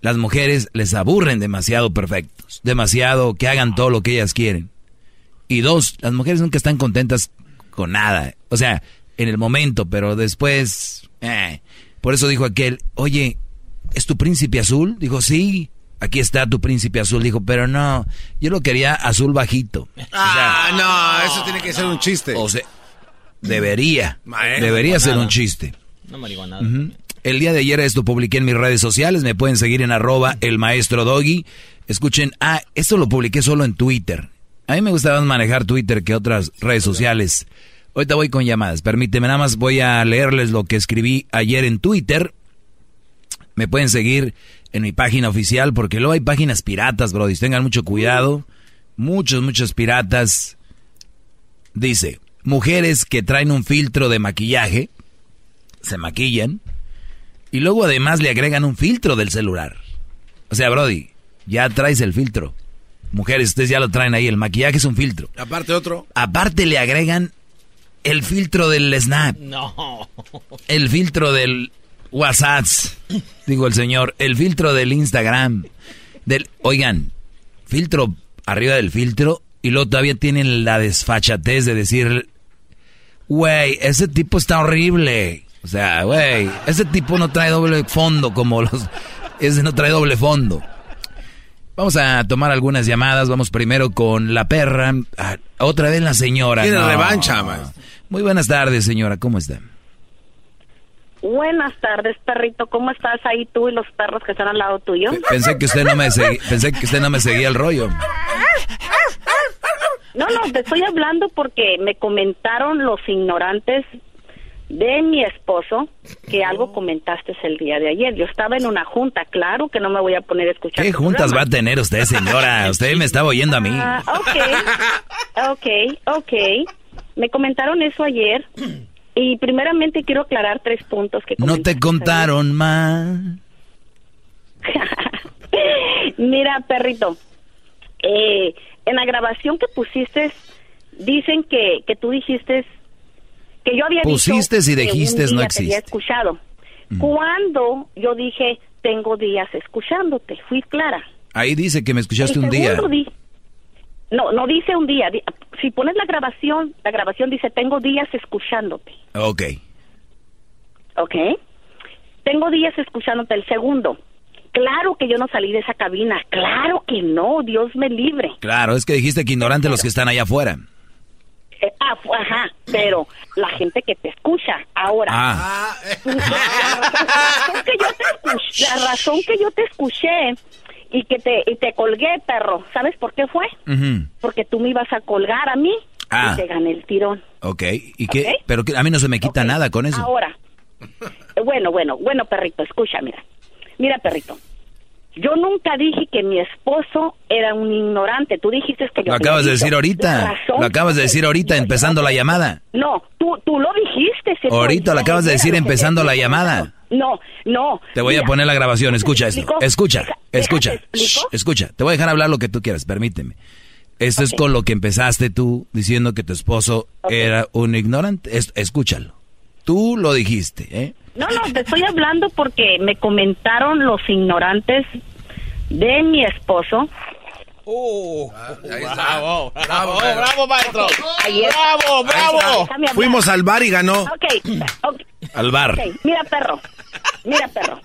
Las mujeres les aburren demasiado perfectos. Demasiado que hagan todo lo que ellas quieren. Y dos, las mujeres nunca están contentas con nada. O sea, en el momento, pero después... eh. Por eso dijo aquel, oye, ¿es tu príncipe azul? Dijo, sí, aquí está tu príncipe azul. Dijo, pero no, yo lo quería azul bajito. Ah, no, eso tiene que ser un chiste. O sea, debería. Maestro, debería ser un chiste. no marihuana. Ujú. El día de ayer esto publiqué en mis redes sociales. Me pueden seguir en arroba el maestro doggy. Escuchen, ah, esto lo publiqué solo en Twitter. A mí me gusta más manejar Twitter que otras redes sociales. Ahorita voy con llamadas. Permíteme, nada más voy a leerles lo que escribí ayer en Twitter. Me pueden seguir en mi página oficial porque luego hay páginas piratas, brody. Tengan mucho cuidado. Muchos, muchos piratas. Dice, mujeres que traen un filtro de maquillaje, se maquillan, y luego además le agregan un filtro del celular. O sea, Brody, ya traes el filtro. Mujeres, ustedes ya lo traen ahí, el maquillaje es un filtro. Aparte otro. Aparte le agregan el filtro del Snap, No. el filtro del WhatsApp, digo el señor, el filtro del Instagram, del, oigan, filtro arriba del filtro y luego todavía tienen la desfachatez de decir, güey, ese tipo está horrible. O sea, güey, ese tipo no trae doble fondo como los, ese no trae doble fondo. Vamos a tomar algunas llamadas. Vamos primero con la perra. Ah, otra vez la señora. Tiene No. revancha, maestro. Muy buenas tardes, señora. ¿Cómo está? Buenas tardes, perrito. ¿Cómo estás ahí tú y los perros que están al lado tuyo? Pensé que usted no me segui- pensé que usted no me seguía el rollo. No, no, te estoy hablando porque me comentaron los ignorantes de mi esposo que algo comentaste el día de ayer. Yo estaba en una junta, claro que no me voy a poner a escuchar. ¿Qué juntas va a tener usted, señora? Usted me estaba oyendo a mí. Ah, ok, ok, ok. Me comentaron eso ayer y primeramente quiero aclarar tres puntos que No te contaron más. Mira, perrito, eh, en la grabación que pusiste, dicen que, que tú dijiste que yo había Pusiste dicho y que un dijiste día no te existe. había escuchado. Cuando yo dije, tengo días escuchándote, fui clara. Ahí dice que me escuchaste un día. di- no, no dice un día. Si pones la grabación, la grabación dice, tengo días escuchándote. Ok. ¿Ok? Tengo días escuchándote. El segundo, claro que yo no salí de esa cabina. Claro que no, Dios me libre. Claro, es que dijiste que ignorante los que están allá afuera. Ah, fu- ajá, pero la gente que te escucha ahora. Ah. la, razón que yo te escuché, la razón que yo te escuché y que te, y te colgué, perro, ¿sabes por qué fue? Porque tú me ibas a colgar a mí Ah. y te gané el tirón. Ok. ¿Y qué? Pero que a mí no se me quita nada con eso. Ahora, bueno, bueno, bueno, perrito, escucha, mira. Mira, perrito. Yo nunca dije que mi esposo era un ignorante. Tú dijiste que yo Lo acabas de decir ahorita. Lo acabas de decir ahorita empezando la llamada. No, tú, tú lo dijiste. se Ahorita lo acabas de decir empezando la llamada. No, no. Te voy a poner la grabación. Escucha esto. Escucha, escucha. Shh, Escucha. Te voy a dejar hablar lo que tú quieras. Permíteme. Esto es con lo que empezaste tú diciendo que tu esposo era un ignorante. Es- escúchalo. Tú lo dijiste, ¿eh? No, no, te estoy hablando porque me comentaron los ignorantes de mi esposo. Bravo, bravo, bravo, maestro. Bravo, bravo. Fuimos al bar y ganó. Ok, ok. Al bar. Mira, perro. Mira, perro.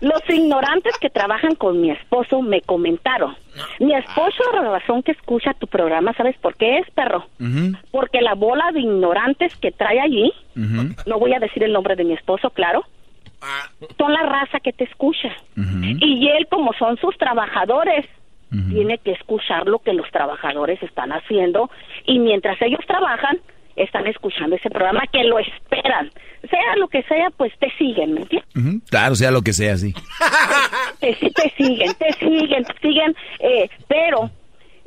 Los ignorantes que trabajan con mi esposo me comentaron. Mi esposo, la razón que escucha tu programa, ¿sabes por qué es, perro? Porque la bola de ignorantes que trae allí, no voy a decir el nombre de mi esposo, claro, son la raza que te escucha. Y él, como son sus trabajadores, tiene que escuchar lo que los trabajadores están haciendo y mientras ellos trabajan, están escuchando ese programa que lo esperan. Sea lo que sea, pues te siguen, ¿me entiendes? Ujú. Claro, sea lo que sea, sí. te, siguen, te siguen, te siguen, eh, pero,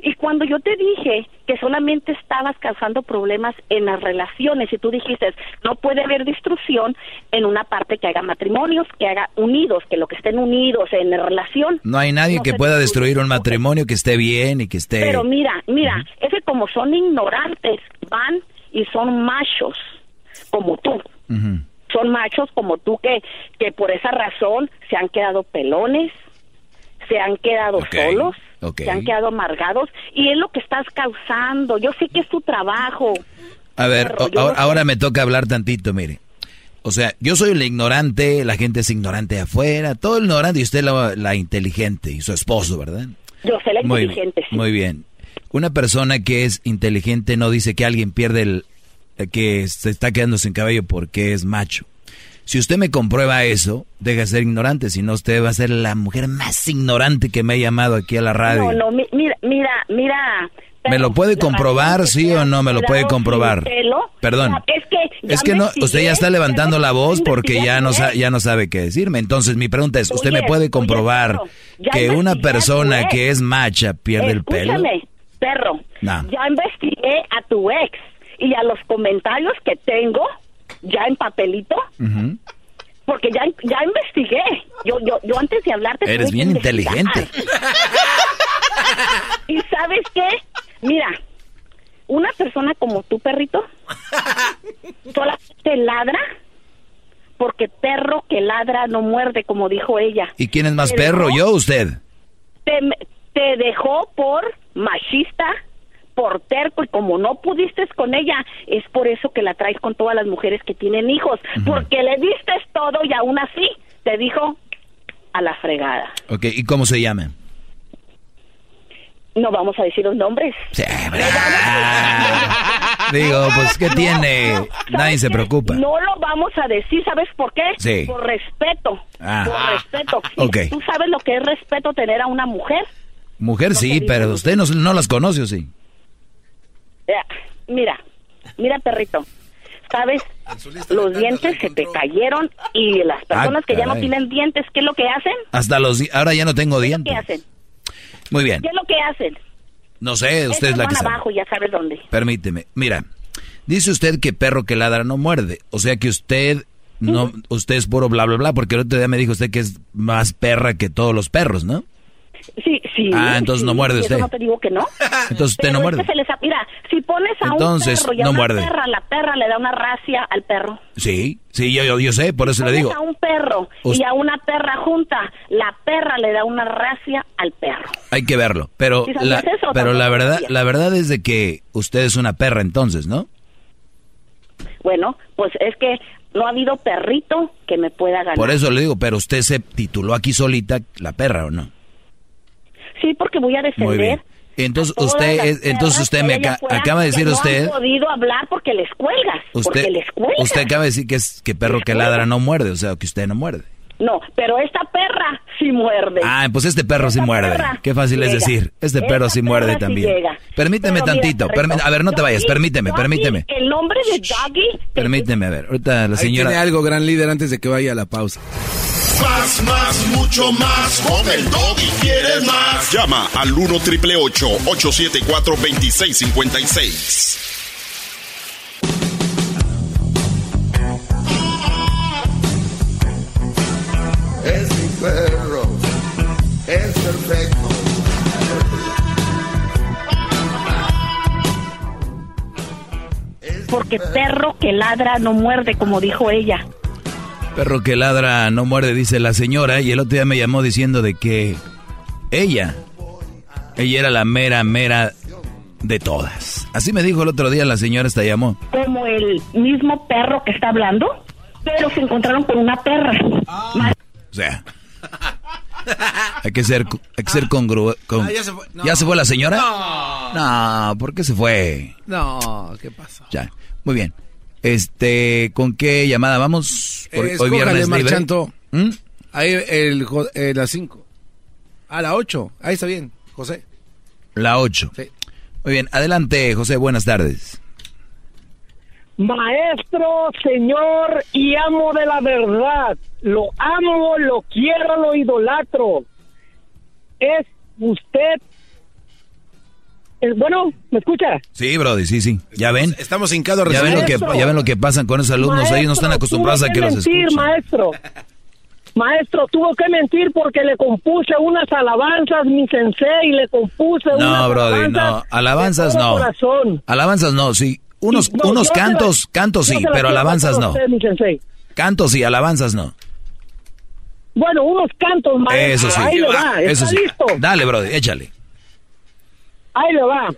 y cuando yo te dije que solamente estabas causando problemas en las relaciones y tú dijiste, no puede haber destrucción en una parte que haga matrimonios, que haga unidos, que lo que estén unidos en la relación. No hay nadie No que pueda destruir un matrimonio que esté bien y que esté... Pero mira, mira, es que como son ignorantes, van y son machos, como tú. Son machos como tú que, que por esa razón se han quedado pelones, se han quedado solos, se han quedado amargados y es lo que estás causando. Yo sé que es tu trabajo. A ver, o- ahora, no sé. ahora me toca hablar tantito, mire. O sea, yo soy el ignorante, la gente es ignorante afuera, todo el ignorante y usted la, la inteligente y su esposo, ¿verdad? Yo sé la Muy, inteligente, sí. muy bien. Una persona que es inteligente no dice que alguien pierde el... eh, que se está quedando sin cabello porque es macho. Si usted me comprueba eso, deja de ser ignorante, si no usted va a ser la mujer más ignorante que me ha llamado aquí a la radio. No, no, mi- mira, mira, mira. ¿Me lo puede comprobar, sí o no me lo puede comprobar? Perdón. Es que, Es que no, usted ya está levantando la voz porque ya no, ya no sabe qué decirme. Entonces mi pregunta es, ¿usted me puede comprobar que una persona que es macha pierde el pelo? Perro. Ya investigué a tu ex y a los comentarios que tengo ya en papelito, porque ya ya investigué. Yo yo yo antes de hablarte Eres bien inteligente. ¿Y sabes qué? Mira, una persona como tú, perrito, solamente ladra porque perro que ladra no muerde, como dijo ella. ¿Y quién es más perro, yo o usted? te, te dejó por machista, por terco, y como no pudiste con ella, es por eso que la traes con todas las mujeres que tienen hijos, porque le diste todo y aún así te dijo a la fregada. Ok, ¿y cómo se llama? No vamos a decir los nombres. Digo, pues, ¿qué tiene? Nadie se preocupa. No lo vamos a decir, ¿sabes por qué? Sí. Por respeto. Ah. Por respeto. Y Ok. ¿Tú sabes lo que es respeto tener a una mujer? Mujer sí, pero usted no, no las conoce, ¿o sí? Mira, mira, perrito. ¿Sabes? Los dientes se te cayeron y las personas que ya no Ah, tienen dientes, ¿qué es lo que hacen? Hasta los... Ahora ya no tengo ¿Qué dientes. hacen? Muy bien. ¿Qué es lo que hacen? No sé, usted es la van que sabe. abajo, ya sabes dónde. Permíteme. Mira, dice usted que perro que ladra no muerde. O sea que usted no, usted es puro bla bla bla, porque el otro día me dijo usted que es más perra que todos los perros, ¿no? Sí, sí. Ah, entonces no muerde Eso usted. no te digo que no. Entonces usted no Pero es muerde. que se les Mira, si pones a Entonces, un perro y a no una muerde. perra, la perra le da una racia al perro. Sí, sí, yo, yo, yo sé, por eso le Pones digo. a un perro y a una perra junta, la perra le da una racia al perro. Hay que verlo. Pero, ¿Sí sabías la, eso pero la verdad, la verdad es de que usted es una perra entonces, ¿no? Bueno, pues es que no ha habido perrito que me pueda ganar. Por eso le digo, pero usted se tituló aquí solita la perra, ¿o no? Sí, porque voy a defender. Muy bien. Entonces usted, es- entonces usted me acaba de decir que usted, No podido hablar porque les cuelgas. usted, porque les cuelgas. usted acaba de decir que es que perro que ladra no muerde, o sea, que usted no muerde. No, pero esta perra sí muerde. Ah, pues este perro sí Esta muerde. perra Qué fácil es llega. decir. Este perro Esta sí muerde sí también. llega. Permíteme Pero mira, tantito. perrito, permi- a ver, no te vayas. Permíteme, Doggy, permíteme. El nombre de Doggy. Permíteme, a ver. Ahorita la Ahí señora. tiene algo, gran líder, antes de que vaya a la pausa. Más, más, mucho más. Con el doggy quieres más. Llama al 1 triple 874 2656. Es mi perro, es perfecto. Porque perro que ladra no muerde, como dijo ella. Perro que ladra no muerde, dice la señora. Y el otro día me llamó diciendo de que ella, ella era la mera, mera de todas. Así me dijo el otro día la señora, esta llamó. Como el mismo perro que está hablando, pero se encontraron con una perra. O sea. Hay que ser, hay que ser congruente. Ah, ya se fue. No. ¿Ya se fue la señora? No. No, ¿por qué se fue? No, ¿qué pasa? Ya, muy bien. Este, ¿con qué llamada vamos? Por- Eh, escójale, libre. Marchanto. ¿Mm? Ahí el, eh, las 5. A la 8. Ahí está bien, José. La 8. Muy bien, adelante, José, buenas tardes. Maestro, señor y amo de la verdad. Lo amo, lo quiero, lo idolatro. Es usted. Es- bueno, ¿me escucha? Sí, Brody, sí, sí. ¿Ya ven? Estamos hincados ¿Ya ven, lo que, Maestro. ya ven lo que pasan con esos alumnos. Ellos no están Maestro, acostumbrados a que los mentir, escuchen. maestro. Maestro, tuvo que mentir porque le compuse unas alabanzas, mi sensei, le compuse unas No, Brody, no. alabanzas. Alabanzas de todo no. corazón. Alabanzas no, sí. Unos, No, unos la- cantos, cantos sí, pero alabanzas no. usted, mi sensei. Cantos sí, alabanzas no. Bueno, unos cantos, maestro. Eso sí. Ahí le va. Eso ¿Está sí. listo? Dale, Brody, échale. Ahí le va.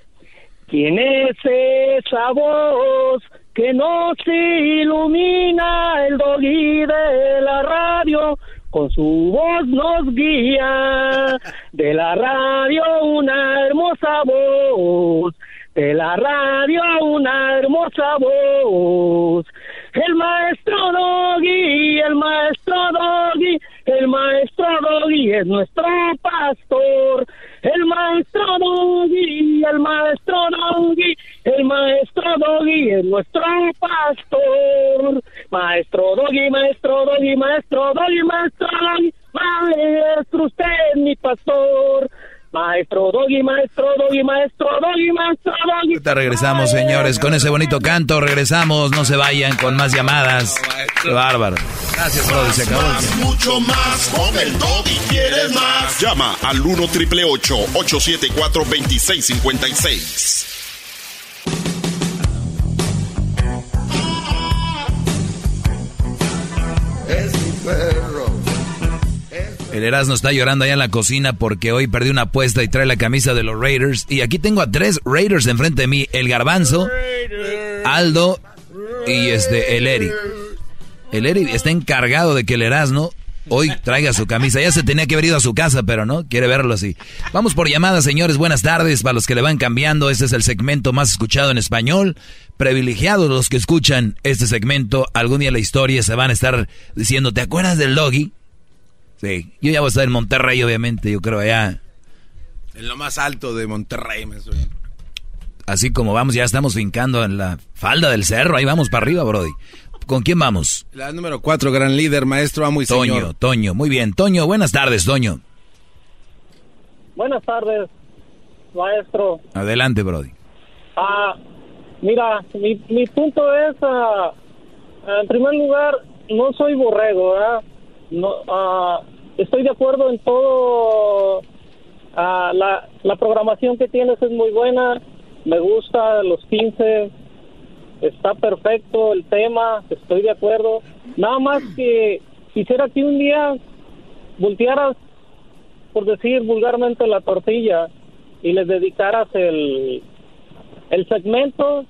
¿Quién es esa voz que nos ilumina el doggy de la radio? Con su voz nos guía. De la radio una hermosa voz. De la radio una hermosa voz. El maestro Doggy, el maestro Doggy, el maestro Doggy es nuestro pastor. El maestro Doggy, el maestro Doggy, el maestro Doggy es nuestro pastor. Maestro Doggy, maestro Doggy, maestro Doggy, maestro Doggy, maestro usted es mi pastor. Maestro Doggy, maestro Doggy, maestro Doggy, maestro Doggy. Ahorita regresamos, señores, con ese bonito canto. Regresamos, no se vayan con más llamadas. Qué bárbaro. Gracias, Brody, se acabó. Más, mucho más. Con el doggy quieres más. Llama al 1 triple 874 2656. El Erasmo está llorando allá en la cocina porque hoy perdí una apuesta y trae la camisa de los Raiders. Y aquí tengo a tres Raiders enfrente de mí. El Garbanzo, Aldo y este, el Eric. El Eric está encargado de que el Erasmo hoy traiga su camisa. Ya se tenía que haber ido a su casa, pero no, quiere verlo así. Vamos por llamada, señores. Buenas tardes. Para los que le van cambiando, este es el segmento más escuchado en español. Privilegiados los que escuchan este segmento. Algún día en la historia se van a estar diciendo, ¿te acuerdas del Doggy? Sí, yo ya voy a estar en Monterrey, obviamente, yo creo allá. En lo más alto de Monterrey, me suena. Así como vamos, ya estamos fincando en la falda del cerro, ahí vamos para arriba, Brody. ¿Con quién vamos? La número 4, gran líder, maestro, amo y Toño, señor. Toño, muy bien. Toño, buenas tardes, Toño. Buenas tardes, maestro. Adelante, Brody. Ah, mira, mi, mi punto es, ah, en primer lugar, no soy borrego, ¿verdad? No, ah, estoy de acuerdo en todo Ah, la, la programación que tienes es muy buena. Me gusta los 15. Está perfecto el tema. Estoy de acuerdo. Nada más que quisiera que un día voltearas, por decir vulgarmente, la tortilla y les dedicaras el, el segmento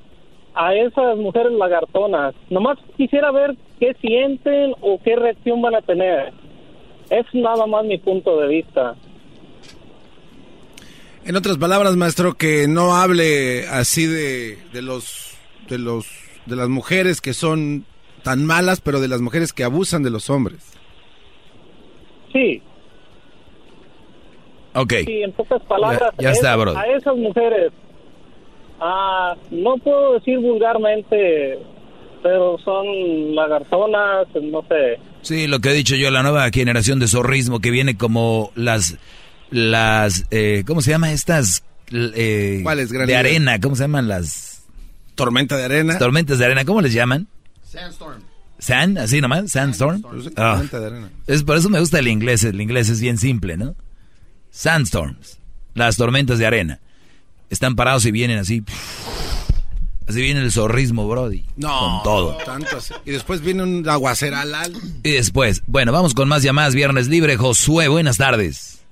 a esas mujeres lagartonas. Nomás quisiera ver qué sienten o qué reacción van a tener. Es nada más mi punto de vista. En otras palabras, maestro, que no hable así de, de los de los de las mujeres que son tan malas, pero de las mujeres que abusan de los hombres. Sí. Ok. Sí, en pocas palabras, Ya- ya está, es- bro. a esas mujeres, ah, no puedo decir vulgarmente, pero son lagartonas, no sé. Sí, lo que he dicho yo, la nueva generación de zorrismo que viene como las, las, eh, ¿cómo se llama estas? Eh, ¿Cuáles, De arena, ¿cómo se llaman las? Tormenta de arena. Tormentas de arena, ¿cómo les llaman? Sandstorm. ¿Sand? ¿Así nomás? ¿Sandstorm? Ah. Tormenta de arena. Es por eso me gusta el inglés, el inglés es bien simple, ¿no? Sandstorms, las tormentas de arena. Están parados y vienen así. Así viene el zorrismo, Brody. No, Con todo. tanto así. Y después viene un aguaceral. Y después, bueno, vamos con más llamadas. Viernes libre. Josué, buenas tardes.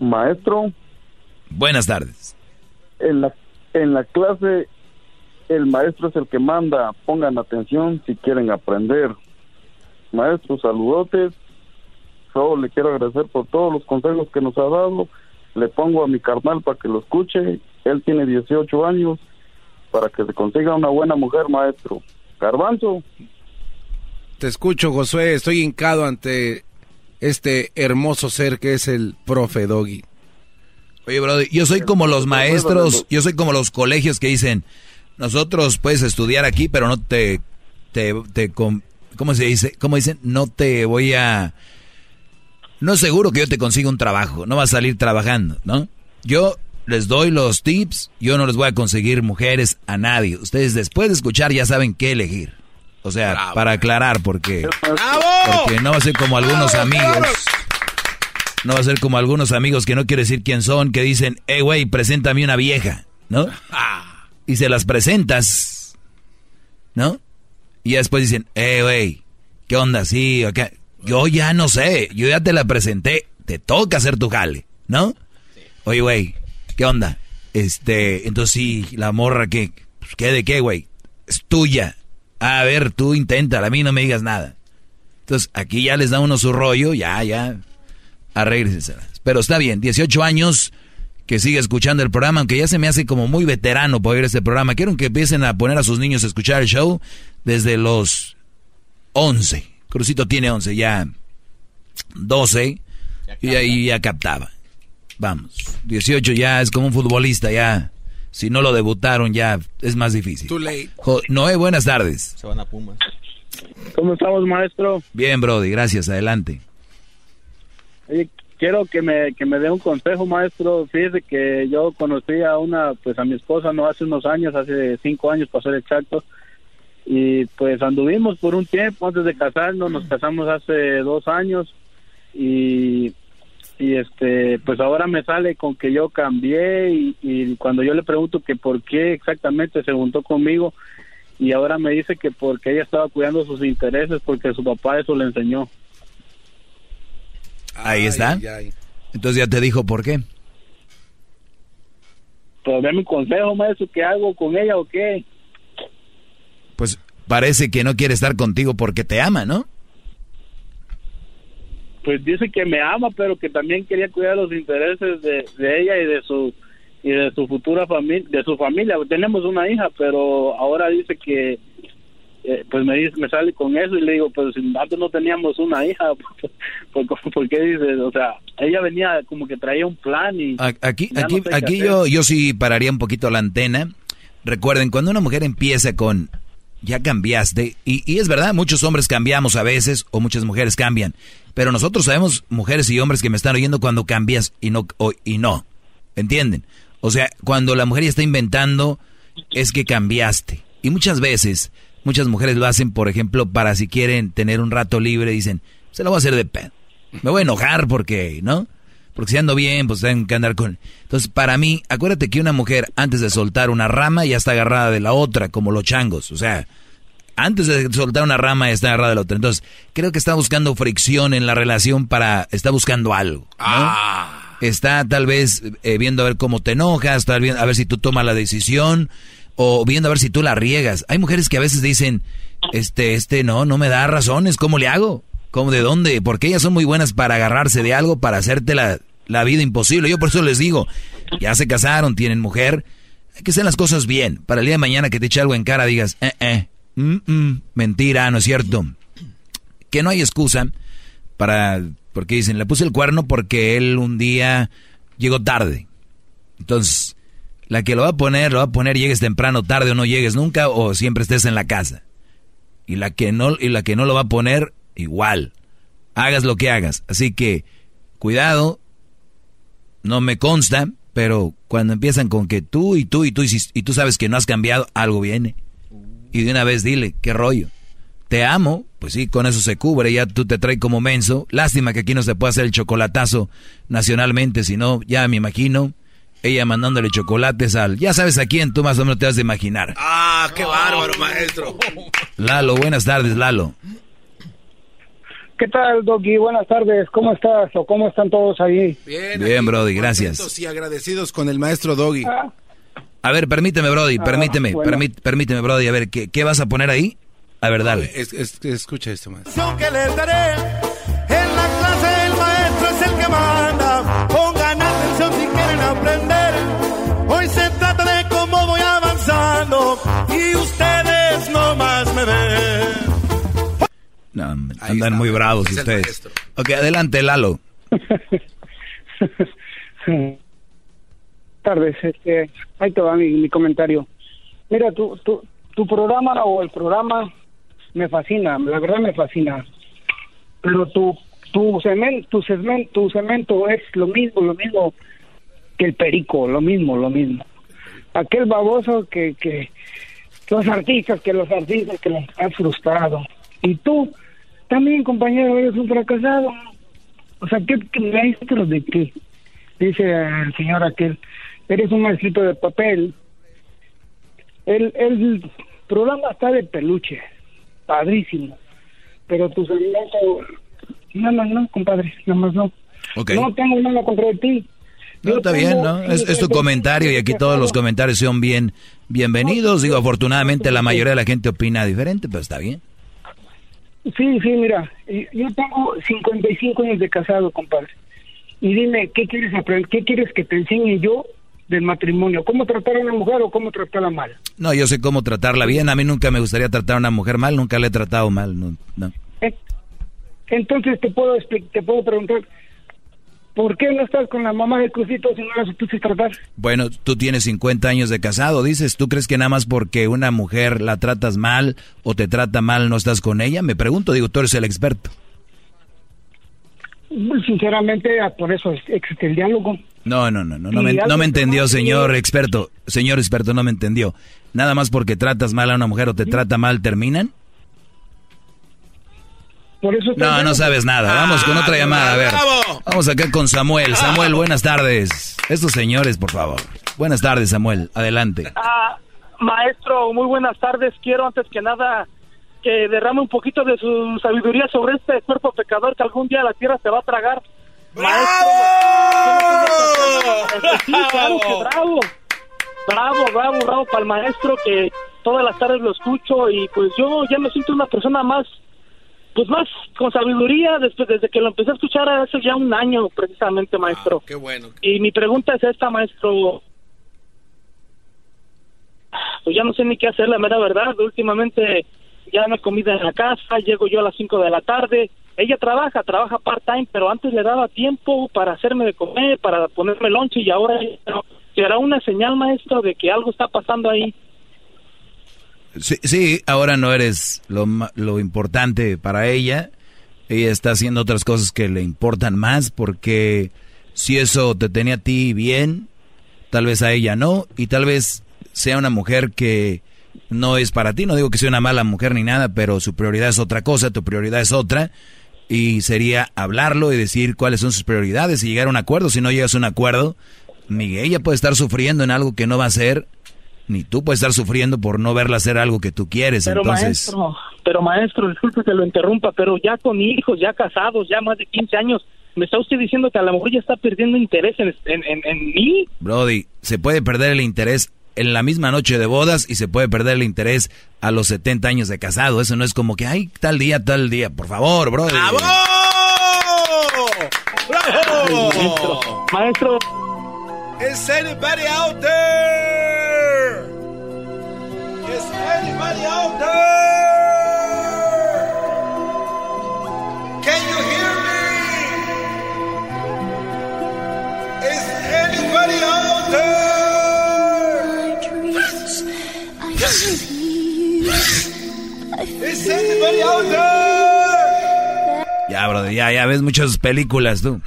Maestro, Buenas tardes. en la, en la clase el maestro es el que manda. Pongan atención si quieren aprender. Maestro, saludotes. Solo le quiero agradecer por todos los consejos que nos ha dado. Le pongo a mi carnal para que lo escuche. Él tiene 18 años para que se consiga una buena mujer, maestro. Garbanzo. Te escucho, Josué. Estoy hincado ante este hermoso ser que es el profe Doggy. Oye, Brody, yo soy como los maestros, yo soy como los colegios que dicen, nosotros puedes estudiar aquí, pero no te, te, te ¿cómo se dice? ¿Cómo dicen? No te voy a, no es seguro que yo te consiga un trabajo, no vas a salir trabajando, ¿no? Yo les doy los tips, yo no les voy a conseguir mujeres a nadie. Ustedes después de escuchar ya saben qué elegir. O sea, para aclarar, porque, porque no va a ser como algunos amigos. No va a ser como algunos amigos que no quiero decir quién son, que dicen, eh, güey, preséntame una vieja, ¿no? Y se las presentas, ¿no? Y ya después dicen, eh, güey, ¿qué onda? Sí, acá. Yo ya no sé, yo ya te la presenté, te toca hacer tu jale, ¿no? Oye, güey, ¿qué onda? Este, entonces sí, la morra, ¿qué? Pues, ¿Qué de qué, güey? Es tuya. A ver, tú inténtala, a mí no me digas nada. Entonces, aquí ya les da uno su rollo, ya, ya, arréglenselas. Pero está bien, 18 años que sigue escuchando el programa, aunque ya se me hace como muy veterano por oír este programa. Quiero que empiecen a poner a sus niños a escuchar el show desde los 11. Crucito tiene 11, ya 12, y ahí ya captaba. Vamos, 18 ya es como un futbolista, ya. Si no lo debutaron, ya es más difícil. Too late. Jo- Noé, buenas tardes. Se van a Pumas. ¿Cómo estamos, maestro? Bien, Brody, gracias, adelante. Oye, quiero que me, que me dé un consejo, maestro. Fíjese que yo conocí a una, pues a mi esposa, no hace unos años, hace cinco años pasó el exacto. Y pues anduvimos por un tiempo antes de casarnos, nos casamos hace dos años. Y, y este, pues ahora me sale con que yo cambié. Y, y cuando yo le pregunto que por qué exactamente se juntó conmigo, y ahora me dice que porque ella estaba cuidando sus intereses, porque su papá eso le enseñó. Ahí está. Entonces ya te dijo por qué. Pues dame un consejo, maestro, ¿qué hago con ella o qué? Pues parece que no quiere estar contigo porque te ama, ¿no? Pues dice que me ama, pero que también quería cuidar los intereses de, de ella y de su y de su futura familia, de su familia. Tenemos una hija, pero ahora dice que eh, pues me dice, me sale con eso y le digo, pues antes no teníamos una hija, ¿por, por, por qué dice? O sea, ella venía como que traía un plan y Aquí, no aquí, sé aquí yo, yo sí pararía un poquito la antena. Recuerden, cuando una mujer empieza con ya cambiaste, y, es verdad, muchos hombres cambiamos a veces, o muchas mujeres cambian, pero nosotros sabemos, mujeres y hombres que me están oyendo, cuando cambias y no, o- y no, ¿entienden? O sea, cuando la mujer ya está inventando, es que cambiaste. Y muchas veces, muchas mujeres lo hacen, por ejemplo, para si quieren tener un rato libre, dicen, se lo voy a hacer de pedo. Me voy a enojar porque, ¿no? Porque si ando bien, pues tengo que andar con... Entonces, para mí, acuérdate que una mujer, antes de soltar una rama, ya está agarrada de la otra, como los changos. O sea, antes de soltar una rama, ya está agarrada de la otra. Entonces, creo que está buscando fricción en la relación para... Está buscando algo. Ah. Está tal vez eh, viendo a ver cómo te enojas, tal vez a ver si tú tomas la decisión, o viendo a ver si tú la riegas. Hay mujeres que a veces dicen, este, este, no, no me da razones, ¿cómo le hago? ¿Cómo de dónde? Porque ellas son muy buenas para agarrarse de algo, para hacerte la, vida imposible. Yo por eso les digo, ya se casaron, tienen mujer, hay que hacer las cosas bien. Para el día de mañana que te eche algo en cara, digas, eh, eh, mm, mm, mentira, no es cierto. Que no hay excusa para, porque dicen, le puse el cuerno porque él un día llegó tarde. Entonces, la que lo va a poner, lo va a poner, llegues temprano, tarde o no llegues nunca, o siempre estés en la casa. Y la que no, y la que no lo va a poner, igual. Hagas lo que hagas. Así que, cuidado, no me consta, pero cuando empiezan con que tú y tú y tú y, tú sabes que no has cambiado, algo viene. Y de una vez dile, ¿qué rollo? Te amo, pues sí, con eso se cubre, ya tú te traes como menso. Lástima que aquí no se puede hacer el chocolatazo nacionalmente, si no, ya me imagino ella mandándole chocolates al... Ya sabes a quién, tú más o menos te vas a imaginar. Ah, qué bárbaro, maestro. Lalo, buenas tardes, Lalo. ¿Qué tal, Doggy? Buenas tardes. ¿Cómo estás o cómo están todos ahí? Bien, Bien Brody, gracias. Y agradecidos con el maestro Doggy. Ah. A ver, permíteme, Brody, Ah, permíteme, bueno. permí- permíteme, Brody, a ver, ¿qué, qué vas a poner ahí? A ver, dale. Es- es- escucha esto, maestro. que les daré. No, andan muy bravos ustedes. Ok, adelante, Lalo. tardes. Este, ahí te va mi, mi comentario. Mira, tu, tu, tu programa o el programa me fascina, la verdad me fascina. Pero tu, tu, cemento, tu, cemento, tu cemento es lo mismo, lo mismo que el perico, lo mismo, lo mismo. Aquel baboso que, que los artistas, que los artistas que los han frustrado. Y tú también, compañero, eres un fracasado. O sea, ¿qué, qué maestro de qué? Dice el señor aquel, eres un maestrito de papel. El, el programa está de peluche, padrísimo. Pero tu segmento, no, no, no, compadre, nada más no. No tengo nada contra ti. No, Yo está tengo- bien, ¿no? Es, es tu comentario y aquí todos los comentarios son bien bienvenidos. Digo, afortunadamente la mayoría de la gente opina diferente, pero está bien. Sí, sí, mira, y- yo tengo 55 años de casado, compadre. Y dime, ¿qué quieres aprender? ¿Qué quieres que te enseñe yo del matrimonio? ¿Cómo tratar a una mujer o cómo tratarla mal? No, yo sé cómo tratarla bien. A mí nunca me gustaría tratar a una mujer mal, nunca la he tratado mal. No, no. Eh, Entonces te puedo te puedo preguntar, ¿por qué no estás con la mamá de Crucito si no la supiste tratar? Bueno, tú tienes 50 años de casado, dices. ¿Tú crees que nada más porque una mujer la tratas mal o te trata mal no estás con ella? Me pregunto, digo, tú eres el experto. Sinceramente, ah, por eso es- existe el diálogo. No, no, no, no, no me, no entendió, señor experto. Señor experto, no me entendió. Nada más porque tratas mal a una mujer o te trata mal, ¿terminan? Por eso No, no sabes nada. Vamos con otra llamada, a ver. Vamos acá con Samuel. Samuel, buenas tardes. Estos señores, por favor. Buenas tardes, Samuel. Adelante. Ah, maestro, muy buenas tardes. Quiero antes que nada que derrame un poquito de su sabiduría sobre este cuerpo pecador que algún día la tierra se va a tragar. Maestro, sí, claro que bravo. Bravo, bravo, bravo para el maestro que todas las tardes lo escucho y pues yo ya me siento una persona más pues más con sabiduría después desde que lo empecé a escuchar hace ya un año precisamente maestro. Qué bueno. Y mi pregunta es esta, maestro. Pues ya no sé ni qué hacer, la mera verdad. Últimamente ya no hay comida en la casa, llego yo a las 5 de la tarde. Ella trabaja, trabaja part-time, pero antes le daba tiempo para hacerme de comer, para ponerme lonche y ahora será una señal, maestro, de que algo está pasando ahí. Sí, sí, ahora no eres lo, lo importante para ella. Ella está haciendo otras cosas que le importan más porque si eso te tenía a ti bien, tal vez a ella no. Y tal vez sea una mujer que no es para ti. No digo que sea una mala mujer ni nada, pero su prioridad es otra cosa, tu prioridad es otra. Y sería hablarlo y decir cuáles son sus prioridades y llegar a un acuerdo. Si no llegas a un acuerdo, ni ella puede estar sufriendo en algo que no va a hacer, ni tú puedes estar sufriendo por no verla hacer algo que tú quieres. Pero Entonces, maestro, pero maestro, disculpe que lo interrumpa, pero ya con hijos, ya casados, ya más de 15 años, ¿me está usted diciendo que a lo mejor ya está perdiendo interés en, en, en, en mí? Brody, se puede perder el interés en la misma noche de bodas y se puede perder el interés a los 70 años de casado. Eso no es como que, ay, tal día, tal día. Por favor, brody. ¡Bravo! Maestro, maestro, Is anybody out there? Ya, brody, ya, ya ves muchas películas tú.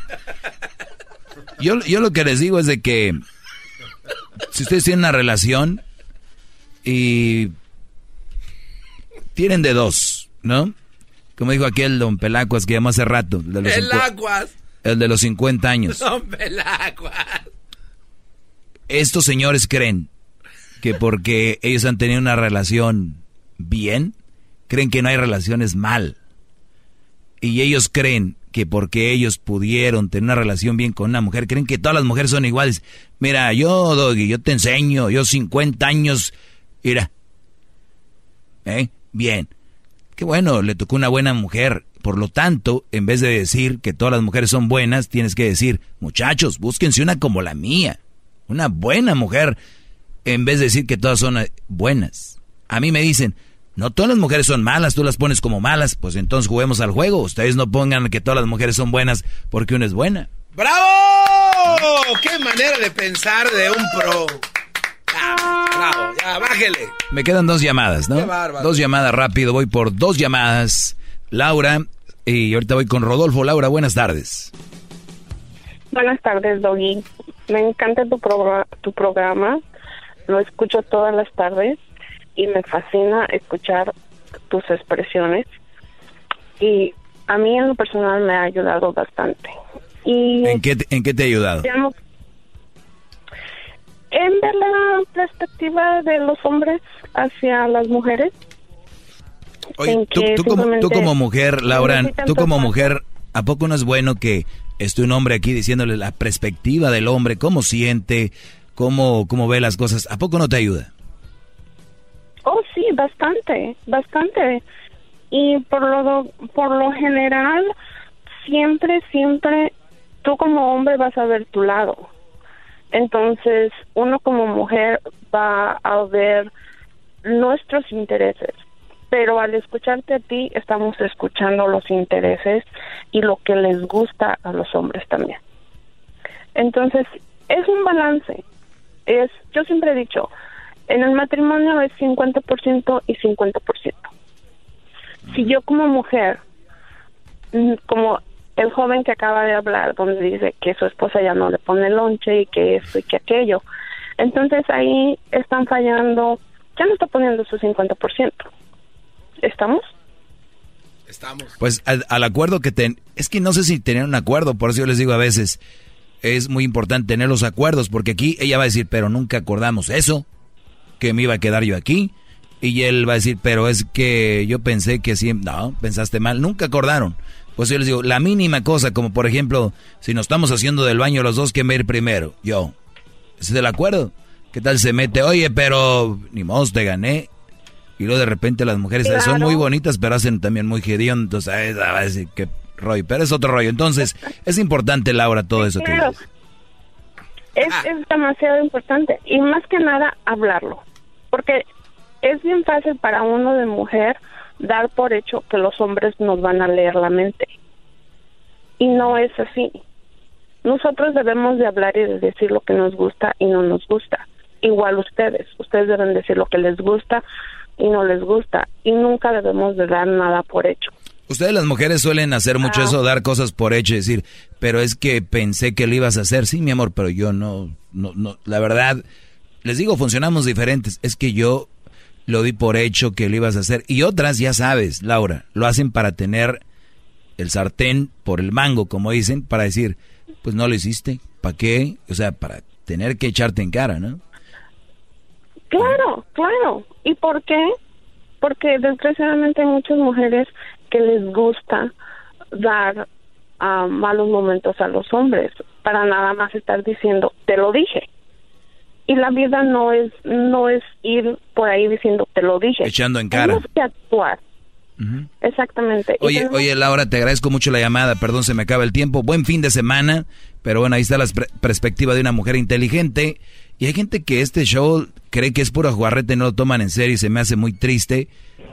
Yo, yo lo que les digo es de que si ustedes tienen una relación y tienen de dos, ¿no? Como dijo aquel don Pelacuas que llamó hace rato. De los, Pelacuas. el de los 50 años. Son pelacuas. Estos señores creen que porque ellos han tenido una relación bien, creen que no hay relaciones mal. Y ellos creen que porque ellos pudieron tener una relación bien con una mujer, creen que todas las mujeres son iguales. Mira, yo, Doggy, yo te enseño, yo 50 años, mira. ¿Eh? Bien. Qué bueno, le tocó una buena mujer. Por lo tanto, en vez de decir que todas las mujeres son buenas, tienes que decir, muchachos, búsquense una como la mía. Una buena mujer. En vez de decir que todas son eh, buenas. A mí me dicen, no todas las mujeres son malas, tú las pones como malas. Pues entonces juguemos al juego. Ustedes no pongan que todas las mujeres son buenas porque una es buena. ¡Bravo! ¡Qué manera de pensar de un pro! Ah, bravo, ya, bájele. Me quedan dos llamadas, ¿no? Qué bárbaro. Dos llamadas rápido, voy por dos llamadas. Laura, y ahorita voy con Rodolfo. Laura, buenas tardes. Buenas tardes, Doggy. Me encanta tu, progr- tu programa. Lo escucho todas las tardes y me fascina escuchar tus expresiones. Y a mí en lo personal me ha ayudado bastante. Y ¿En qué, te- ¿En qué te he ayudado? llamo- en ver la perspectiva de los hombres hacia las mujeres. en Tú, como, tú como mujer, Laura, tú como mujer, ¿a poco no es bueno que esté un hombre aquí diciéndole la perspectiva del hombre, cómo siente, cómo, cómo ve las cosas? ¿A poco no te ayuda? Oh, sí, bastante, bastante. Y por lo, por lo general, siempre, siempre, tú como hombre vas a ver tu lado. Entonces, uno como mujer va a ver nuestros intereses. Pero al escucharte a ti, estamos escuchando los intereses y lo que les gusta a los hombres también. Entonces, es un balance. Es, yo siempre he dicho, en el matrimonio es 50% y 50%. Si yo como mujer, mm, como el joven que acaba de hablar, donde dice que su esposa ya no le pone lonche y que esto y que aquello, entonces ahí están fallando, ya no está poniendo su 50%. ¿Estamos? Estamos. Pues al, al acuerdo que ten... Es que no sé si tenían un acuerdo, por eso yo les digo a veces, es muy importante tener los acuerdos, porque aquí ella va a decir, pero nunca acordamos eso, que me iba a quedar yo aquí, y él va a decir, pero es que yo pensé que sí, no, pensaste mal, nunca acordaron. Pues yo les digo, la mínima cosa, como por ejemplo, si nos estamos haciendo del baño los dos, ¿quién va a ir primero? Yo. ¿Ese es el acuerdo? ¿Qué tal se mete? Oye, pero ni modo, te gané. Y luego de repente las mujeres son muy bonitas, pero hacen también muy hediondos. Entonces, ay, va a decir qué rollo. Pero es otro rollo. Entonces, es importante, Laura, todo eso que Claro. dices. Es, es demasiado importante y más que nada hablarlo, porque es bien fácil para uno de mujer dar por hecho que los hombres nos van a leer la mente y no es así. Nosotros debemos de hablar y de decir lo que nos gusta y no nos gusta. Igual ustedes, ustedes deben decir lo que les gusta y no les gusta y nunca debemos de dar nada por hecho. Ustedes las mujeres suelen hacer mucho Ah. eso, dar cosas por hecho y decir, pero es que pensé que lo ibas a hacer. Sí, mi amor, pero yo no, no, no. La verdad, les digo, funcionamos diferentes. Es que yo lo di por hecho que lo ibas a hacer. Y otras, ya sabes, Laura, lo hacen para tener el sartén por el mango, como dicen, para decir, pues no lo hiciste, ¿para qué? O sea, para tener que echarte en cara, ¿no? Claro, claro. ¿Y por qué? Porque desgraciadamente hay muchas mujeres que les gusta dar ah, malos momentos a los hombres para nada más estar diciendo, te lo dije. Y la vida no es no es ir por ahí diciendo, te lo dije. Echando en cara. Tenemos que actuar. Exactamente. Oye, oye, Laura, te agradezco mucho la llamada. Perdón, se me acaba el tiempo. Buen fin de semana. Pero bueno, ahí está la perspectiva de una mujer inteligente. Y hay gente que este show cree que es puro jugarrete, no lo toman en serio y se me hace muy triste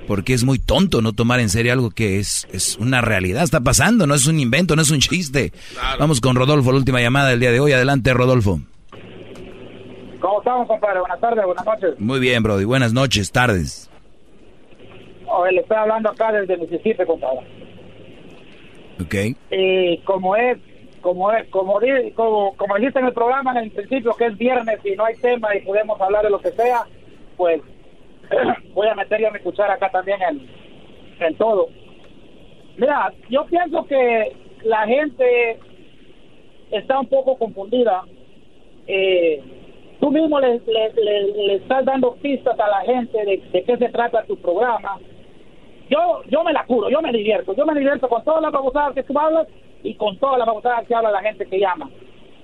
porque es muy tonto no tomar en serio algo que es, es una realidad, está pasando, no es un invento, no es un chiste. Vamos con Rodolfo, la última llamada del día de hoy. Adelante, Rodolfo. ¿Cómo estamos, compadre? Buenas tardes, buenas noches. Muy bien, Brody. Buenas noches, tardes. Oh, le estoy hablando acá desde Mississippi, compadre. Ok. Y como es, como es, como, como, como dijiste en el programa en el principio que es viernes y no hay tema y podemos hablar de lo que sea, pues voy a meter ya mi cuchara acá también en, en todo. Mira, yo pienso que la gente está un poco confundida. Eh, tú mismo le, estás dando pistas a la gente de, qué se trata tu programa. Yo yo me la curo, yo me divierto. Yo me divierto con todas las babosadas que tú hablas y con todas las babosadas que habla la gente que llama.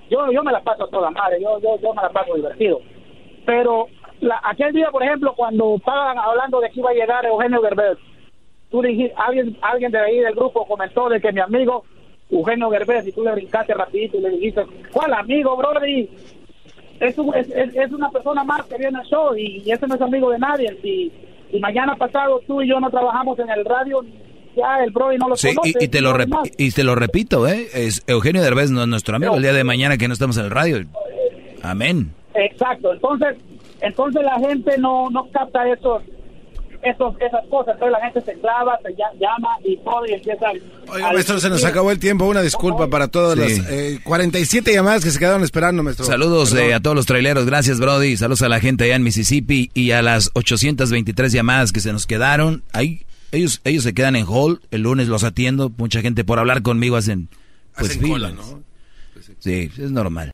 Yo yo me la paso toda madre, yo, yo, yo me la paso divertido. Pero aquel día, por ejemplo, cuando estaban hablando de que iba a llegar Eugenio Gerber, tú dijiste, alguien, alguien de ahí del grupo comentó de que mi amigo Eugenio Gerber, y tú le brincaste rapidito y le dijiste, ¿cuál amigo, Brody? Es, es, es, una persona más que viene al show y, ese no es amigo de nadie. Y, y mañana pasado tú y yo no trabajamos en el radio, ya el Brody no lo sí, Y, te lo y te lo repito, ¿eh? Es Eugenio Derbez no es nuestro amigo el día de mañana que no estamos en el radio. Amén. Exacto. Entonces, entonces la gente no, no capta esos, esos, esas cosas. Entonces la gente se clava, se llama y todo y empieza Oiga, maestro, se nos acabó el tiempo. Una disculpa para todas las eh, 47 llamadas que se quedaron esperando, maestro. Saludos eh, a todos los traileros. Gracias, Brody. Saludos a la gente allá en Mississippi y a las 823 llamadas que se nos quedaron. Ahí, ellos, ellos se quedan en hall. El lunes los atiendo. Mucha gente por hablar conmigo hacen, pues, hacen cola, ¿no? Sí, es normal.